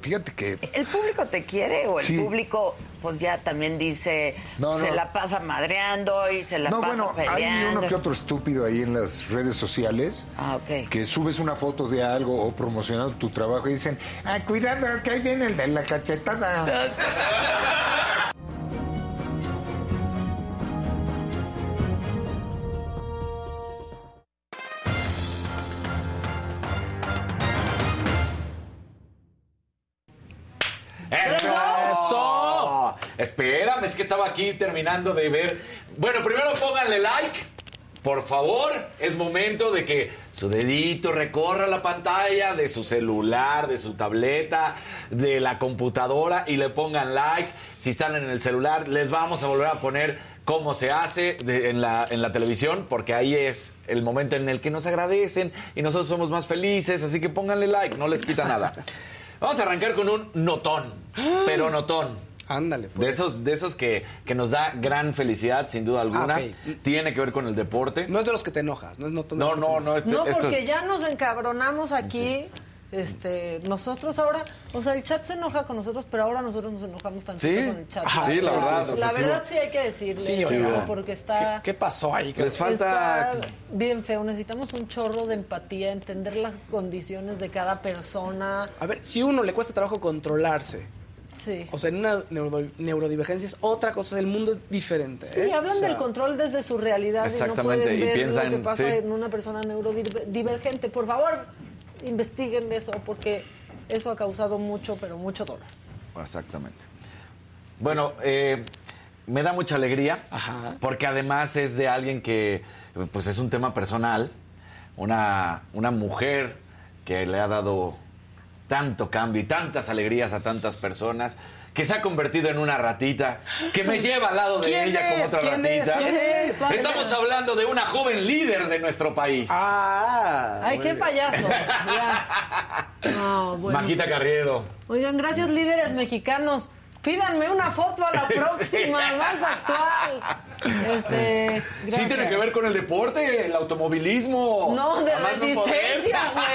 R: Fíjate que.
S: ¿El público te quiere o el
R: Sí.
S: público, pues ya también dice,
R: No,
S: se
R: no.
S: la pasa madreando y se la
R: no,
S: pasa
R: bueno, hay
S: peleando?
R: uno que otro estúpido ahí en las redes sociales.
S: Ah, ok.
R: Que subes una foto de algo o promocionando tu trabajo y dicen, ah, cuidado, que ahí viene el de la cachetada.
C: ¡Eso! ¡Eso! Espérame, es que estaba aquí terminando de ver. Bueno, primero pónganle like. Por favor, es momento de que su dedito recorra la pantalla de su celular, de su tableta, de la computadora y le pongan like. Si están en el celular, les vamos a volver a poner cómo se hace de- en, la, en la televisión, porque ahí es el momento en el que nos agradecen y nosotros somos más felices, así que pónganle like, no les quita nada. Vamos a arrancar con un notón, pero notón.
E: Ándale. pues.
C: De esos, de esos que, que nos da gran felicidad, sin duda alguna.
E: Ah.
C: Tiene que ver con el deporte.
E: No es de los que te enojas, no es notón de
C: No,
E: los que
C: no,
E: te
C: no,
E: enojas.
C: este-
D: No, porque ya nos encabronamos aquí. Este, nosotros ahora, o sea, el chat se enoja con nosotros, pero ahora nosotros nos enojamos tantito
C: Sí.
D: con el chat.
C: Ajá, sí, la verdad, sea,
D: La
C: sí
D: verdad sí hay que decirle
E: Sí,
D: eso,
E: oiga.
D: porque está
E: ¿Qué, qué pasó ahí?
C: Les falta-
D: está bien feo. Necesitamos un chorro de empatía, entender las condiciones de cada persona.
E: A ver, si uno le cuesta trabajo controlarse,
D: Sí.
E: o sea, en una neuro- neurodivergencia es otra cosa, el mundo es diferente.
D: Sí,
E: ¿eh?
D: hablan
E: O sea,
D: del control desde su realidad y no
C: Exactamente,
D: pueden
C: y
D: ver
C: piensan,
D: lo que pasa
C: sí.
D: en una persona neurodivergente. Por favor, investiguen eso porque eso ha causado mucho, pero mucho dolor.
C: Exactamente. Bueno, eh, me da mucha alegría porque además es de alguien que pues es un tema personal, una, una mujer que le ha dado tanto cambio y tantas alegrías a tantas personas, que se ha convertido en una ratita, que me lleva al lado de
E: ¿Quién
C: ella como
E: es?
C: otra
E: ¿Quién es?
C: ratita.
E: ¿Quién es?
C: Estamos hablando de una joven líder de nuestro país.
E: Ah,
D: Ay, qué
E: bien.
D: payaso. Ya. No, bueno.
C: Majita Carriedo.
D: Oigan, gracias líderes mexicanos. Pídanme una foto a la próxima, más actual. Este,
C: Sí tiene que ver con el deporte, el automovilismo.
D: No, de
C: más no
D: resistencia, güey.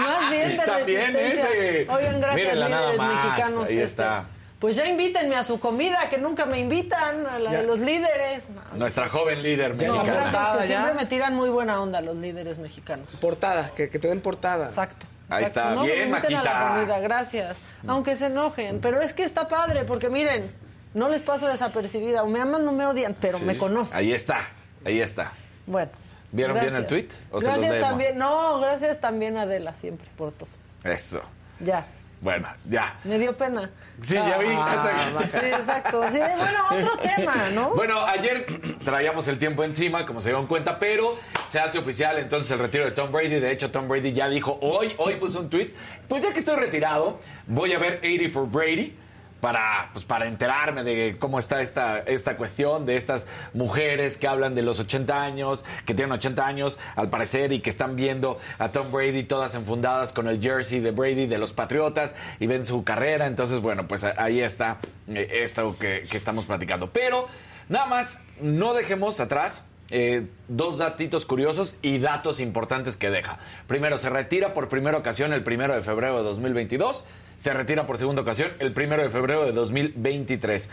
D: Más bien de
C: También
D: resistencia.
C: ese.
D: Oigan, gracias,
C: Mírenla nada
D: líderes
C: más,
D: mexicanos.
C: ahí
D: este,
C: está.
D: Pues ya invítenme a su comida, que nunca me invitan, a la
C: Ya.
D: de los líderes. No,
C: Nuestra joven líder
D: no,
C: mexicana.
D: gracias, que siempre me tiran muy buena onda los líderes mexicanos.
E: Portada, que, que te den portada.
D: Exacto.
C: Ahí está,
D: No,
C: bien,
D: me inviten a la
C: Maquita.
D: comida, gracias. Aunque se enojen, pero es que está padre, porque miren, no les paso desapercibida. O me aman o me odian, pero
C: Sí.
D: me conocen.
C: Ahí está, ahí está.
D: Bueno.
C: ¿Vieron bien el tweet? ¿O se los
D: gracias también. No, gracias también a Adela siempre por todo.
C: Eso.
D: Ya,
C: Bueno, ya.
D: me dio pena.
C: Sí, ya vi.
D: Ah,
C: hasta-
D: Sí, exacto. Sí, bueno, otro tema, ¿no?
C: Bueno, ayer traíamos el tiempo encima, como se dieron cuenta, pero se hace oficial entonces el retiro de Tom Brady. De hecho, Tom Brady ya dijo hoy, hoy puso un tweet. Pues ya que estoy retirado, voy a ver 80 for Brady. Para, pues, para enterarme de cómo está esta, esta cuestión de estas mujeres que hablan de los 80 años, que tienen 80 años al parecer y que están viendo a Tom Brady todas enfundadas con el jersey de Brady de los Patriotas y ven su carrera. Entonces, bueno, pues ahí está eh, esto que, que estamos platicando. Pero nada más, no dejemos atrás eh, dos datitos curiosos y datos importantes que deja. Primero, se retira por primera ocasión el primero de febrero de 2022. Se retira por segunda ocasión el primero de febrero de 2023.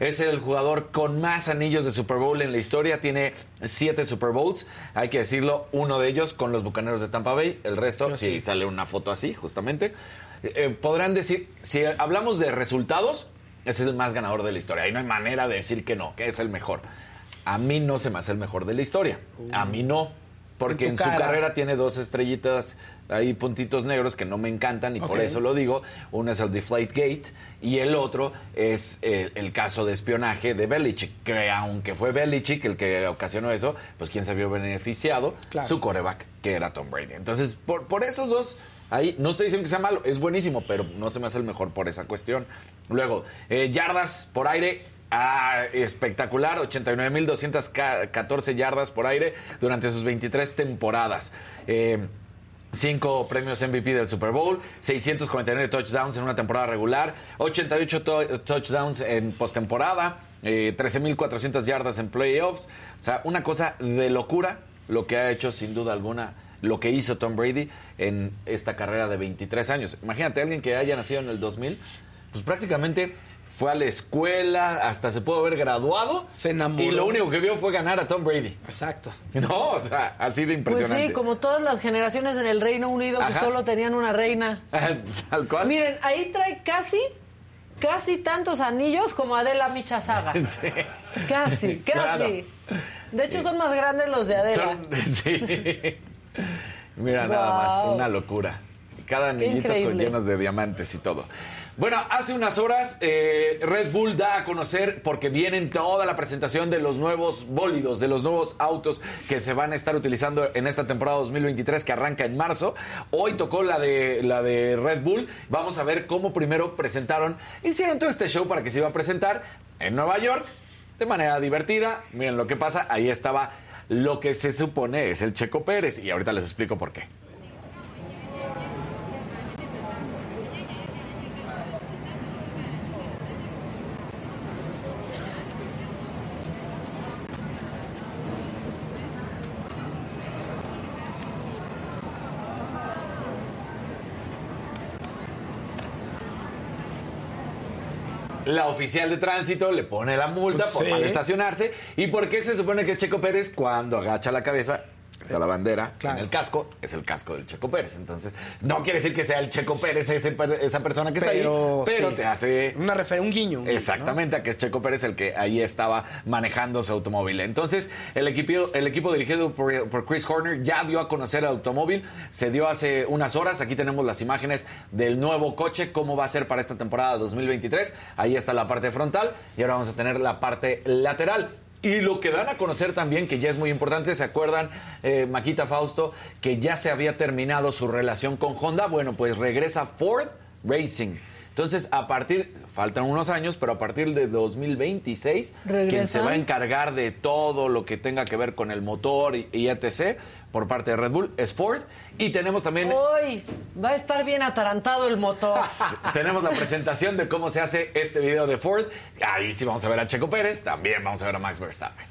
C: Es el jugador con más anillos de Super Bowl en la historia. Tiene siete Super Bowls. Hay que decirlo, uno de ellos con los Bucaneros de Tampa Bay. El resto, sí, sale una foto así, justamente. Eh, podrán decir, si hablamos de resultados, es el más ganador de la historia. Ahí no hay manera de decir que no, que es el mejor. A mí no se me hace el mejor de la historia. A mí no. Porque
E: En
C: su
E: cara.
C: carrera tiene dos estrellitas, ahí puntitos negros que no me encantan y por eso lo digo. Uno es el Deflategate y el otro es eh, el caso de espionaje de Belichick, que aunque fue Belichick el que ocasionó eso, pues quien se vio beneficiado,
E: Claro.
C: su coreback, que era Tom Brady. Entonces, por, por esos dos, ahí no estoy diciendo que sea malo, es buenísimo, pero no se me hace el mejor por esa cuestión. Luego, eh, yardas por aire. Ah, espectacular, 89.214 yardas por aire durante sus 23 temporadas. Eh, Cinco premios MVP del Super Bowl, 649 touchdowns en una temporada regular, 88 to- touchdowns en postemporada, eh, 13.400 yardas en playoffs. O sea, una cosa de locura lo que ha hecho sin duda alguna, lo que hizo Tom Brady en esta carrera de 23 años. Imagínate, alguien que haya nacido en el 2000, pues prácticamente fue a la escuela, hasta se pudo haber graduado.
E: Se enamoró.
C: Y lo único que vio fue ganar a Tom Brady.
E: Exacto.
C: No, o sea, así de
D: Pues
C: impresionante.
D: sí, como todas las generaciones en el Reino Unido que solo tenían una reina.
C: Tal cual.
D: Miren, ahí trae casi, casi tantos anillos como Adela Michazaga.
C: Sí.
D: Casi, casi.
C: Claro.
D: De hecho, son más grandes los de Adela.
C: Son- sí. Mira, nada más, una locura. cada anillito con llenos de diamantes y todo. Bueno, hace unas horas eh, Red Bull da a conocer, porque vienen toda la presentación de los nuevos bólidos, de los nuevos autos que se van a estar utilizando en esta temporada 2023 que arranca en marzo. Hoy tocó la de, la de Red Bull. Vamos a ver cómo primero presentaron, hicieron todo este show para que se iba a presentar en Nueva York de manera divertida. Miren lo que pasa, ahí estaba lo que se supone es el Checo Pérez y ahorita les explico por qué. La oficial de tránsito le pone la multa por
E: Sí.
C: mal estacionarse. ¿Y por qué se supone que es Checo Pérez cuando agacha la cabeza? Está la bandera en el casco, es el casco del Checo Pérez. Entonces, no quiere decir que sea el Checo Pérez ese esa persona que
E: Pero,
C: está ahí, pero
E: sí.
C: te hace
E: Una refer un guiño. un guiño,
C: Exactamente, a que es Checo Pérez el que ahí estaba manejando su automóvil. Entonces, el equipo, el equipo dirigido por, por Chris Horner ya dio a conocer el automóvil. Se dio hace unas horas. Aquí tenemos las imágenes del nuevo coche, cómo va a ser para esta temporada 2023. Ahí está la parte frontal y ahora vamos a tener la parte lateral. Y lo que dan a conocer también, que ya es muy importante, ¿se acuerdan, eh, Maquita Fausto, que ya se había terminado su relación con Honda? Bueno, pues regresa Ford Racing. Entonces, a partir, faltan unos años, pero a partir de 2026, quien se va a encargar de todo lo que tenga que ver con el motor y, y etc. por parte de Red Bull es Ford. Y tenemos también
D: Hoy va a estar bien atarantado el motor.
C: tenemos la presentación de cómo se hace este video de Ford. Ahí sí vamos a ver a Checo Pérez, también vamos a ver a Max Verstappen.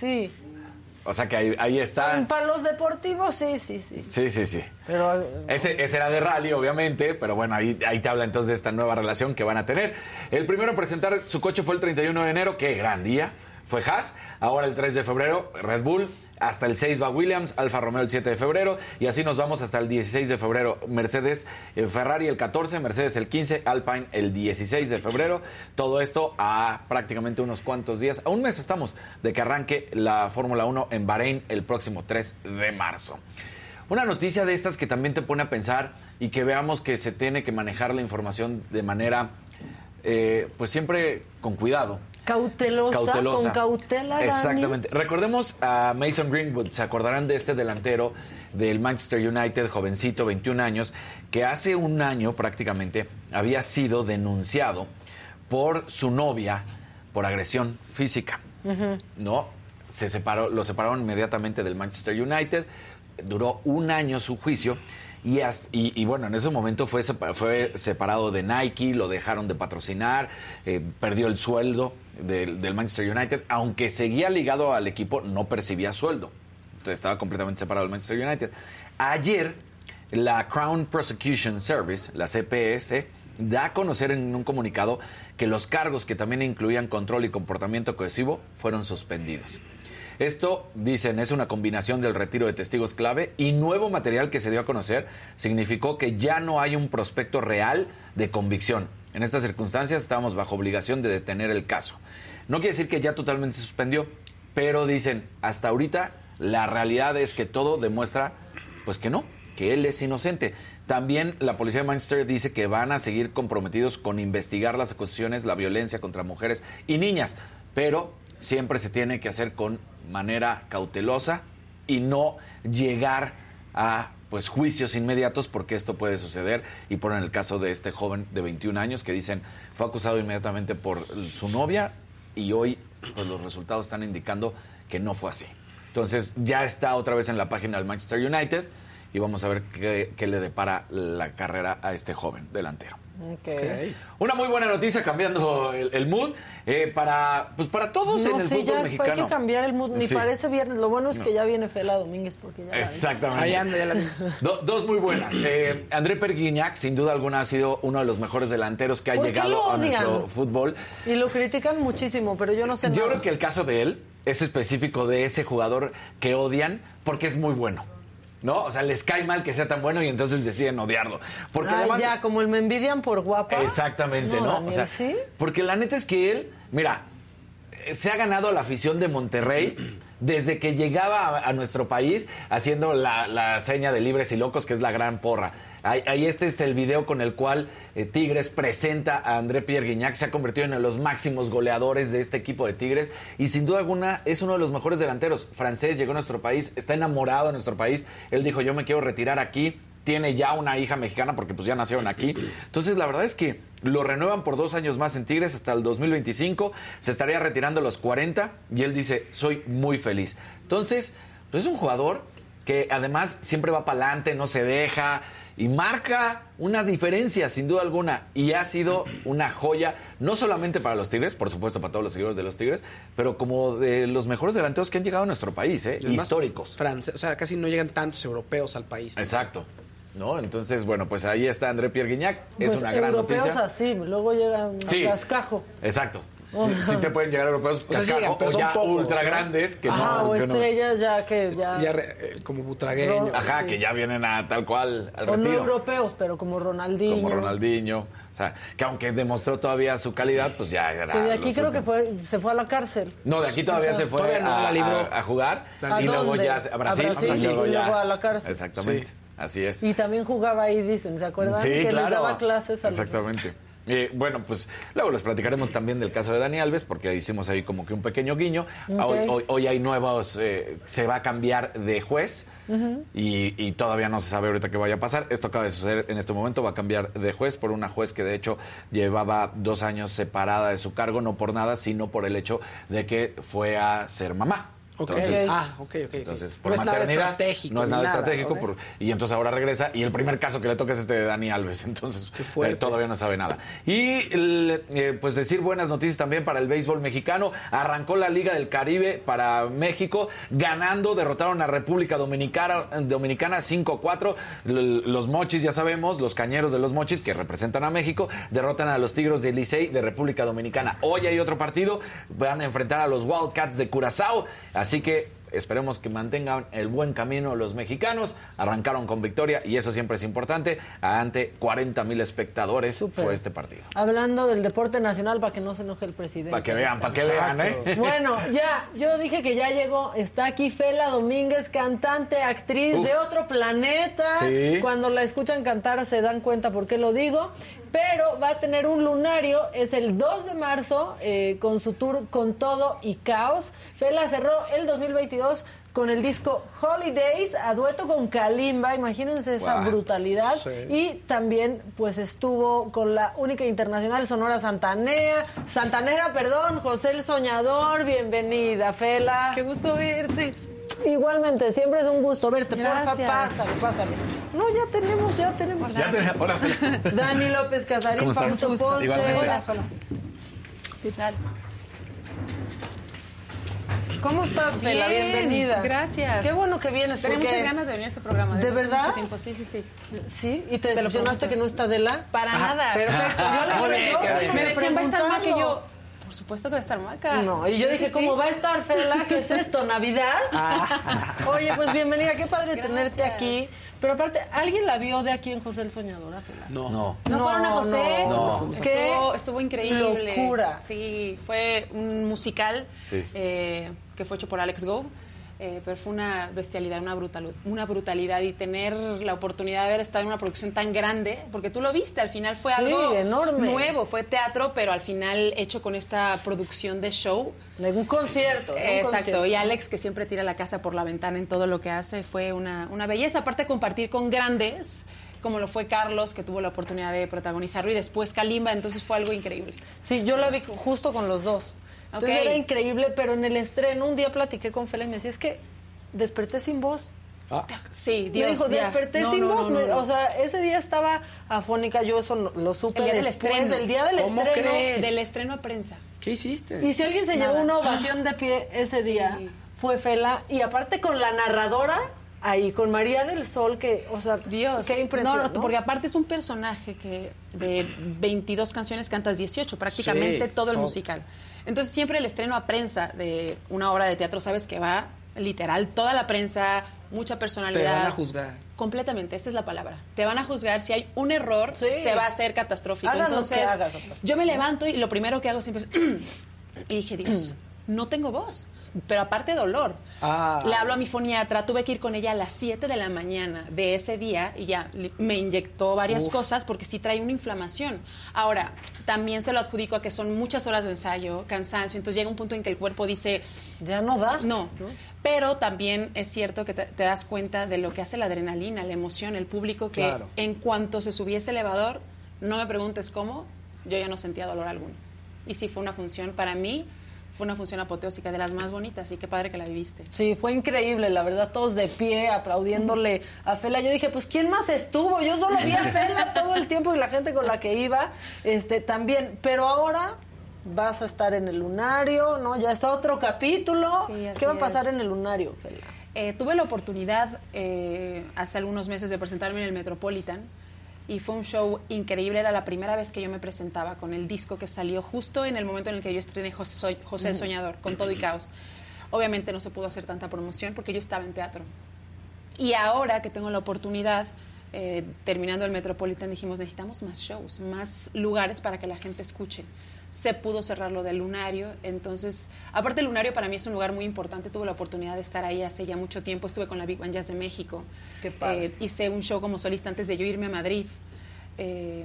D: Sí.
C: O sea que ahí, ahí está.
D: Para los deportivos, sí, sí, sí.
C: Sí, sí, sí.
D: Pero
C: Ese, ese era de rally, obviamente, pero bueno, ahí, ahí te habla entonces de esta nueva relación que van a tener. El primero en presentar su coche fue el 31 de enero, qué gran día, fue Haas. Ahora el 3 de febrero, Red Bull. Hasta el 6 va Williams, Alfa Romeo el 7 de febrero y así nos vamos hasta el 16 de febrero. Mercedes, eh, Ferrari el 14, Mercedes el 15, Alpine el 16 de febrero. Todo esto a prácticamente unos cuantos días, a un mes estamos de que arranque la Fórmula 1 en Bahrein el próximo 3 de marzo. Una noticia de estas que también te pone a pensar y que veamos que se tiene que manejar la información de manera, eh, pues siempre con cuidado.
D: Cautelosa,
C: Cautelosa.
D: con cautela. Dani.
C: Exactamente. Recordemos a Mason Greenwood, se acordarán de este delantero del Manchester United, jovencito, 21 años, que hace un año prácticamente había sido denunciado por su novia por agresión física. No, se separó, lo separaron inmediatamente del Manchester United. Duró un año su juicio. Y, hasta- y, bueno, en ese momento fue, fue separado de Nike, lo dejaron de patrocinar, eh, perdió el sueldo del Manchester United, aunque seguía ligado al equipo, no percibía sueldo. Entonces estaba completamente separado del Manchester United. Ayer, la Crown Prosecution Service, la CPS, da a conocer en un comunicado que los cargos que también incluían control y comportamiento cohesivo fueron suspendidos. Esto, dicen, es una combinación del retiro de testigos clave y nuevo material que se dio a conocer significó que ya no hay un prospecto real de convicción. En estas circunstancias estábamos bajo obligación de detener el caso. No quiere decir que ya totalmente se suspendió, pero dicen, hasta ahorita la realidad es que todo demuestra pues que no, que él es inocente. También la policía de Manchester dice que van a seguir comprometidos con investigar las acusaciones, la violencia contra mujeres y niñas, pero siempre se tiene que hacer con manera cautelosa y no llegar a pues juicios inmediatos porque esto puede suceder y ponen el caso de este joven de 21 años que dicen fue acusado inmediatamente por su novia y hoy pues los resultados están indicando que no fue así. Entonces ya está otra vez en la página del Manchester United y vamos a ver qué, qué le depara la carrera a este joven delantero. Una muy buena noticia cambiando el, el mood eh, para pues para todos
D: No,
C: en el
D: sí,
C: fútbol
D: ya
C: mexicano.
D: hay que cambiar el mood. Ni
C: Sí.
D: parece viernes. Lo bueno es
C: No.
D: que ya viene Fela Domínguez porque ya.
C: Exactamente.
E: Ahí anda, ya la.
C: Do- dos muy buenas. Eh, André Perguiñac, sin duda alguna, ha sido uno de los mejores delanteros que ha
D: ¿Por qué
C: llegado a nuestro fútbol.
D: Y lo critican muchísimo, pero yo no sé
C: Yo
D: nada.
C: creo que el caso de él es específico de ese jugador que odian porque es muy bueno. ¿No? O sea, les cae mal que sea tan bueno y entonces deciden odiarlo. Porque
D: Ay,
C: además.
D: ya, como el me envidian por guapa.
C: Exactamente,
D: No,
C: ¿no?
D: Daniel,
C: o sea,
D: ¿sí?
C: Porque la neta es que él, mira, se ha ganado la afición de Monterrey desde que llegaba a, a nuestro país haciendo la, la seña de libres y locos, que es la gran porra. Ahí, este es el video con el cual eh, Tigres presenta a André Pierre Guignac, se ha convertido en uno de los máximos goleadores de este equipo de Tigres y sin duda alguna es uno de los mejores delanteros. Francés llegó a nuestro país, está enamorado de nuestro país. Él dijo, yo me quiero retirar aquí, tiene ya una hija mexicana porque pues ya nacieron aquí. Entonces la verdad es que lo renuevan por dos años más en Tigres hasta el 2025. Se estaría retirando a los 40 y él dice, soy muy feliz. Entonces, pues es un jugador que además siempre va para adelante, no se deja y marca una diferencia sin duda alguna y ha sido una joya no solamente para los Tigres, por supuesto para todos los seguidores de los Tigres, pero como de los mejores delanteros que han llegado a nuestro país, ¿eh? Históricos.
E: France- o sea, casi no llegan tantos europeos al país. ¿no?
C: Exacto. ¿No? Entonces, bueno, pues ahí está André Pierre Guignac. Es
D: Pues
C: una gran
D: europeos
C: noticia.
D: así, luego llega un
C: Sí.
D: cascajo.
C: Exacto.
D: Oh.
C: Sí, sí te pueden llegar europeos
E: O sea, sí
C: cascajo,
E: llegan, pero
C: o
E: son
C: ya
E: pocos,
C: ultra
E: ¿no?
C: grandes que
D: Ajá,
C: no,
D: o
C: que no-
D: estrellas ya que ya...
E: Ya re- eh, como butragueño.
C: Ajá, que ya vienen a tal cual al
D: o no europeos, pero como Ronaldinho.
C: como Ronaldinho. O sea, que aunque demostró todavía su calidad, pues ya era.
D: Que de aquí creo que fue, se fue a la cárcel.
C: No, de aquí todavía
D: O sea,
C: se fue
E: todavía no
C: a,
E: la libró.
C: a- a jugar.
D: ¿A
C: y luego ya
D: A
C: a Brasil,
D: Brasil,
C: y luego
D: y a la cárcel.
C: Exactamente.
E: Sí.
C: Así es.
D: Y también jugaba ahí, dicen, ¿se acuerdan?
C: Sí,
D: que
C: claro.
D: les daba clases a los-
C: Exactamente. Eh, bueno, pues luego les platicaremos también del caso de Dani Alves, porque hicimos ahí como que un pequeño guiño.
D: Ok.
C: Hoy, hoy- hoy hay nuevos, eh, se va a cambiar de juez y, y todavía no se sabe ahorita qué vaya a pasar. Esto acaba de suceder en este momento, va a cambiar de juez por una juez que de hecho llevaba dos años separada de su cargo, no por nada, sino por el hecho de que fue a ser mamá.
E: Ok.
C: Entonces,
E: ah, ok, ok.
C: entonces, por
E: no es nada estratégico.
C: No es nada, estratégico. por- y entonces ahora regresa. Y el primer caso que le toca es este de Dani Alves. Entonces, eh, todavía no sabe nada. Y el, eh, pues decir buenas noticias también para el béisbol mexicano. Arrancó la Liga del Caribe para México, ganando, derrotaron a República Dominicana, Dominicana 5-4. L- Los mochis, ya sabemos, los cañeros de los mochis que representan a México, derrotan a los Tigros de Licey de República Dominicana. Hoy hay otro partido, van a enfrentar a los Wildcats de Curazao. Así que Esperemos que mantengan el buen camino los mexicanos. Arrancaron con victoria y eso siempre es importante. Ante 40 mil espectadores fue este partido.
D: Hablando del deporte nacional para que no se enoje el presidente.
C: Para que vean, para que vean, ¿eh?
D: Bueno, ya, yo dije que ya llegó, está aquí Fela Domínguez, cantante, actriz
C: Uf.
D: de otro planeta.
C: Sí.
D: Cuando la escuchan cantar se dan cuenta por qué lo digo. Pero va a tener un lunario, es el 2 de marzo, eh, con su tour Con Todo y Caos. Fela cerró el 2022 con el disco Holidays, a dueto con Kalimba, imagínense esa brutalidad.
T: Sí.
D: Y también pues estuvo con la única internacional Sonora Santanea, Santanera, perdón, José el Soñador, bienvenida, Fela. Qué gusto verte. Igualmente, siempre es un gusto verte, porfa,
T: Gracias.
D: pásale, pásale. No, ya tenemos, ya tenemos.
C: Ya tenemos, hola.
D: Dani López Casarín. Fausto. Ponce.
C: Igualmente.
D: Hola, hola.
T: ¿Qué tal?
D: ¿Cómo estás, Fela?
T: Bien,
D: Bienvenida.
T: gracias.
D: Qué bueno que vienes.
T: Tenía muchas ganas de venir a este programa.
D: ¿De verdad?
T: mucho tiempo. Sí, sí, sí.
D: ¿Sí? ¿Y te
T: Te
D: decepcionaste que no está Adela?
T: Para
D: Ajá,
T: nada.
D: Perfecto. Yo yo déjame
T: Me decían, va a estar Maca y yo. Por supuesto que va a estar Maca.
D: No, y yo
T: Sí,
D: dije,
T: sí,
D: ¿cómo
T: sí.
D: va a estar, Fela? ¿Qué es esto? ¿Navidad? Oye, pues bienvenida, qué padre tenerte aquí. Pero aparte, ¿alguien la vio de aquí en José el Soñador, a Fela?
C: No. No.
T: ¿No, fueron a José?
C: No. No.
T: Estuvo,
D: Qué
T: estuvo increíble.
D: locura.
T: Sí, fue un musical
C: Sí.
T: eh, que fue hecho por Alex Go. Eh, pero fue una bestialidad, una, brutal, una brutalidad y tener la oportunidad de haber estado en una producción tan grande, porque tú lo viste, al final fue
D: Sí,
T: algo
D: enorme.
T: nuevo, fue teatro, pero al final hecho con esta producción de show.
D: De un concierto. un
T: Exacto,
D: concierto.
T: y Alex que siempre tira la casa por la ventana en todo lo que hace, fue una, una belleza, aparte compartir con grandes como lo fue Carlos, que tuvo la oportunidad de protagonizarlo, y después Kalimba, entonces fue algo increíble.
D: Sí, yo la vi justo con los dos. Entonces
T: Ok.
D: era increíble, pero en el estreno un día platiqué con Fela y me decía, es que desperté sin voz.
T: Sí,
D: Me
T: Dios.
D: dijo,
T: ya.
D: desperté
T: No,
D: sin
T: no,
D: voz.
T: no,
D: Me-
T: no.
D: O sea, ese día estaba afónica, yo eso no- lo supe
T: el día del
D: después,
T: estreno.
D: el día del
T: ¿Cómo
D: estreno.
T: crees? Del estreno a prensa.
E: ¿Qué hiciste?
D: Y si alguien se
T: Nada.
D: llevó una ovación de pie ese día, fue Fela. Y aparte con la narradora ahí, con María del Sol, que, o sea,
T: Dios.
D: qué impresión.
T: No, no,
D: ¿no?
T: porque aparte es un personaje que de 22 canciones cantas 18, prácticamente
D: Sí,
T: todo el
D: todo.
T: musical. Entonces siempre el estreno a prensa de una obra de teatro, sabes que va literal toda la prensa, mucha
E: Te
T: personalidad.
E: van a juzgar.
T: Completamente, esta es la palabra. Te van a juzgar si hay un error,
D: Sí.
T: se va a hacer catastrófico.
D: Hagas lo
T: Entonces,
D: que hagas, doctor.
T: yo me levanto y lo primero que hago siempre es y dije, Dios, no tengo voz, pero aparte dolor.
E: Ah.
T: Le hablo a mi foniatra, tuve que ir con ella a las 7 de la mañana de ese día y ya me inyectó varias
D: Uf.
T: cosas porque sí trae una inflamación. Ahora, también se lo adjudico a que son muchas horas de ensayo, cansancio, entonces llega un punto en que el cuerpo dice...
D: Ya no da.
T: No, pero también es cierto que te, te das cuenta de lo que hace la adrenalina, la emoción, el público, que
E: Claro.
T: en cuanto se subiese el elevador, no me preguntes cómo, yo ya no sentía dolor alguno. Y sí fue una función, para mí, fue una función apoteósica de las más bonitas y qué padre que la viviste.
D: Sí, fue increíble, la verdad, todos de pie aplaudiéndole a Fela. Yo dije, pues ¿quién más estuvo? Yo solo vi a Fela todo el tiempo y la gente con la que iba, este, también. Pero ahora vas a estar en el lunario, ¿no? Ya es otro capítulo.
T: Sí,
D: ¿Qué va a pasar
T: es.
D: en el lunario, Fela?
T: Eh, tuve la oportunidad eh, hace algunos meses de presentarme en el Metropolitan y fue un show increíble. Era la primera vez que yo me presentaba con el disco que salió justo en el momento en el que yo estrené José, José el. Soñador, con todo y caos. Obviamente no se pudo hacer tanta promoción porque yo estaba en teatro. Y ahora que tengo la oportunidad, eh, terminando el Metropolitan, dijimos, necesitamos más shows, más lugares para que la gente escuche. Se pudo cerrar lo del Lunario, entonces, aparte el Lunario para mí es un lugar muy importante, tuve la oportunidad de estar ahí hace ya mucho tiempo, estuve con la Big Band Jazz de México,
D: Qué padre.
T: Eh, hice un show como solista antes de yo irme a Madrid. Eh,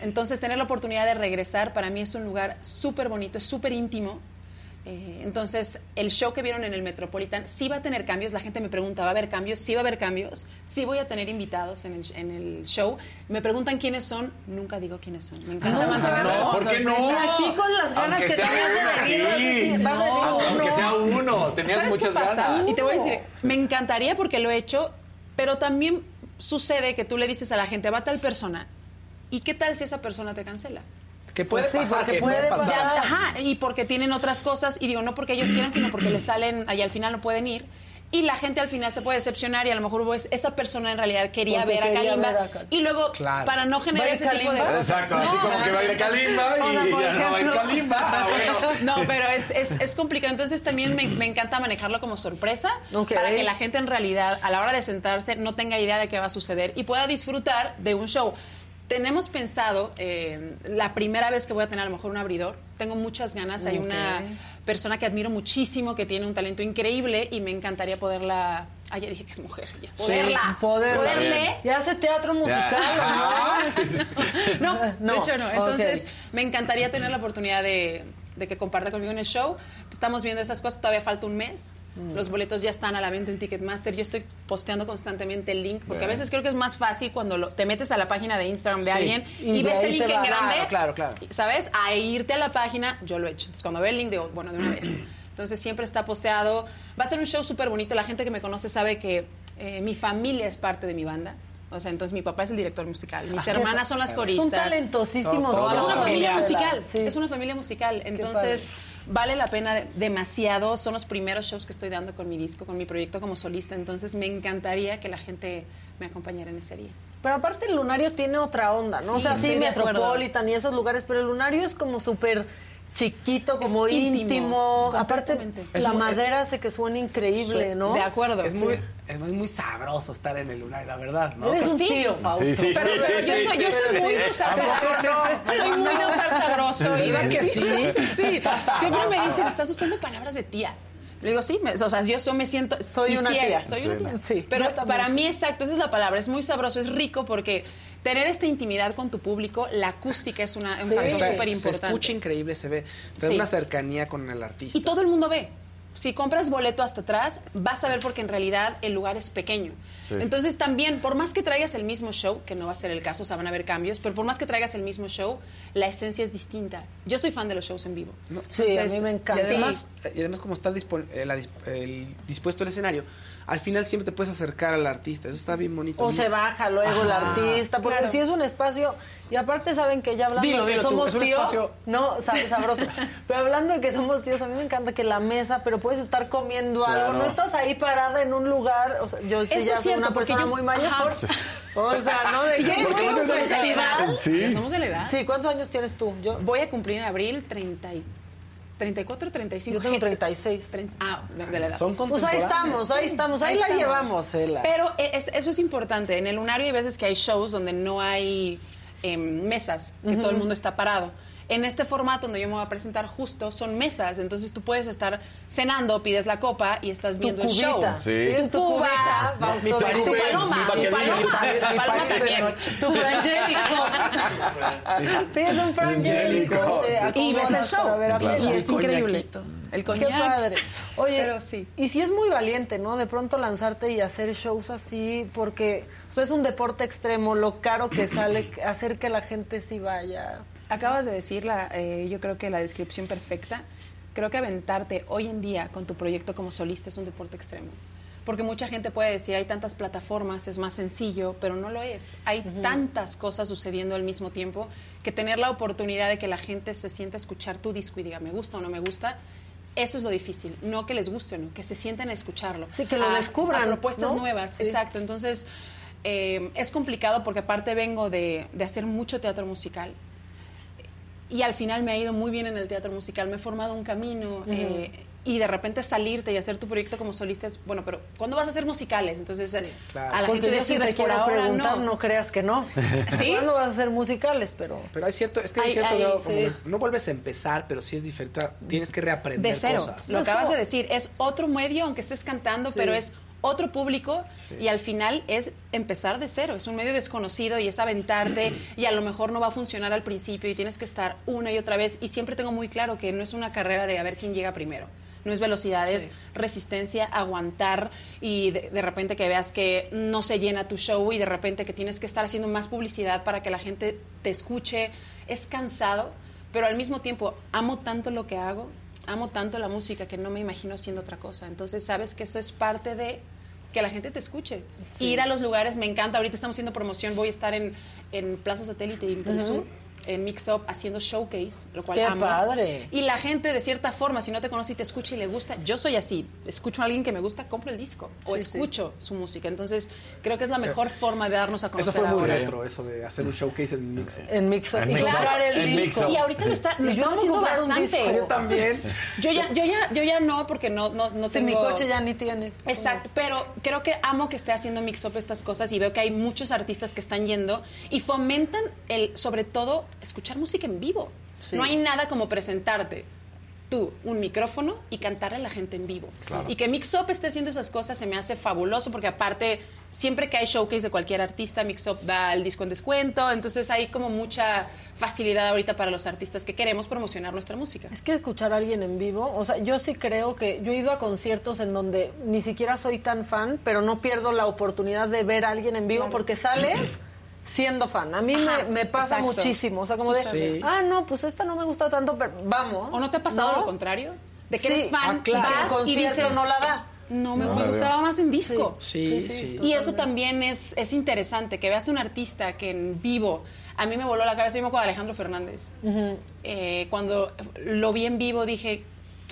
T: entonces, tener la oportunidad de regresar para mí es un lugar súper bonito, es súper íntimo. Eh, entonces, el show que vieron en el Metropolitan sí va a tener cambios. La gente me pregunta, ¿va a haber cambios? Sí va a haber cambios. Sí voy a tener invitados en el, en el show. Me preguntan quiénes son. Nunca digo quiénes son. Me encanta
D: No,
T: mantenerlo
C: no,
T: como
C: ¿por qué no?
D: Aquí con las ganas
C: Aunque
D: que
C: sea
D: tenías de
C: sí.
D: vas a decir uno.
C: aunque sea uno, tenías
T: ¿Sabes qué
C: muchas
T: pasa?
C: ganas.
T: Y te voy a decir, me encantaría porque lo he hecho, pero también sucede que tú le dices a la gente, va a tal persona. ¿Y qué tal si esa persona te cancela?
E: Que puede
D: Pues sí,
E: pasar,
D: porque
E: que puede
D: puede
E: pasar.
T: Ya, ajá, y porque tienen otras cosas, y digo, no porque ellos quieran, sino porque les salen y al final no pueden ir. Y la gente al final se puede decepcionar y a lo mejor pues, esa persona en realidad quería ver a
D: quería
T: Kalimba.
D: ver a Kalimba.
T: Y luego,
E: Claro.
T: para no
D: ¿Va
T: generar
D: a
T: ese tipo de
D: Kalimba?
C: Exacto, así como que va a ir Kalimba y ya no va a ir. Kalimba. Ah, bueno.
T: No, pero es, es, es complicado. Entonces también me, me encanta manejarlo como sorpresa
D: Ok.
T: para que la gente en realidad a la hora de sentarse no tenga idea de qué va a suceder y pueda disfrutar de un show. Tenemos pensado, eh, la primera vez que voy a tener a lo mejor un abridor, tengo muchas ganas, hay una persona que admiro muchísimo, que tiene un talento increíble y me encantaría poderla... Ah, ya dije que es mujer, ya.
D: Sí,
T: Poderla,
D: poderla.
T: poderle
D: Ya hace teatro musical,
T: no,
D: No,
T: de hecho no. Entonces, me encantaría tener la oportunidad de, de que comparta conmigo en el show. Estamos viendo esas cosas, todavía falta un mes.
D: Mm.
T: Los boletos ya están a la venta en Ticketmaster. Yo estoy posteando constantemente el link, porque a veces creo que es más fácil cuando lo- te metes a la página de Instagram de
E: Sí.
T: alguien
D: Y
T: ves el link en grande.
E: Claro, claro, claro.
T: ¿Sabes? A irte a la página, yo lo he hecho. Entonces, cuando veo el link, digo, bueno, de una vez. Entonces, siempre está posteado. Va a ser un show súper bonito. La gente que me conoce sabe que eh, mi familia es parte de mi banda. O sea, entonces mi papá es el director musical, mis
D: Ah,
T: hermanas son las
D: Son
T: coristas.
D: talentosísimos.
E: Todo.
T: Es una familia musical,
D: Sí.
T: es una familia musical. Entonces, vale la pena de- demasiado. Son los primeros shows que estoy dando con mi disco, con mi proyecto como solista. Entonces, me encantaría que la gente me acompañara en ese día.
D: Pero aparte el lunario tiene otra onda, ¿no?
T: Sí,
D: o sea, sí. Metropolitan y esos lugares, pero el lunario es como súper chiquito, como
T: Es íntimo,
D: íntimo. Aparte.
E: Es
D: la
E: muy-
D: madera hace que suene increíble, ¿no?
T: De acuerdo.
E: Es muy, es muy, muy sabroso estar en el lunar, la verdad, ¿no?
D: Eres un
T: Sí.
D: tío, Fausto.
C: Sí, sí,
T: Pero,
C: sí,
T: pero
C: sí,
T: yo,
C: sí,
T: soy,
C: sí,
T: yo soy
C: sí.
T: muy de usar Soy muy de usar sabroso. Y
E: ¿Verdad
T: de-
E: que
T: sí,
E: sí?
T: sí, sí. Siempre me dicen, estás usando palabras de tía. Le digo, sí, me- o sea, yo so- me siento...
D: Soy una
T: sí es,
D: tía.
T: soy
C: Sí,
T: una tía.
C: no.
D: Sí,
T: Pero
D: yo
T: para
D: sí.
T: mí, exacto, esa es la palabra. Es muy sabroso, es rico porque tener esta intimidad con tu público, la acústica es una, un
D: Sí.
T: factor súper
E: Se
T: importante.
E: escucha increíble, se ve. Te da
T: Sí.
E: una cercanía con el artista.
T: Y todo el mundo ve. Si compras boleto hasta atrás, vas a ver porque en realidad el lugar es pequeño.
C: Sí.
T: Entonces también, por más que traigas el mismo show, que no va a ser el caso, o sea, van a haber cambios, pero por más que traigas el mismo show, la esencia es distinta. Yo soy fan de los shows en vivo.
E: No,
D: Sí, a mí me
E: Y
D: encanta.
T: sí.
E: además, y además como está dispo- eh, el- dispuesto el escenario, al final siempre te puedes acercar al artista. Eso está bien bonito.
D: O se baja luego el artista, porque
T: Claro.
D: si es un espacio, y aparte saben que ya hablando
E: Dilo,
D: de que
E: tú,
D: somos
E: un
D: tíos,
E: espacio-
D: no, sab- sabroso, pero hablando de que somos tíos, a mí me encanta que la mesa, pero puedes estar comiendo algo, no estás ahí parada en un lugar, o sea, yo sí
T: Eso
D: ya
T: es
D: soy una persona
T: yo-
D: muy mayor, o sea, ¿no? De un
T: somos de la edad.
C: Sí.
T: Somos de la edad.
D: Sí, ¿cuántos años tienes tú? Yo,
T: Voy a cumplir en abril 30 y- 34, 35.
D: yo tengo 36.
T: Trein- Ah, de, la edad.
E: Son
D: Pues ahí estamos, ahí estamos, ahí, la
T: estamos.
D: llevamos.
T: Pero es- eso es importante. En el lunario hay veces que hay shows donde no hay em, mesas, que todo el mundo está parado. En este formato donde yo me voy a presentar justo son mesas, entonces tú puedes estar cenando, pides la copa y estás
D: tu
T: viendo el show.
C: Sí.
D: Tu
T: Tu cuba,
E: mi
T: tu paloma,
E: mi
T: tu paloma,
E: mi
T: tu paloma
E: de
T: también.
D: Tu frangélico. Pides un frangélico.
T: Y ves el show.
C: Claro.
T: Y es
E: El
T: increíble. El
D: Qué padre. Oye,
T: Pero sí.
D: y si es muy valiente, ¿no? De pronto lanzarte y hacer shows así, porque o sea, es un deporte extremo, lo caro que sale, hacer que la gente sí vaya.
T: Acabas de decirla, eh, yo creo que la descripción perfecta. Creo que aventarte hoy en día con tu proyecto como solista es un deporte extremo. Porque mucha gente puede decir, hay tantas plataformas, es más sencillo, pero no lo es. Hay tantas cosas sucediendo al mismo tiempo que tener la oportunidad de que la gente se sienta a escuchar tu disco y diga, me gusta o no me gusta, eso es lo difícil. No que les guste o no, que se sienten a escucharlo.
D: Sí, que lo
T: A-
D: descubran,
T: a propuestas
D: ¿no?
T: nuevas,
D: Sí.
T: exacto. Entonces, eh, es complicado porque aparte vengo de, de hacer mucho teatro musical y al final me ha ido muy bien en el teatro musical, me he formado un camino eh, y de repente salirte y hacer tu proyecto como solista es, bueno, pero ¿cuándo vas a hacer musicales? Entonces, eh,
E: claro.
T: a la
D: Porque
T: gente
D: yo sí te
T: por
D: quiero
T: ahora
D: preguntar, no.
T: no.
D: creas que no.
T: ¿Sí?
D: ¿Cuándo vas a hacer musicales? Pero...
E: Pero hay cierto, es que hay
T: Ay,
E: cierto grado como
D: sí.
E: no vuelves a empezar, pero sí es diferente. Tienes que reaprender
T: De cero,
E: cosas.
T: lo
D: No,
T: acabas
D: como-
T: de decir, es otro medio, aunque estés cantando,
D: Sí.
T: pero es otro público
E: Sí.
T: y al final es empezar de cero, es un medio desconocido y es aventarte y a lo mejor no va a funcionar al principio y tienes que estar una y otra vez y siempre tengo muy claro que no es una carrera de a ver quién llega primero. No es velocidad, es resistencia, aguantar y de, de repente que veas que no se llena tu show y de repente que tienes que estar haciendo más publicidad para que la gente te escuche. Es cansado, pero al mismo tiempo amo tanto lo que hago, amo tanto la música que no me imagino haciendo otra cosa. Entonces sabes que eso es parte de que la gente te escuche. Ir a los lugares me encanta. Ahorita estamos haciendo promoción, voy a estar en, en Plaza Satélite y en Perisur, en Mix Up haciendo showcase, lo cual
D: ¡Qué
T: amo.
D: padre!
T: Y la gente, de cierta forma, si no te conoce y te escucha y le gusta, yo soy así. Escucho a alguien que me gusta, compro el disco o
D: Sí, sí.
T: escucho su música. Entonces, creo que es la mejor forma de darnos a
E: Eso
T: conocer
E: fue muy
T: ahora.
E: retro, eso de hacer un showcase en Mix.
D: En Mix Up.
C: En
D: Y
C: Mix Up.
D: grabar el
C: En Mix
D: disco.
C: Up.
T: Y ahorita lo, está, lo están haciendo bastante.
E: Yo también.
T: Yo ya, yo ya, yo ya no, porque no, no, no
D: Sí,
T: tengo.
D: mi coche ya ni tiene.
T: Exacto, pero creo que amo que esté haciendo mix up estas cosas y veo que hay muchos artistas que están yendo y fomentan el, sobre todo, escuchar música en vivo.
D: Sí.
T: No hay nada como presentarte tú un micrófono y cantarle a la gente en vivo.
C: Claro.
T: Y que Mix Up esté haciendo esas cosas se me hace fabuloso porque aparte siempre que hay showcase de cualquier artista, Mix Up da el disco en descuento, entonces hay como mucha facilidad ahorita para los artistas que queremos promocionar nuestra música.
D: Es que escuchar a alguien en vivo, o sea, yo sí creo que yo he ido a conciertos en donde ni siquiera soy tan fan, pero no pierdo la oportunidad de ver a alguien en vivo
T: Claro.
D: porque sales siendo fan. A mí me,
T: Ajá,
D: me pasa
T: exacto.
D: muchísimo, o sea, como de,
E: Sí.
D: ah, no, pues esta no me gusta tanto, pero vamos.
T: ¿O no te ha pasado
D: ¿no?
T: lo contrario? De que
D: Sí.
T: eres fan,
E: Ah, claro.
D: Que el
T: vas y dices,
D: no la da.
T: No, me,
C: No
T: me gustaba más en disco.
E: Sí, sí.
T: Y eso también es, es interesante, que veas un artista que en vivo, a mí me voló la cabeza, yo me acuerdo de Alejandro Fernández. Eh, cuando lo vi en vivo dije,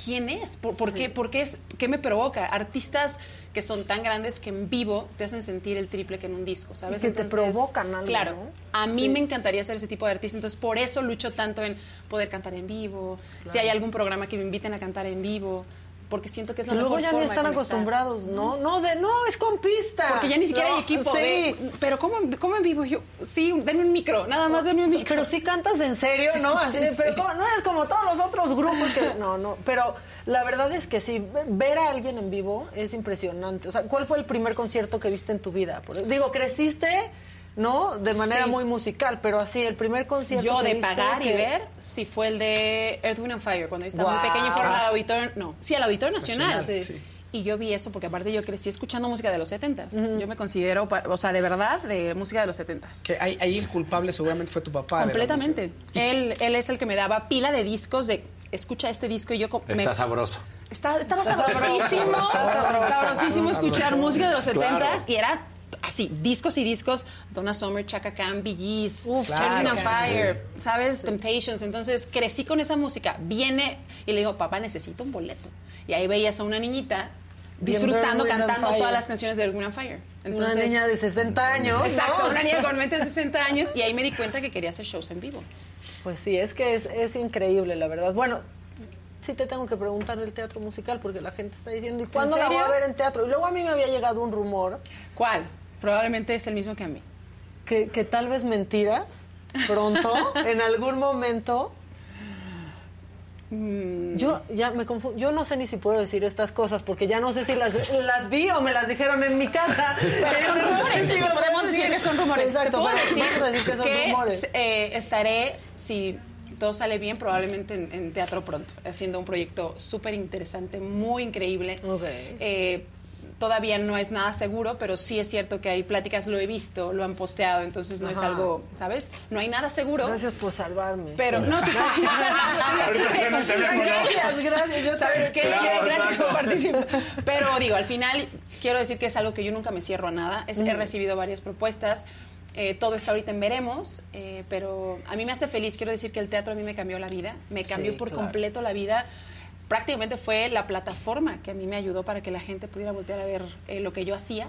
T: ¿quién es? ¿Por, por qué, por qué es? ¿Qué me provoca? Artistas que son tan grandes que en vivo te hacen sentir el triple que en un disco, ¿sabes?
D: Y que te provocan algo,
T: Claro,
D: ¿no?
T: a mí
D: Sí.
T: me encantaría ser ese tipo de artista, entonces por eso lucho tanto en poder cantar en vivo, si hay algún programa que me inviten a cantar en vivo, porque siento que es la
D: Que luego
T: mejor
D: ya ni
T: forma de
D: están acostumbrados, ¿no? No, de no, es con pista.
T: Porque ya ni siquiera
D: No,
T: hay equipo.
D: Sí.
T: de- pero ¿cómo, en- ¿cómo en vivo? Yo, sí, denme un micro, nada más denme un micro.
D: Pero sí cantas en serio, ¿no? Así de,
T: Sí,
D: pero no eres como todos los otros grupos que... No, no, pero la verdad es que sí, ver a alguien en vivo es impresionante. O sea, ¿cuál fue el primer concierto que viste en tu vida? Digo, creciste, ¿no? De manera
T: Sí.
D: muy musical, pero así, el primer concierto
T: Yo
D: que
T: de pagar y
D: que-
T: ver, sí fue el de Earth, Wind and Fire, cuando yo estaba muy
D: Guau.
T: pequeña y fueron al auditorio, no, sí, al Auditorio Nacional.
E: Nacional, sí.
T: Y yo vi eso porque aparte yo crecí escuchando música de los 70s. Yo me considero, o sea, de verdad, de música de los 70s.
E: Que ahí, ahí el culpable seguramente fue tu papá.
T: Completamente. Él, él es el que me daba pila de discos de escucha este disco y yo co- me-
C: Está sabroso.
T: Está- estaba sabrosísimo,
D: Sabroso.
T: sabrosísimo escuchar
D: Sabroso.
T: música de los 70s
D: Claro.
T: y era así, discos y discos, Donna Summer, Chaka Khan, Bee Gees,
D: Uf,
T: Charlie
D: claro.
T: on Fire, ¿sabes? Temptations. Entonces crecí con esa música. Viene y le digo, papá, necesito un boleto. Y ahí veías a una niñita disfrutando, cantando todas las canciones de and Fire.
D: Una niña de 60 años,
T: Exacto,
D: ¿no?
T: una niña con mente de 60 años y ahí me di cuenta que quería hacer shows en vivo.
D: Pues sí, es que es, es increíble, la verdad. Bueno, sí te tengo que preguntar del teatro musical porque la gente está diciendo, ¿y cuándo la voy a ver en teatro? Y luego a mí me había llegado un rumor.
T: ¿Cuál? Probablemente es el mismo que a mí.
D: Que, que tal vez mentiras pronto, en algún momento.
T: Mm.
D: Yo ya me confundo. Yo no sé ni si puedo decir estas cosas porque ya no sé si las, las vi o me las dijeron en mi casa.
T: Pero son
D: no sé
T: rumores,
D: si
T: podemos decir que son rumores.
D: Exacto,
T: puedo decir
D: decir que son
T: que,
D: rumores.
T: eh, estaré, si todo sale bien, probablemente en, en teatro pronto, haciendo un proyecto súper interesante, muy increíble. Eh, todavía no es nada seguro, pero sí es cierto que hay pláticas, lo he visto, lo han posteado, entonces no es algo, ¿sabes? No hay nada seguro.
D: Gracias por salvarme.
T: Pero no te estás
D: teléfono. Gracias, gracias. Yo
T: ¿Sabes
D: que- Claro,
T: gracias por participar. Pero digo, al final quiero decir que es algo que yo nunca me cierro a nada. Es- He
D: Mm.
T: recibido varias propuestas. Eh, todo está ahorita en veremos, eh, pero a mí me hace feliz. Quiero decir que el teatro a mí me cambió la vida. Me cambió
D: Sí,
T: por
D: claro.
T: completo la vida. Prácticamente fue la plataforma que a mí me ayudó para que la gente pudiera voltear a ver eh, lo que yo hacía.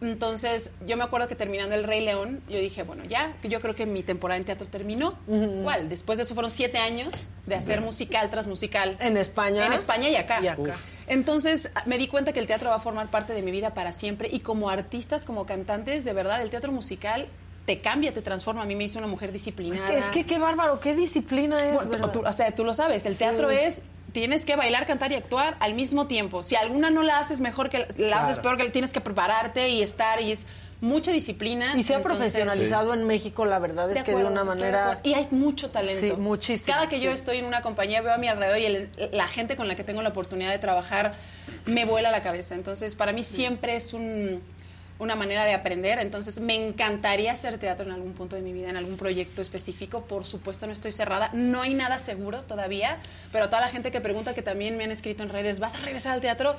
T: Entonces, yo me acuerdo que terminando El Rey León, yo dije, bueno, ya, que yo creo que mi temporada en teatro terminó. ¿Cuál? Después de eso fueron siete años de hacer musical tras musical.
D: En España.
T: En España y acá.
D: Y acá. Uf.
T: Entonces, me di cuenta que el teatro va a formar parte de mi vida para siempre. Y como artistas, como cantantes, de verdad, el teatro musical te cambia, te transforma. A mí me hizo una mujer disciplinada.
D: Es que qué bárbaro, qué disciplina es.
T: Bueno,
D: ¿verdad?
T: tú- o sea, tú lo sabes, el
D: Sí.
T: teatro es tienes que bailar, cantar y actuar al mismo tiempo. Si alguna no la haces mejor que la, la
D: Claro.
T: haces peor que tienes que prepararte y estar y es mucha disciplina.
D: Y se ha
T: Entonces-
D: profesionalizado en México, la verdad es
T: de
D: que de una
T: de
D: manera...
T: Y hay mucho talento.
D: Sí, muchísimo.
T: Cada que yo estoy en una compañía, veo a mi alrededor y el- la gente con la que tengo la oportunidad de trabajar me vuela la cabeza. Entonces, para mí siempre es un- una manera de aprender. Entonces, me encantaría hacer teatro en algún punto de mi vida, en algún proyecto específico. Por supuesto, no estoy cerrada. No hay nada seguro todavía, pero toda la gente que pregunta que también me han escrito en redes, ¿vas a regresar al teatro?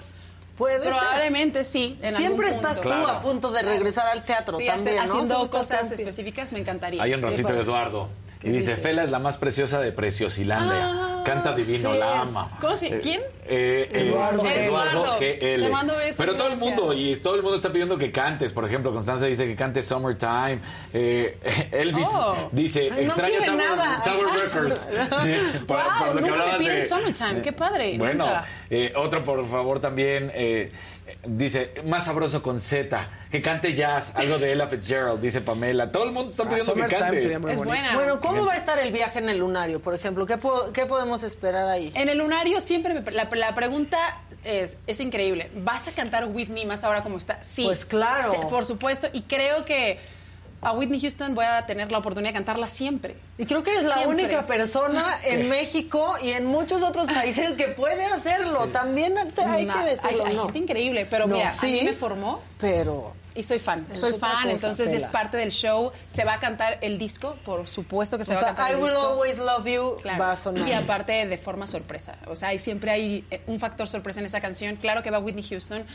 D: Puede ser.
T: Probablemente sí. en
D: Siempre
T: algún
D: estás
T: punto.
D: tú a punto de regresar al teatro
T: Sí,
D: también, ¿no?
T: haciendo cosas específicas me encantaría.
C: Hay un
T: Sí,
C: Rosito
T: para-
C: Eduardo.
T: ¿Qué
C: Y dice,
T: dice?
C: Fela es la más preciosa de Preciosilandia.
T: Ah,
C: Canta divino,
T: sí
C: la ama.
T: ¿Cómo se-
C: Eh,
T: quién?
C: eh, eh,
T: Eduardo. Eduardo.
C: GL.
T: Te mando besos,
C: Pero todo el mundo, y todo el mundo está pidiendo que cantes. Por ejemplo, Constanza dice que cante Summertime. Eh, Elvis
T: Oh.
C: dice,
T: Ay, no
C: extraño
T: quiere
C: Tower,
T: nada.
C: Tower. Records. Por- por
T: Wow,
C: lo que
T: nunca me
C: hablabas
T: piden
C: de-
T: Summertime. Qué padre,
C: Bueno, eh, otro por favor también eh, dice, más sabroso con Z, que cante jazz, algo de Ella Fitzgerald, dice Pamela. Todo el mundo está
E: Ah,
C: pidiendo que cantes.
T: Es bonito. buena.
D: Bueno, ¿cómo va a estar el viaje en el lunario, por ejemplo? ¿Qué, po- qué podemos esperar ahí?
T: En el lunario siempre me- la, la pregunta es, es increíble. ¿Vas a cantar Whitney más ahora como está? Sí.
D: Pues claro.
T: Por supuesto. Y creo que a Whitney Houston voy a tener la oportunidad de cantarla siempre.
D: Y creo que eres la
T: Siempre.
D: única persona en México y en muchos otros países que puede hacerlo. También te- hay
T: No,
D: que decirlo,
T: hay, hay
D: ¿no?
T: gente increíble, pero
D: No,
T: mira, a mí
D: sí,
T: me formó
D: Pero
T: y soy fan.
D: Es
T: soy fan,
D: cosa,
T: entonces es parte del show. Se va a cantar el disco, por supuesto que se
D: o
T: va a
D: sea,
T: cantar
D: I
T: el
D: Will
T: disco.
D: Always Love You
T: Claro.
D: va a sonar.
T: Y aparte de forma sorpresa. O sea, hay- siempre hay eh, un factor sorpresa en esa canción. Claro que va Whitney Houston.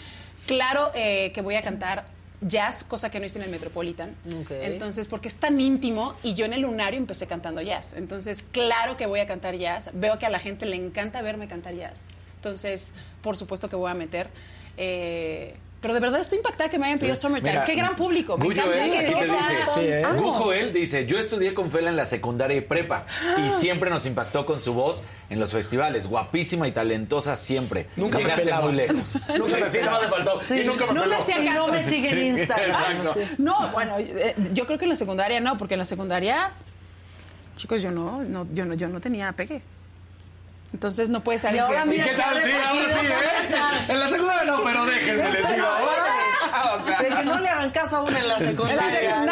T: Claro eh, que voy a cantar jazz, cosa que no hice en el Metropolitan. Entonces, porque es tan íntimo y yo en el lunario empecé cantando jazz. Entonces, claro que voy a cantar jazz. Veo que a la gente le encanta verme cantar jazz. Entonces, por supuesto que voy a meter. eh, pero de verdad estoy impactada que me hayan pedido Summertime.
C: Mira,
T: Qué gran público. Me encanta
C: él,
T: que
C: aquí te
T: cosas
C: dice,
E: ¿eh?
C: Él dice, yo estudié con Fela en la secundaria y prepa y siempre nos impactó con su voz en los festivales, guapísima y talentosa siempre.
E: Nunca me
C: Llegaste
E: pelaba.
C: muy lejos.
E: Nunca
C: sí,
E: me
C: sí, nada más le faltó.
T: Sí.
C: Y nunca me
T: No me
C: peló.
T: hacía
D: Y no me sigue en Instagram.
C: Exacto.
D: Sí.
T: No, bueno, eh, yo creo que en la secundaria no, porque en la secundaria, chicos, yo no, no, yo no, yo no tenía pegue. Entonces no puede salir.
D: Y ahora mira
C: ¿Y qué tal? Sí,
D: ahora
C: ahora sí, ¿eh? En la secundaria no, pero déjenme, les digo. O sea,
D: De que no le hagan caso en la
T: En la
D: secundaria.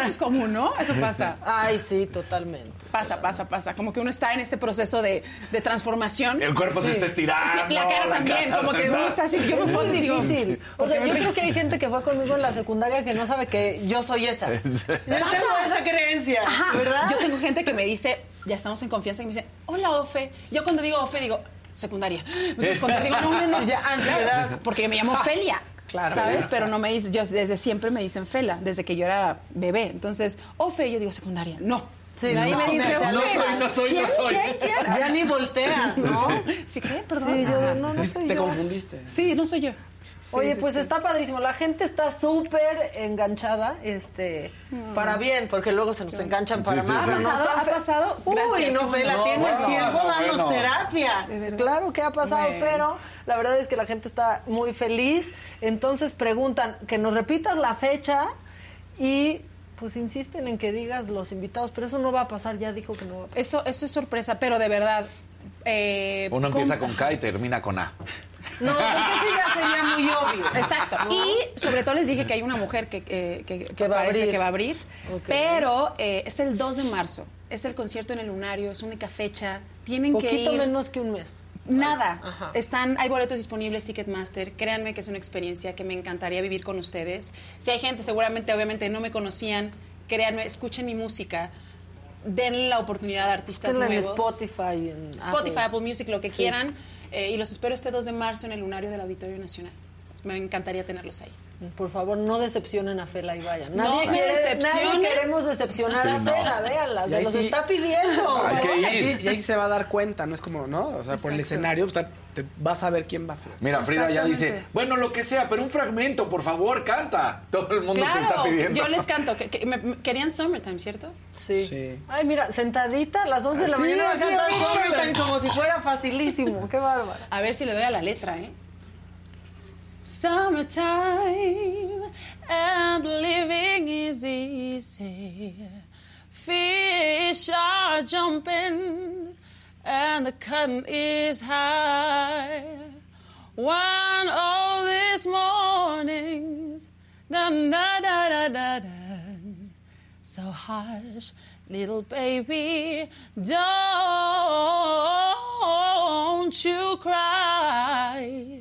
T: eso es común, ¿no? Eso pasa.
D: Ay, sí, totalmente.
T: Pasa, pasa, pasa. Como que uno está en ese proceso de, de transformación.
C: El cuerpo se está estirando.
T: Sí, la cara también,
C: cara
T: como que uno está así. Yo me fue
D: difícil. O sea, yo creo que hay gente que fue conmigo en la secundaria que no sabe que yo soy esa. Yo tengo esa creencia,
T: Ajá.
D: ¿verdad?
T: Yo tengo gente que me dice, ya estamos en confianza, y me dice, hola, Ofe. Yo cuando digo Ofe, digo, secundaria. Me. Digo, no, no, no.
D: Ya, ansiedad.
T: Porque me llamo Felia.
E: Claro,
T: ¿Sabes? Pero no me dicen, yo desde siempre me dicen Fela, desde que yo era bebé. Entonces, o Fe, yo digo secundaria. No.
D: Sí,
T: Nadie
D: no,
T: me dice,
D: no
T: "Ofe".
D: soy, no soy, no
T: ¿Quién,
D: soy.
T: quién, quién?
D: Ya ni volteas, ¿no?
T: ¿Sí qué? Perdón.
D: Sí, yo no, no soy
E: Te
D: yo.
E: confundiste.
T: Sí, no soy yo.
D: Oye,
T: sí,
D: pues
T: sí.
D: está padrísimo. La gente está súper enganchada, este, para bien, porque luego se nos enganchan para más.
T: ¿Ha pasado? ¿Ha pasado?
D: Uy,
T: Gracias.
D: no, Fela,
C: No,
D: tienes
C: bueno,
D: tiempo,
C: no,
D: danos
C: bueno.
D: terapia. Claro que ha pasado, pero la verdad es que la gente está muy feliz. Entonces preguntan que nos repitas la fecha y pues insisten en que digas los invitados, pero eso no va a pasar, ya dijo que no va a pasar.
T: Eso, eso es sorpresa, pero de verdad. eh,
C: Uno empieza con K y termina con A.
D: No, porque eso ya sería muy obvio.
T: Exacto.
D: ¿no?
T: Y sobre todo les dije que hay una mujer que, que, que- que
D: va a
T: parece
D: abrir.
T: que va a abrir. Pero eh, es el 2 de marzo. Es el concierto en el Lunario, es única fecha. Tienen que
D: Poquito
T: ir.
D: menos que un mes.
T: Nada.
D: Ajá.
T: Están, hay boletos disponibles, Ticketmaster. Créanme que es una experiencia que me encantaría vivir con ustedes. Si hay gente, seguramente, obviamente, no me conocían, créanme, escuchen mi música. Denle la oportunidad a artistas
D: Estén en
T: nuevos.
D: Spotify, en
T: Spotify,
D: Apple.
T: Apple Music, lo que
D: Sí.
T: quieran. Eh, y los espero este 2 de marzo en el Lunario del Auditorio Nacional. Me encantaría tenerlos ahí.
D: Por favor, no decepcionen a Fela y vayan.
T: No
D: Nadie,
T: me
D: quiere, nadie queremos decepcionar
C: Sí,
D: a
C: no.
D: Fela, véanla,
E: Y
D: se los
E: sí-
D: está pidiendo.
C: Hay que
E: Y
C: ir.
E: ahí, y ahí se va a dar cuenta, no es como, ¿no? O sea, por el escenario pues, te vas a ver quién va.
C: Mira, Frida ya dice, bueno, lo que sea, pero un fragmento, por favor, canta. Todo el mundo te está
T: Claro,
C: pidiendo.
T: yo les canto. Que, que- me- me- querían Summertime, ¿cierto?
D: Sí.
E: Sí.
D: Ay, mira, sentadita a las 11 de la
E: Sí,
D: mañana va a cantar
E: sí.
D: Summertime como si fuera facilísimo. Qué bárbara.
T: A ver si le doy a la letra, ¿eh? Summertime and living is easy. Fish are jumping and the curtain is high. One of these mornings, da da da da da da. So hush, little baby, don't you cry.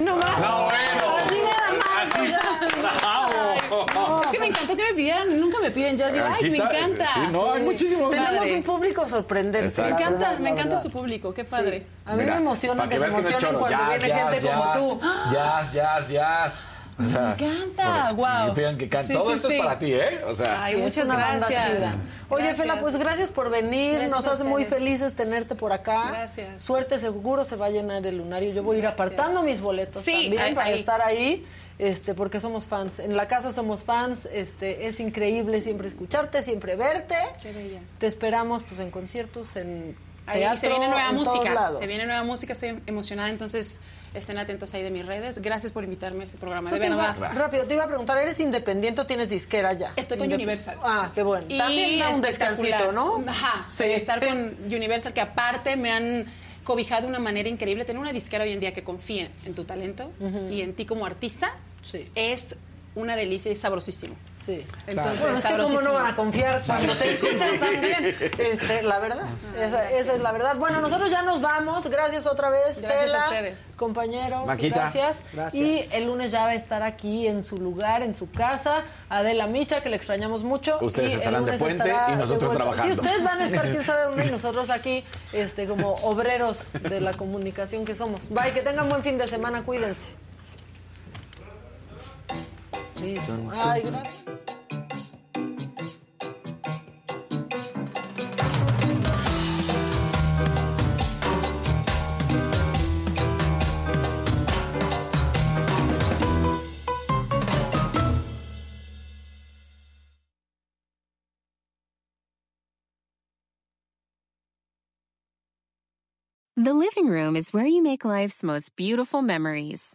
T: No más.
C: No, bueno.
D: Así nada más.
C: Así. Bravo.
T: Es que me encantó que me pidieran, nunca me piden jazz. Yo,
C: Aquí
T: ay, me encanta.
C: Sí, no, hay muchísimo.
D: Tenemos un público sorprendente.
C: Exacto.
T: Me
D: la
T: encanta,
D: verdad,
T: me encanta su público, qué padre.
D: A mí
C: Mira,
D: me emociona que,
C: que
D: se emocionen cuando
C: Jazz,
D: viene
C: jazz,
D: gente como tú.
C: Jazz, jazz, jazz. O sea,
T: Me encanta,
C: que cante.
T: Sí,
C: Todo
T: sí,
C: esto
T: sí.
C: es para ti, ¿eh? O sea,
T: Ay, muchas
D: una banda
T: gracias.
D: chida. Oye,
T: Gracias.
D: Fela, pues gracias por venir.
T: Gracias
D: hace muy felices tenerte por acá.
T: Gracias.
D: Suerte, seguro se va a llenar el lunario. Yo voy a ir apartando mis boletos
T: Sí,
D: también
T: ahí-
D: para
T: ahí.
D: estar ahí. Este, porque somos fans. En la casa somos fans. Este, es increíble siempre escucharte, siempre verte.
T: Qué bella.
D: Te esperamos pues en conciertos, en
T: Ahí
D: teatro,
T: se viene nueva música. Se viene nueva música, estoy emocionada, entonces estén atentos ahí de mis redes. Gracias por invitarme a este programa. De
D: iba-
T: verdad.
D: rápido, te iba a preguntar, ¿eres independiente o tienes disquera ya?
T: Estoy con
D: Indep-
T: Universal.
D: Ah, qué bueno.
T: Y
D: También da un descansito, ¿no?
T: Ajá.
D: Sí.
T: Estar con Universal, que aparte me han cobijado de una manera increíble. Tener una disquera hoy en día que confíe en tu talento y en ti como artista
D: Sí.
T: es una delicia y sabrosísimo.
D: Sí.
T: Entonces,
D: Bueno, es que cómo no van a confiar cuando te escuchan también. Este, la verdad, esa, esa es la verdad. Bueno, nosotros ya nos vamos. Gracias otra vez,
T: Gracias
D: Fela,
T: a ustedes.
D: compañeros.
C: Maquita.
D: Gracias.
E: Gracias.
D: Y el lunes ya va a estar aquí en su lugar, en su casa. Adela Micha, que le extrañamos mucho.
C: Ustedes
D: Y el
C: estarán de
D: lunes
C: puente
D: estará
C: y nosotros
D: de vuelta.
C: trabajando.
D: Sí, ustedes van a estar quién sabe dónde y nosotros aquí, este, como obreros de la comunicación que somos. Bye, que tengan buen fin de semana, cuídense. Listo. Ay, gracias.
U: The living room is where you make life's most beautiful memories.